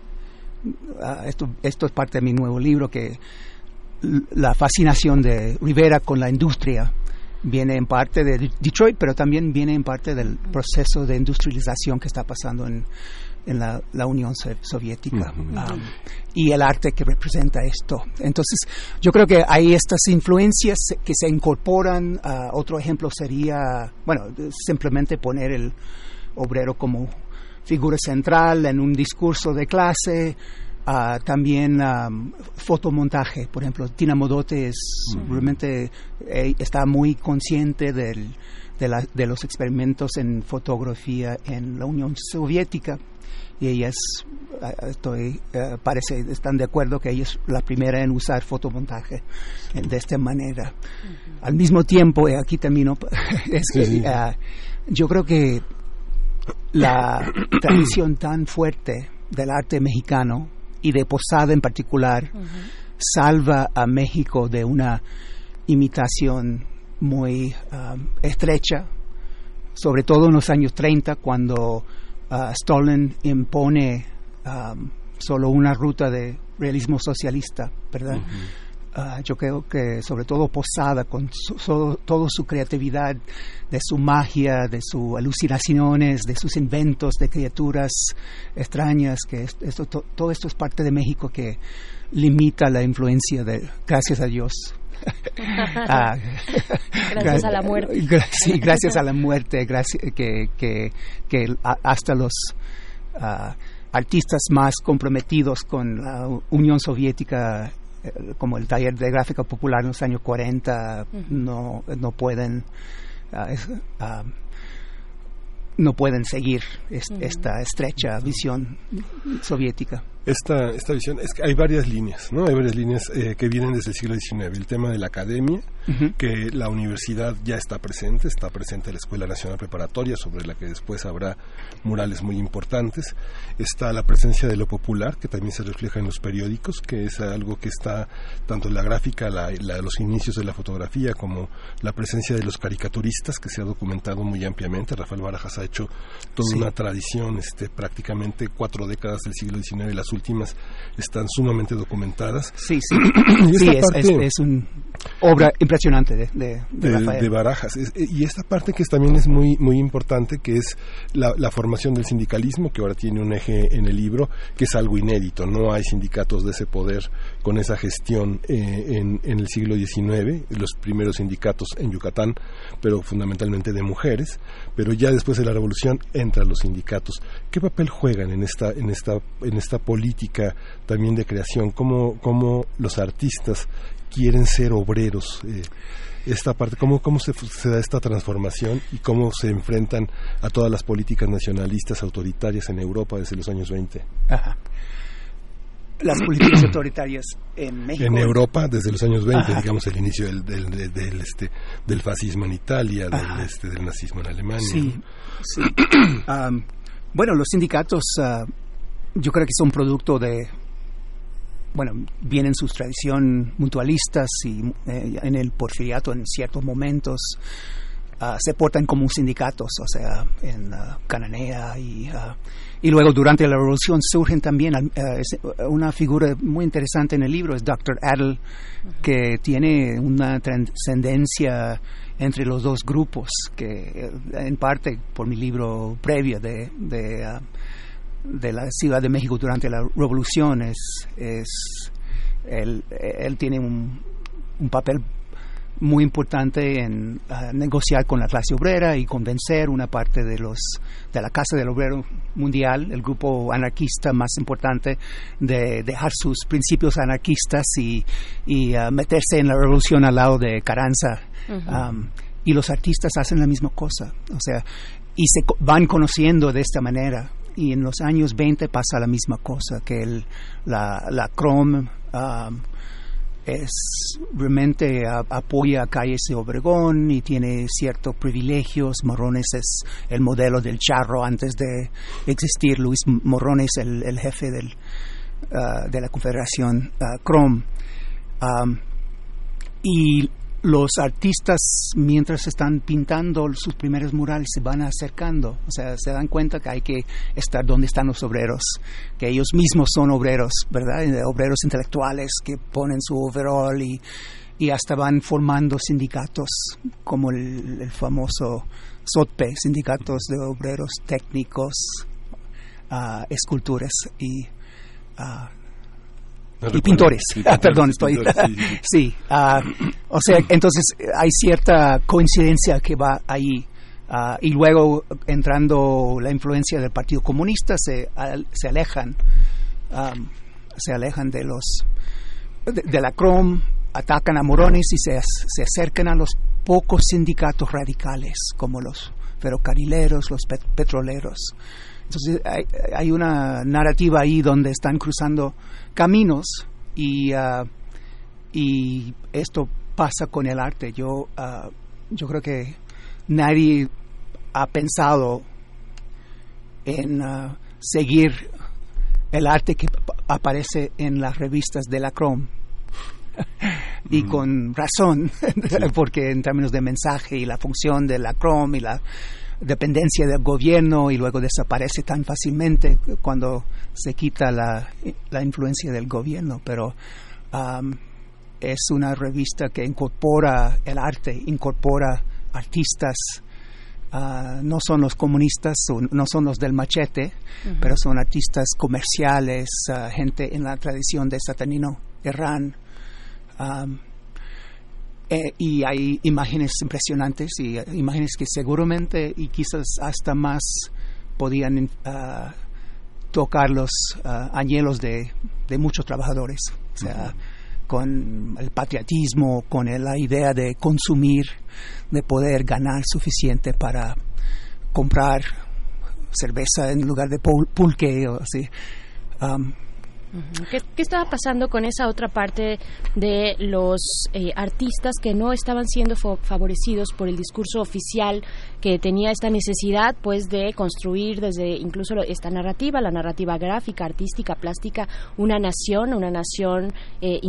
ah, esto, esto es parte de mi nuevo libro, que la fascinación de Rivera con la industria viene en parte de Detroit, pero también viene en parte del proceso de industrialización que está pasando en, en la, Unión Soviética um, y el arte que representa esto. Entonces, yo creo que hay estas influencias que se incorporan. Uh, otro ejemplo sería, bueno, simplemente poner el obrero como figura central en un discurso de clase, Uh, también um, fotomontaje, por ejemplo, Tina Modote es realmente eh, está muy consciente del, de, la, de, los experimentos en fotografía en la Unión Soviética. Y ella es, uh, estoy, uh, parece, están de acuerdo que ella es la primera en usar fotomontaje de esta manera. Al mismo tiempo, y aquí termino, es que yo creo que la tradición tan fuerte del arte mexicano y de Posada en particular, salva a México de una imitación muy um, estrecha, sobre todo en los años 30, cuando uh, Stalin impone um, solo una ruta de realismo socialista, ¿verdad? Ah, yo creo que sobre todo Posada, con toda su creatividad, de su magia, de sus alucinaciones, de sus inventos de criaturas extrañas, que esto, todo esto es parte de México que limita la influencia de, gracias a Dios. Ah, gracias a la muerte. sí, gracias a la muerte, gracias, que, que, que hasta los... Ah, artistas más comprometidos con la Unión Soviética como el taller de gráfica popular en los años 40 no, no pueden ah, ah, no pueden seguir esta estrecha visión soviética esta, esta visión es que hay varias líneas, ¿no? Hay varias líneas eh, que vienen desde el siglo XIX. El tema de la academia, que la universidad ya está presente, está presente la Escuela Nacional Preparatoria, sobre la que después habrá murales muy importantes. Está la presencia de lo popular, que también se refleja en los periódicos, que es algo que está tanto en la gráfica, la, los inicios de la fotografía, como la presencia de los caricaturistas, que se ha documentado muy ampliamente. Rafael Barajas ha hecho toda una tradición, este, prácticamente cuatro décadas del siglo XIX, las últimas están sumamente documentadas. Sí, sí, sí es, es, una obra impresionante de, de, Barajas. y esta parte que también es muy, muy importante, que es la, formación del sindicalismo, que ahora tiene un eje en el libro, que es algo inédito. No hay sindicatos de ese poder con esa gestión eh, en, en el siglo XIX, los primeros sindicatos en Yucatán, pero fundamentalmente de mujeres, pero ya después de la revolución entran los sindicatos. ¿Qué papel juegan en esta, en esta, en esta política también de creación? ¿Cómo, cómo los artistas quieren ser obreros? Eh, esta parte, ¿cómo, cómo se, da esta transformación y cómo se enfrentan a todas las políticas nacionalistas autoritarias en Europa desde los años 20? las políticas autoritarias en México. En Europa desde los años 20, digamos el inicio del, del, este, del fascismo en Italia, del, este, del nazismo en Alemania. Sí, sí. bueno, los sindicatos ah, yo creo que son producto de, bueno, vienen sus tradiciones mutualistas y eh, en el porfiriato en ciertos momentos ah, se portan como sindicatos, o sea, en uh, Cananea y, uh, y luego durante la revolución surgen también uh, una figura muy interesante en el libro, es Dr. Adel, que tiene una trascendencia entre los dos grupos, que en parte por mi libro previo de, de de la Ciudad de México durante la revolución es, es él, él tiene un, un, papel muy importante en negociar con la clase obrera y convencer una parte de los de la Casa del Obrero Mundial, el grupo anarquista más importante, de dejar sus principios anarquistas y, y uh, meterse en la revolución al lado de Carranza. Um, y los artistas hacen la misma cosa, o sea, y se van conociendo de esta manera y en los años 20 pasa la misma cosa, que el, la, la Chrome um, es realmente apoya a Calles de Obregón y tiene ciertos privilegios. Morrones es el modelo del charro antes de existir. Luis Morrones, el, el jefe del, ah, de la Confederación uh, Crom. y los artistas, mientras están pintando sus primeros murales, se van acercando. O sea, se dan cuenta que hay que estar donde están los obreros, que ellos mismos son obreros, ¿verdad? Obreros intelectuales que ponen su overall y, y hasta van formando sindicatos, como el, famoso SOTPE, sindicatos de obreros técnicos, uh, escultores y. Uh, y pintores. Ah, perdón, estoy. sí, ah, o sea, entonces hay cierta coincidencia que va ahí. Ah, y luego, entrando la influencia del Partido Comunista, se, se alejan, se alejan de los de, la CROM, atacan a Morones y se, se acercan a los pocos sindicatos radicales, como los ferrocarrileros, los petroleros. Entonces hay, hay, una narrativa ahí donde están cruzando caminos y, uh, y esto pasa con el arte. Yo, uh, yo creo que nadie ha pensado en uh, seguir el arte que aparece en las revistas de la Chrome. y mm. con razón, porque en términos de mensaje y la función de la Chrome y la dependencia del gobierno y luego desaparece tan fácilmente cuando se quita la, la influencia del gobierno, pero um, es una revista que incorpora el arte, incorpora artistas, uh, no son los comunistas, no son los del machete, pero son artistas comerciales, uh, gente en la tradición de Satanino Herrán. Um, eh, y hay imágenes impresionantes y eh, imágenes que seguramente y quizás hasta más podían uh, tocar los uh, anhelos de, de, muchos trabajadores. O sea, con el patriotismo, con la idea de consumir, de poder ganar suficiente para comprar cerveza en lugar de pulque o así. Um, ¿Qué, estaba pasando con esa otra parte de los eh, artistas que no estaban siendo favorecidos por el discurso oficial que tenía esta necesidad pues de construir desde incluso esta narrativa, la narrativa gráfica, artística, plástica, una nación, una nación eh,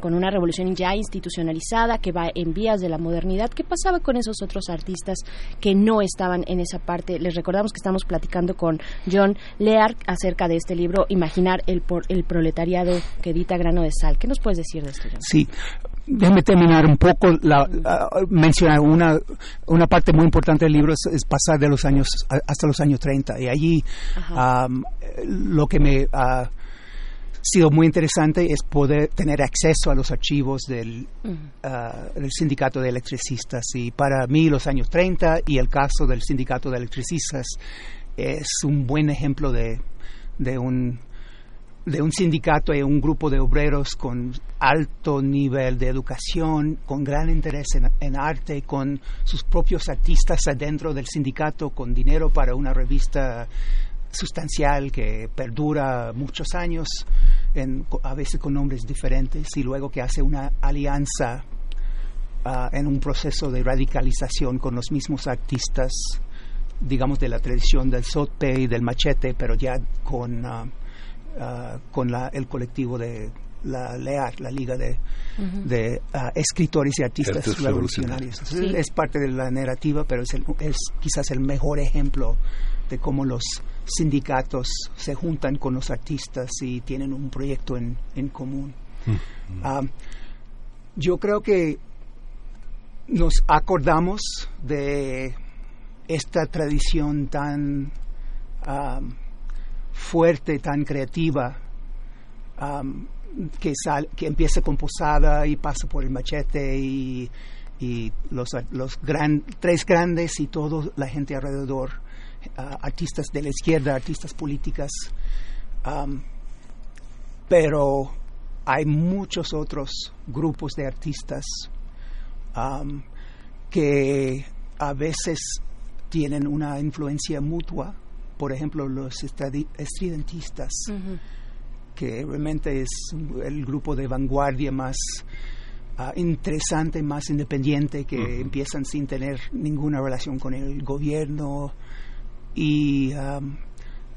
con una revolución ya institucionalizada que va en vías de la modernidad? ¿Qué pasaba con esos otros artistas que no estaban en esa parte? Les recordamos que estamos platicando con John Lear acerca de este libro Imaginar el, el proletariado que edita Grano de Sal. ¿Qué nos puedes decir de esto? Sí, déjeme terminar un poco, la, mencionar una, una parte muy importante del libro es, pasar de los años hasta los años 30 y allí lo que me ha sido muy interesante es poder tener acceso a los archivos del, ah, del sindicato de electricistas. Y para mí los años 30 y el caso del sindicato de electricistas es un buen ejemplo de, de un de un sindicato y un grupo de obreros con alto nivel de educación, con gran interés en, arte, con sus propios artistas adentro del sindicato, con dinero para una revista sustancial que perdura muchos años, a veces con nombres diferentes, y luego que hace una alianza ah, en un proceso de radicalización con los mismos artistas, digamos, de la tradición del sote y del machete, pero ya con... Ah, Ah, con la, el colectivo de la LEAR, la Liga de, de ah, Escritores y Artistas Revolucionarios. Es parte de la narrativa, pero es, es quizás el mejor ejemplo de cómo los sindicatos se juntan con los artistas y tienen un proyecto en, en común. Mm. Ah, yo creo que nos acordamos de esta tradición tan fuerte, tan creativa, que, que empieza con Posada y pasa por el machete y, los, los tres grandes y toda la gente alrededor, ah, artistas de la izquierda, artistas políticas, pero hay muchos otros grupos de artistas que a veces tienen una influencia mutua por ejemplo, los estridentistas que realmente es el grupo de vanguardia más ah, interesante, más independiente, que empiezan sin tener ninguna relación con el gobierno y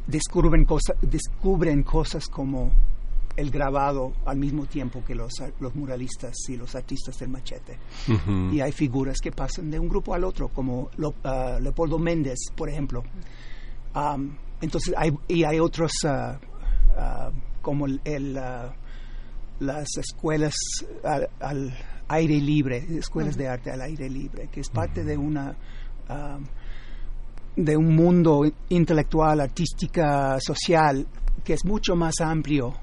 descubren, cosas descubren cosas como el grabado al mismo tiempo que los, los muralistas y los artistas del machete. Y hay figuras que pasan de un grupo al otro, como ah, Leopoldo Méndez, por ejemplo. Entonces, hay, y hay otros ah, ah, como el, las escuelas al, aire libre, escuelas de arte al aire libre, que es parte de una de un mundo intelectual, artística, social, que es mucho más amplio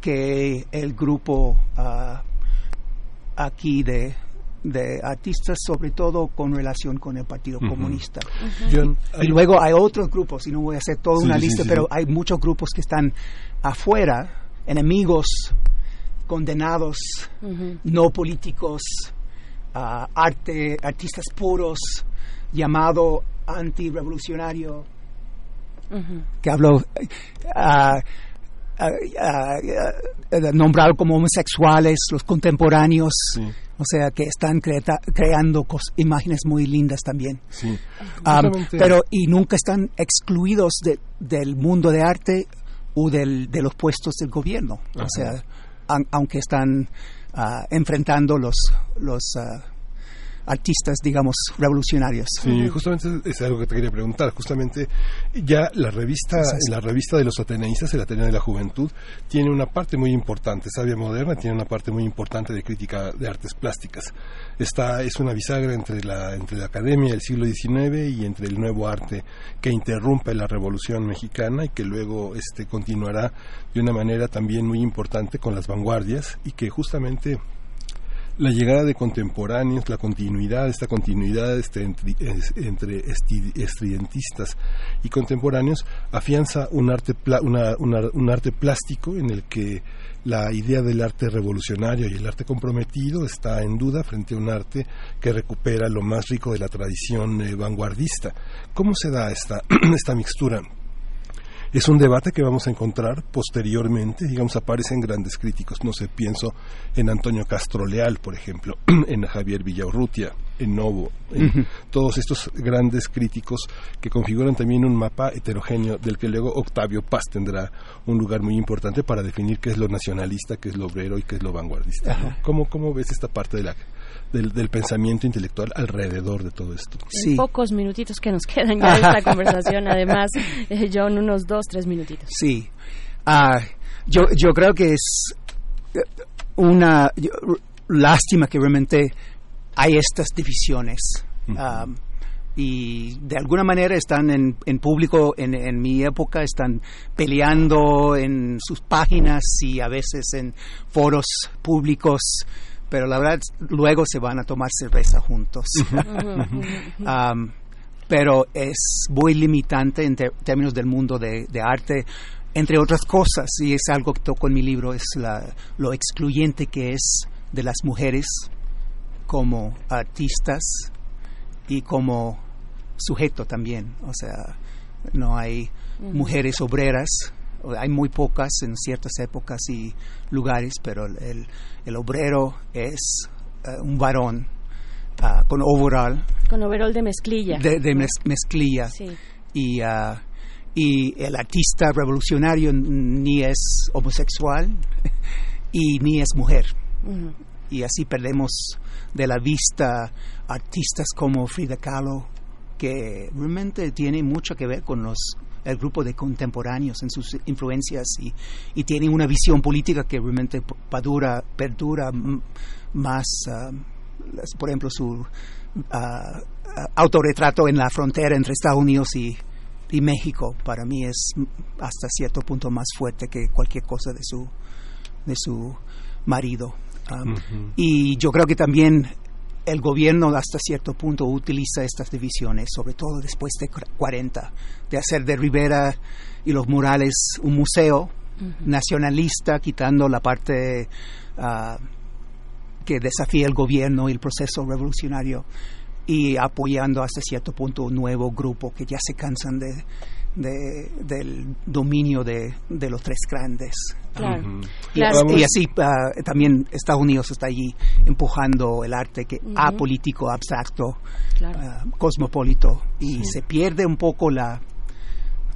que el grupo ah, aquí de, de artistas, sobre todo con relación con el Partido Comunista. y luego hay otros grupos, y no voy a hacer toda una lista, pero hay muchos grupos que están afuera, enemigos, condenados, no políticos, uh, arte, artistas puros, llamado antirrevolucionario, que habló... Uh, nombrado como homosexuales, los contemporáneos, o sea, que están creando imágenes muy lindas también. pero, y nunca están excluidos del mundo de arte o del, de los puestos del gobierno, o sea, aunque están ah, enfrentando los, los ah, artistas, digamos, revolucionarios. Sí, justamente es algo que te quería preguntar. Justamente ya la revista, la revista de los ateneístas, el Ateneo de la Juventud, tiene una parte muy importante. Sabia Moderna tiene una parte muy importante de crítica de artes plásticas. Esta es una bisagra entre la, entre la academia del siglo XIX y entre el nuevo arte que interrumpe la Revolución Mexicana y que luego este, continuará de una manera también muy importante con las vanguardias y que justamente la llegada de contemporáneos, la continuidad, esta continuidad este, entre, estridentistas y contemporáneos afianza un arte, un arte plástico en el que la idea del arte revolucionario y el arte comprometido está en duda frente a un arte que recupera lo más rico de la tradición eh, vanguardista. ¿Cómo se da esta, esta mixtura? Es un debate que vamos a encontrar posteriormente, digamos, aparecen grandes críticos, no sé, pienso en Antonio Castro Leal, por ejemplo, en Javier Villaurrutia, en Novo, en todos estos grandes críticos que configuran también un mapa heterogéneo del que luego Octavio Paz tendrá un lugar muy importante para definir qué es lo nacionalista, qué es lo obrero y qué es lo vanguardista. ¿Cómo, ¿Cómo ves esta parte de la del, pensamiento intelectual alrededor de todo esto. Sí. pocos minutitos que nos quedan ya de esta conversación, además, eh, John, unos dos, tres minutitos. Sí. Ah, yo, yo creo que es eh, una lástima que realmente hay estas divisiones. Y de alguna manera están en, en público, en, en, mi época, están peleando en sus páginas y a veces en foros públicos pero la verdad luego se van a tomar cerveza juntos. pero es muy limitante en términos del mundo de, arte, entre otras cosas, y es algo que toco en mi libro, es la, lo excluyente que es de las mujeres como artistas y como sujeto también. O sea, no hay mujeres obreras hay muy pocas en ciertas épocas y lugares, pero el, el obrero es eh, un varón ah, con overall. Con overall de mezclilla. De, mezclilla. Y, ah, y el artista revolucionario ni es homosexual y ni es mujer. Y así perdemos de la vista artistas como Frida Kahlo, que realmente tiene mucho que ver con los el grupo de contemporáneos en sus influencias y, y tienen una visión política que realmente perdura, perdura más, ah, por ejemplo, su ah, autorretrato en la frontera entre Estados Unidos y, y México para mí es hasta cierto punto más fuerte que cualquier cosa de su de su marido. Y yo creo que también el gobierno hasta cierto punto utiliza estas divisiones, sobre todo después de 40, de hacer de Rivera y los murales un museo nacionalista, quitando la parte ah, que desafía el gobierno y el proceso revolucionario y apoyando hasta cierto punto un nuevo grupo que ya se cansan de, del dominio de, los tres grandes. Y, así ah, también Estados Unidos está allí empujando el arte que apolítico, abstracto, ah, cosmopolito y se pierde un poco la,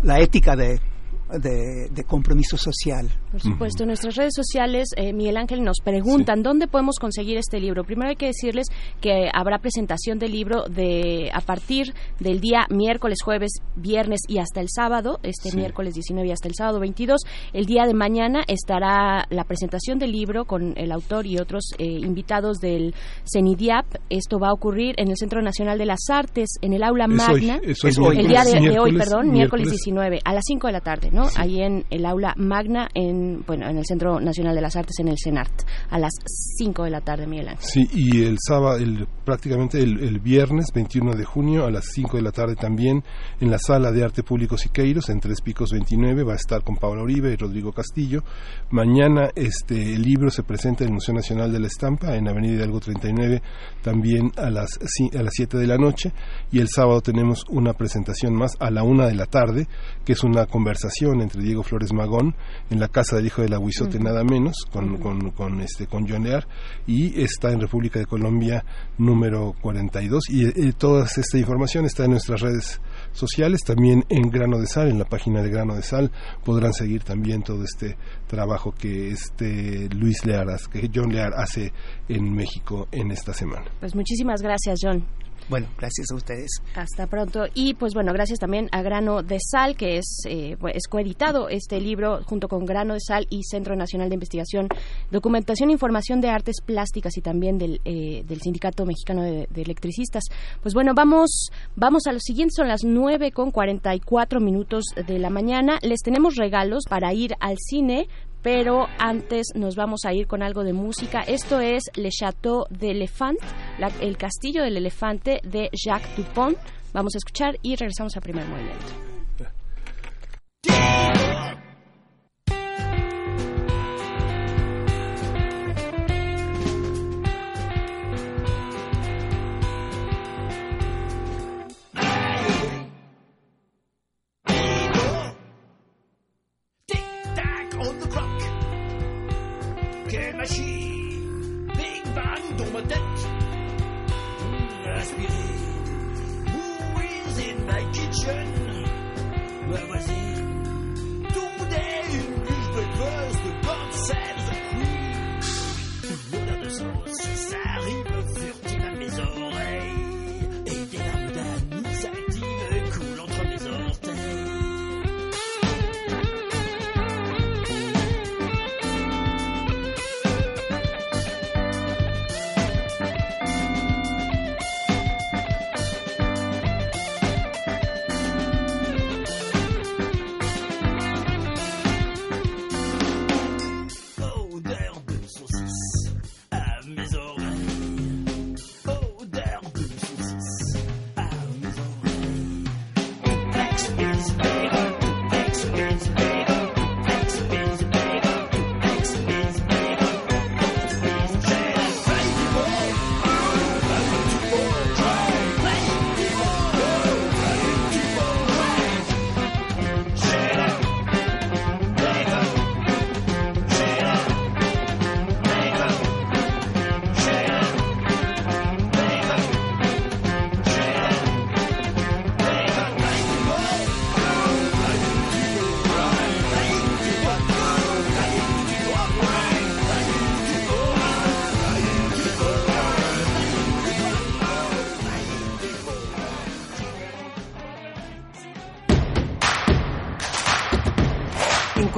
la ética de de, compromiso social. Por supuesto, en nuestras redes sociales, eh, Miguel Ángel, nos preguntan dónde podemos conseguir este libro. Primero hay que decirles que habrá presentación del libro de a partir del día miércoles, jueves, viernes y hasta el sábado, este miércoles 19 y hasta el sábado 22. El día de mañana estará la presentación del libro con el autor y otros eh, invitados del CENIDIAP. Esto va a ocurrir en el Centro Nacional de las Artes, en el aula magna. el día de, hoy, perdón, miércoles 19, a las 5 de la tarde. Ahí en el aula magna, en, bueno, en el Centro Nacional de las Artes, en el CENART, a las 5 de la tarde, Miguel Ángel. Sí, y el sábado, el, prácticamente el, viernes 21 de junio, a las 5 de la tarde también, en la Sala de Arte Público Siqueiros, en Tres Picos 29, va a estar con Paula Uribe y Rodrigo Castillo. Mañana este el libro se presenta en el Museo Nacional de la Estampa, en Avenida Hidalgo 39, también a las, a las 7 de la noche. Y el sábado tenemos una presentación más a la 1 de la tarde, que es una conversación entre Diego Flores Magón en la casa del hijo del aguizote nada menos con, con, este con John Lear y está en República de Colombia número 42 y eh, toda esta información está en nuestras redes sociales también en Grano de Sal en la página de Grano de Sal podrán seguir también todo este trabajo que este Luis Lear que John Lear hace en México en esta semana. Pues muchísimas gracias John bueno, gracias a ustedes. Hasta pronto. Y pues bueno, gracias también a Grano de Sal, que es, eh, es coeditado este libro junto con Grano de Sal y Centro Nacional de Investigación, Documentación e Información de Artes Plásticas y también del, eh, del Sindicato Mexicano de, Electricistas. Pues bueno, vamos, vamos a lo siguiente, son las 9 con 44 minutos de la mañana. Les tenemos regalos para ir al cine, pero antes nos vamos a ir con algo de música. Esto es Le Château d'Elephant, el castillo del elefante de Jacques Dupont. Vamos a escuchar y regresamos al primer movimiento.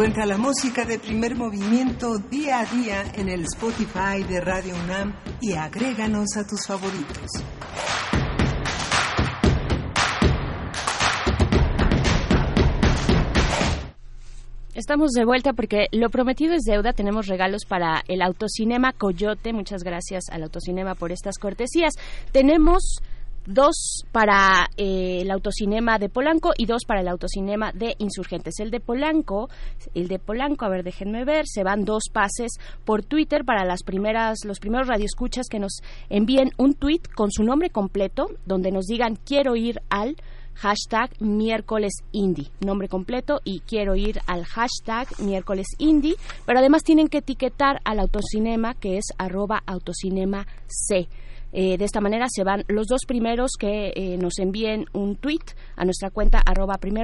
Encuentra la música de primer movimiento día a día en el Spotify de Radio UNAM y agréganos a tus favoritos. Estamos de vuelta porque lo prometido es deuda. Tenemos regalos para el Autocinema Coyote. Muchas gracias al Autocinema por estas cortesías. Tenemos dos para eh, el autocinema de Polanco y dos para el autocinema de Insurgentes. El de Polanco, el de Polanco, a ver, déjenme ver, se van dos pases por Twitter para las primeras, los primeros radioescuchas que nos envíen un tweet con su nombre completo, donde nos digan quiero ir al hashtag miércoles indie, nombre completo y quiero ir al hashtag miércoles indie, pero además tienen que etiquetar al autocinema que es arroba autocinema C. Eh, de esta manera se van los dos primeros que eh, nos envíen un tweet a nuestra cuenta arroba primer.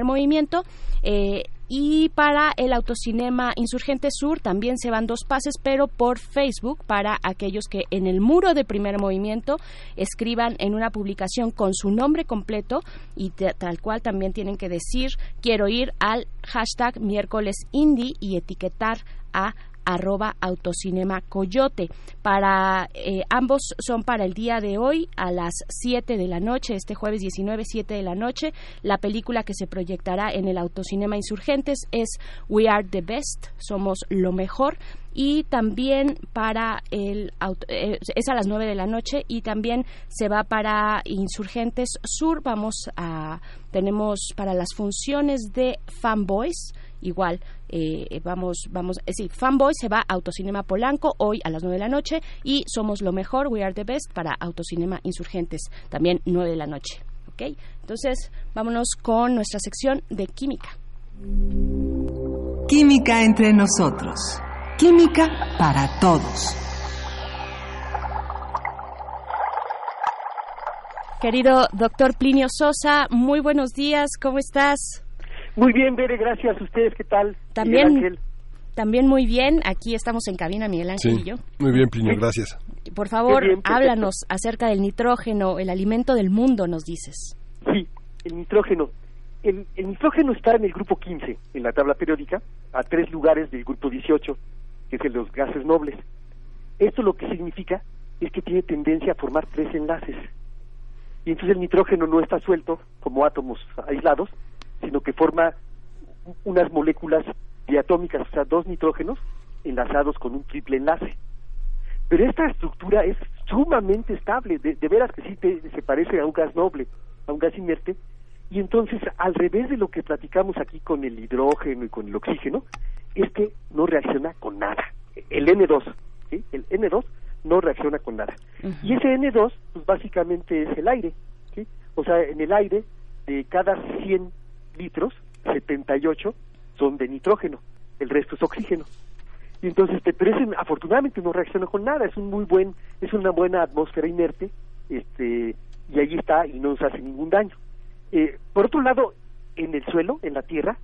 Eh, y para el Autocinema Insurgente Sur también se van dos pases, pero por Facebook para aquellos que en el muro de primer movimiento escriban en una publicación con su nombre completo y tal cual también tienen que decir quiero ir al hashtag miércoles indie y etiquetar a arroba autocinema coyote. Para, eh, ambos son para el día de hoy a las 7 de la noche, este jueves 19, 7 de la noche. La película que se proyectará en el Autocinema Insurgentes es We Are the Best, Somos lo Mejor y también para el eh, es a las 9 de la noche y también se va para Insurgentes Sur vamos a tenemos para las funciones de Fanboys igual eh, vamos, vamos, eh, sí, Fanboy se va a Autocinema Polanco hoy a las 9 de la noche y Somos lo Mejor, We Are the Best para Autocinema Insurgentes, también 9 de la noche. ¿Ok? Entonces, vámonos con nuestra sección de química. Química entre nosotros. Química para todos. Querido doctor Plinio Sosa, muy buenos días, ¿cómo estás? Muy bien, Bere, gracias. ¿Ustedes qué tal? También, también muy bien. Aquí estamos en cabina, Miguel Ángel y yo. Muy bien, Plinio, gracias. Por favor, háblanos acerca del nitrógeno, el alimento del mundo, nos dices. Sí, el nitrógeno. El, el, nitrógeno está en el grupo 15, en la tabla periódica, a tres lugares del grupo 18, que es el de los gases nobles. Esto lo que significa es que tiene tendencia a formar tres enlaces. Y entonces el nitrógeno no está suelto como átomos aislados, sino que forma unas moléculas diatómicas, o sea, dos nitrógenos enlazados con un triple enlace. Pero esta estructura es sumamente estable, de, veras que sí se parece a un gas noble, a un gas inerte, y entonces, al revés de lo que platicamos aquí con el hidrógeno y con el oxígeno, es que no reacciona con nada. El N2, ¿sí? el N2 no reacciona con nada. Y ese N2, pues básicamente es el aire, ¿sí? O sea, en el aire, de cada 100 litros, 78 son de nitrógeno, el resto es oxígeno. Y entonces, pero ese, afortunadamente no reacciona con nada, es un muy buen, es una buena atmósfera inerte, este, y ahí está y no nos hace ningún daño. Eh, por otro lado, en el suelo, en la tierra,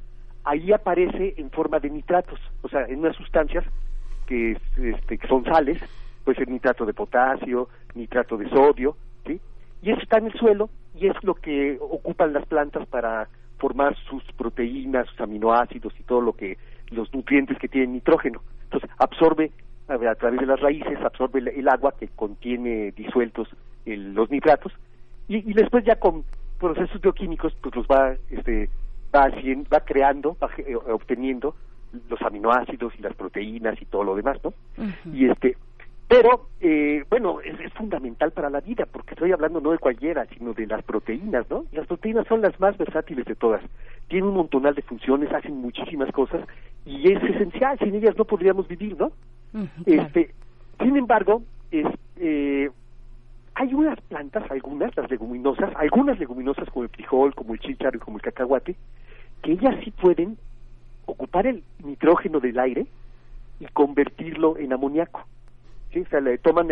ahí aparece en forma de nitratos, o sea, en unas sustancias que, este, que son sales, puede ser nitrato de potasio, nitrato de sodio, ¿sí? Y eso está en el suelo y es lo que ocupan las plantas para formar sus proteínas, sus aminoácidos y todo lo que los nutrientes que tienen nitrógeno. Entonces absorbe a, través de las raíces, absorbe el, agua que contiene disueltos los nitratos y, después ya con procesos bioquímicos pues los va este va va creando, va eh, obteniendo los aminoácidos y las proteínas y todo lo demás, ¿no? Y este pero, eh, bueno, es, fundamental para la vida, porque estoy hablando no de cualquiera, sino de las proteínas, ¿no? Las proteínas son las más versátiles de todas. Tienen un montonal de funciones, hacen muchísimas cosas, y es esencial, sin ellas no podríamos vivir, ¿no? este, sin embargo, es, eh, hay unas plantas, algunas, las leguminosas, algunas leguminosas como el frijol, como el chícharo y como el cacahuate, que ellas sí pueden ocupar el nitrógeno del aire y convertirlo en amoníaco. O le toman,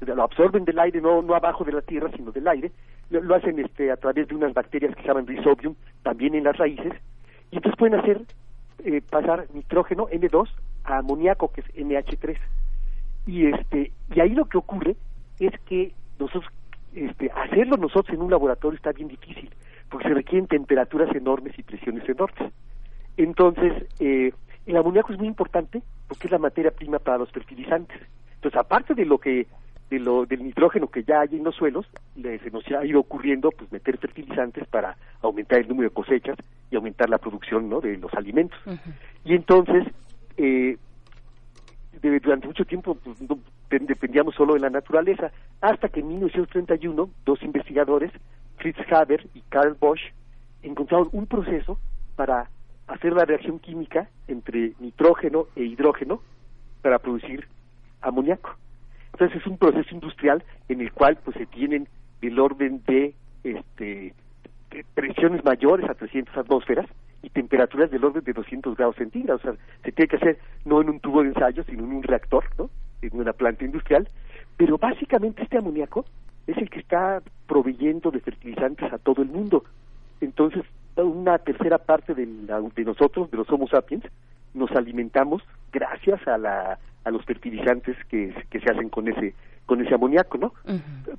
lo absorben del aire, no, no abajo de la tierra, sino del aire, lo, hacen este, a través de unas bacterias que se llaman rhizobium, también en las raíces, y entonces pueden hacer eh, pasar nitrógeno N2 a amoníaco, que es NH3. Y, este, y ahí lo que ocurre es que nosotros, este, hacerlo nosotros en un laboratorio está bien difícil, porque se requieren temperaturas enormes y presiones enormes. Entonces, eh, el amoníaco es muy importante porque es la materia prima para los fertilizantes. Entonces, aparte de lo que de lo del nitrógeno que ya hay en los suelos, se nos ha ido ocurriendo pues meter fertilizantes para aumentar el número de cosechas y aumentar la producción ¿no? de los alimentos. Y entonces, eh, durante mucho tiempo pues, dependíamos solo de la naturaleza, hasta que en 1931 dos investigadores, Fritz Haber y Karl Bosch, encontraron un proceso para hacer la reacción química entre nitrógeno e hidrógeno para producir amoníaco. Entonces es un proceso industrial en el cual pues se tienen el orden de este presiones mayores a 300 atmósferas y temperaturas del orden de 200 grados centígrados. O sea, se tiene que hacer no en un tubo de ensayo, sino en un reactor, ¿no? En una planta industrial. Pero básicamente este amoníaco es el que está proveyendo de fertilizantes a todo el mundo. Entonces, una tercera parte de, la- de nosotros, de los Homo sapiens, nos alimentamos gracias a, la, a los fertilizantes que, que se hacen con ese con ese amoníaco, ¿no?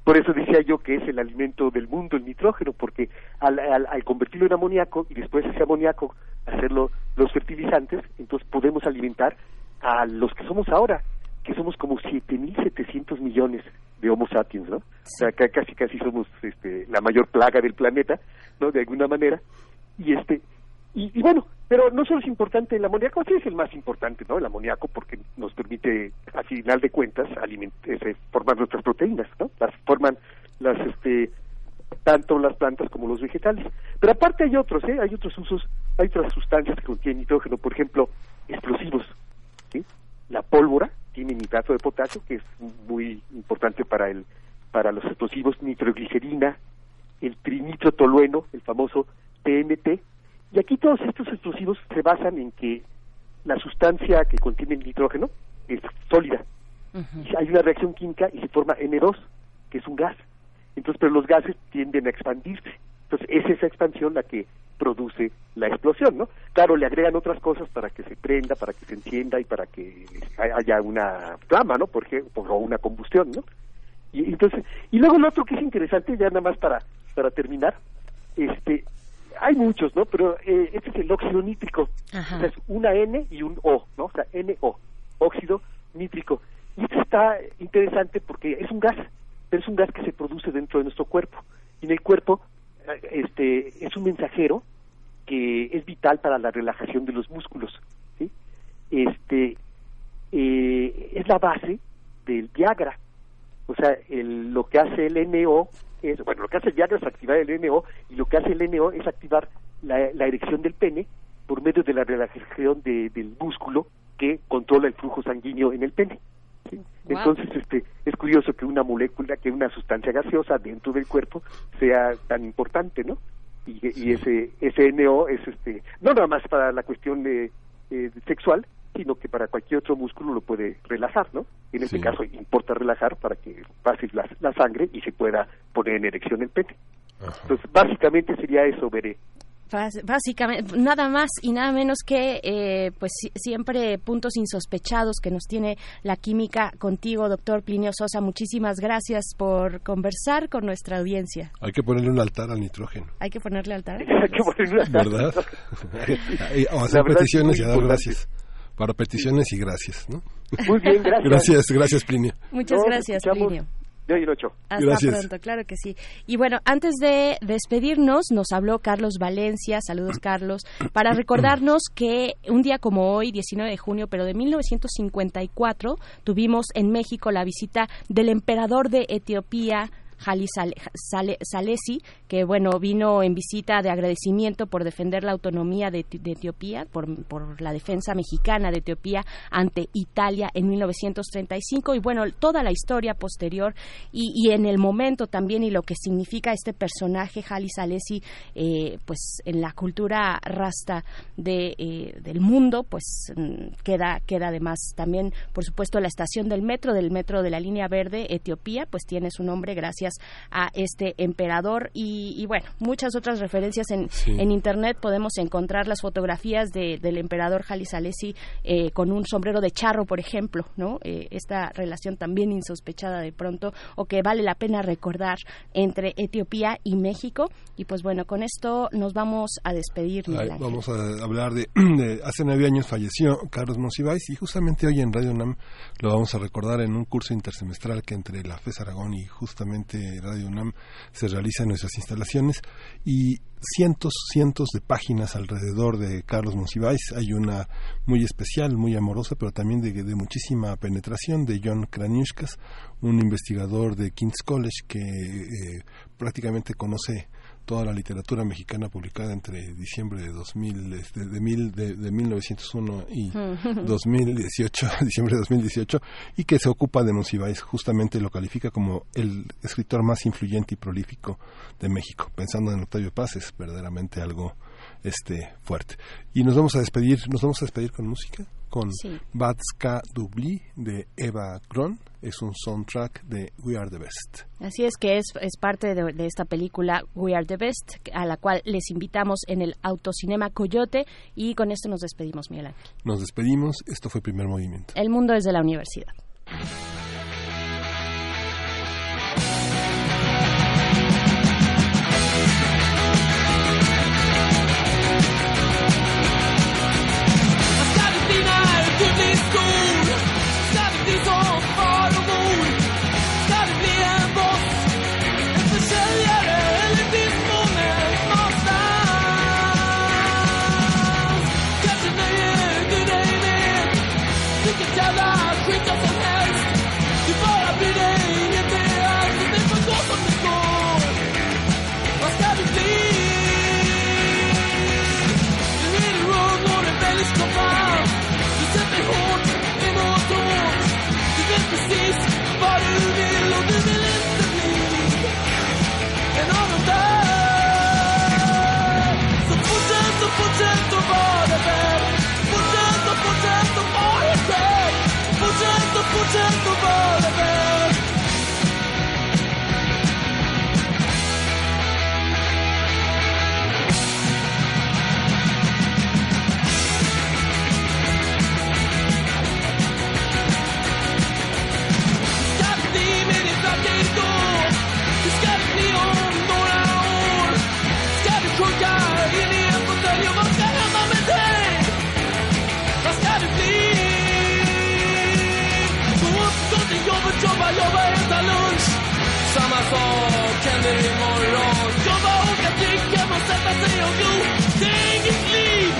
Por eso decía yo que es el alimento del mundo, el nitrógeno, porque al, al, al convertirlo en amoníaco y después ese amoníaco hacerlo los fertilizantes, entonces podemos alimentar a los que somos ahora, que somos como 7.700 millones de Homo sapiens, ¿no? O sea, ca- casi casi somos este, la mayor plaga del planeta, ¿no? De alguna manera. Y este y, y bueno, pero no solo es importante el amoníaco, sí es el más importante, ¿no? El amoníaco porque nos permite, a final de cuentas, ese, formar nuestras proteínas, ¿no? Las forman las, este, tanto las plantas como los vegetales. Pero aparte hay otros, ¿eh? Hay otros usos, hay otras sustancias que contienen nitrógeno, por ejemplo, explosivos, ¿sí? La pólvora tiene nitrato de potasio, que es muy importante para el, para los explosivos, nitroglicerina, el trinitrotolueno, el famoso TNT, y aquí todos estos explosivos se basan en que la sustancia que contiene el nitrógeno es sólida. Hay una reacción química y se forma N2, que es un gas. Entonces, pero los gases tienden a expandirse. Entonces, es esa expansión la que produce la explosión, ¿no? Claro, le agregan otras cosas para que se prenda, para que se encienda y para que haya una flama, ¿no? Por ejemplo, o una combustión, ¿no? Y entonces, y luego lo otro que es interesante, ya nada más para, para terminar, este, hay muchos, ¿no? Pero eh, este es el óxido nítrico. O sea, es una N y un O, ¿no? O sea, NO, óxido nítrico. Y esto está interesante porque es un gas, pero es un gas que se produce dentro de nuestro cuerpo. Y en el cuerpo, eh, este, es un mensajero que es vital para la relajación de los músculos, ¿sí? Este, eh, es la base del Viagra. O sea, el, lo que hace el NO es, bueno, lo que hace el Viagra es activar el NO y lo que hace el NO es activar la, la erección del pene por medio de la relajación de- del músculo que controla el flujo sanguíneo en el pene. ¿sí? Wow. Entonces, este, es curioso que una molécula, que una sustancia gaseosa dentro del cuerpo sea tan importante, ¿no? Y, y ese, ese NO es, este, no nada más para la cuestión de, eh, sexual, sino que para cualquier otro músculo lo puede relajar, ¿no? En este Sí. caso importa relajar para que pase la, la sangre y se pueda poner en erección el pene. Entonces, básicamente sería eso, Veré. Bás- Básicamente, nada más y nada menos que, eh, pues si- siempre puntos insospechados que nos tiene la química contigo, doctor Plinio Sosa. Muchísimas gracias por conversar con nuestra audiencia. Hay que ponerle un altar al nitrógeno, Hay que ponerle altar. ¿verdad? Y- o hacer La verdad es peticiones muy y dar importante. gracias. Para peticiones y gracias, ¿no? Muy bien, gracias. Gracias, gracias, Plinio. Muchas gracias, Plinio. de hoy ocho. Hasta Gracias. pronto, claro que sí. Y bueno, antes de despedirnos, nos habló Carlos Valencia, saludos Carlos, para recordarnos que un día como hoy, 19 de junio, pero de 1954, tuvimos en México la visita del emperador de Etiopía, Sale- Salesi, que bueno, vino en visita de agradecimiento por defender la autonomía de, Eti- de Etiopía, por, por la defensa mexicana de Etiopía ante Italia en 1935 y bueno, toda la historia posterior y, y en el momento también y lo que significa este personaje, Haile Salesi, eh, pues en la cultura rasta de, eh, del mundo, pues mm, queda, queda además también, por supuesto, la estación del metro, del metro de la línea verde, Etiopía, pues tiene su nombre gracias a este emperador y, y bueno, muchas otras referencias en, Sí. en internet podemos encontrar las fotografías de- del emperador Haile Salesi eh, con un sombrero de charro, por ejemplo, ¿no? Eh, esta relación también insospechada de pronto o que vale la pena recordar entre Etiopía y México y pues bueno, con esto nos vamos a despedir. Ay, vamos a hablar de, de- hace nueve años falleció Carlos Monsiváis y justamente hoy en Radio UNAM lo vamos a recordar en un curso intersemestral que entre la FES Aragón y justamente Radio UNAM se realiza en nuestras instalaciones y cientos, cientos de páginas alrededor de Carlos Monsiváis. Hay una muy especial, muy amorosa, pero también de, de muchísima penetración de John Kraniuskas, un investigador de King's College que eh, prácticamente conoce toda la literatura mexicana publicada entre diciembre de 2000, de, de, mil, de, de 1901 y 2018, diciembre de 2018, y que se ocupa de Monsiváis, justamente lo califica como el escritor más influyente y prolífico de México. Pensando en Octavio Paz es verdaderamente algo este fuerte. Y nos vamos a despedir, nos vamos a despedir con música, con Sí. Batska Dubli de Eva Gron, es un soundtrack de We Are the Best. Así es que es, es parte de, de esta película We Are the Best, a la cual les invitamos en el Autocinema Coyote y con esto nos despedimos, Miguel Ángel. Nos despedimos, esto fue Primer Movimiento. El mundo desde la universidad. Vad händer imorgon Jobba, åka, dricka och sätta sig och glo Det är inget liv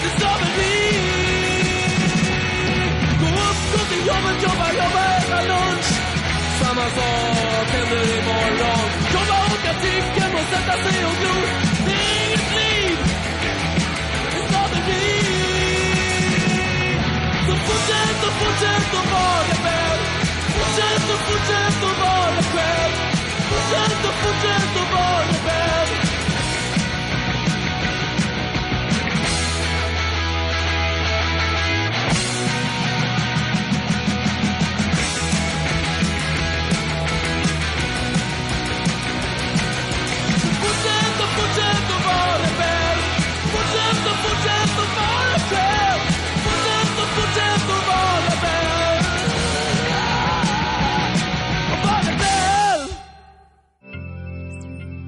Det är slaveri Gå upp, gå till jobbet, jobba, jobba, äta lunch Samma sak händer imorgon Jobba, åka, dricka och sätta sig och glo Det är inget liv Det är slaveri Så fortsätt och fortsätt och vara dig själv. Fortsätt och fuggendo, fuggendo, voglio bene. Fuggendo, fuggendo, voglio bene.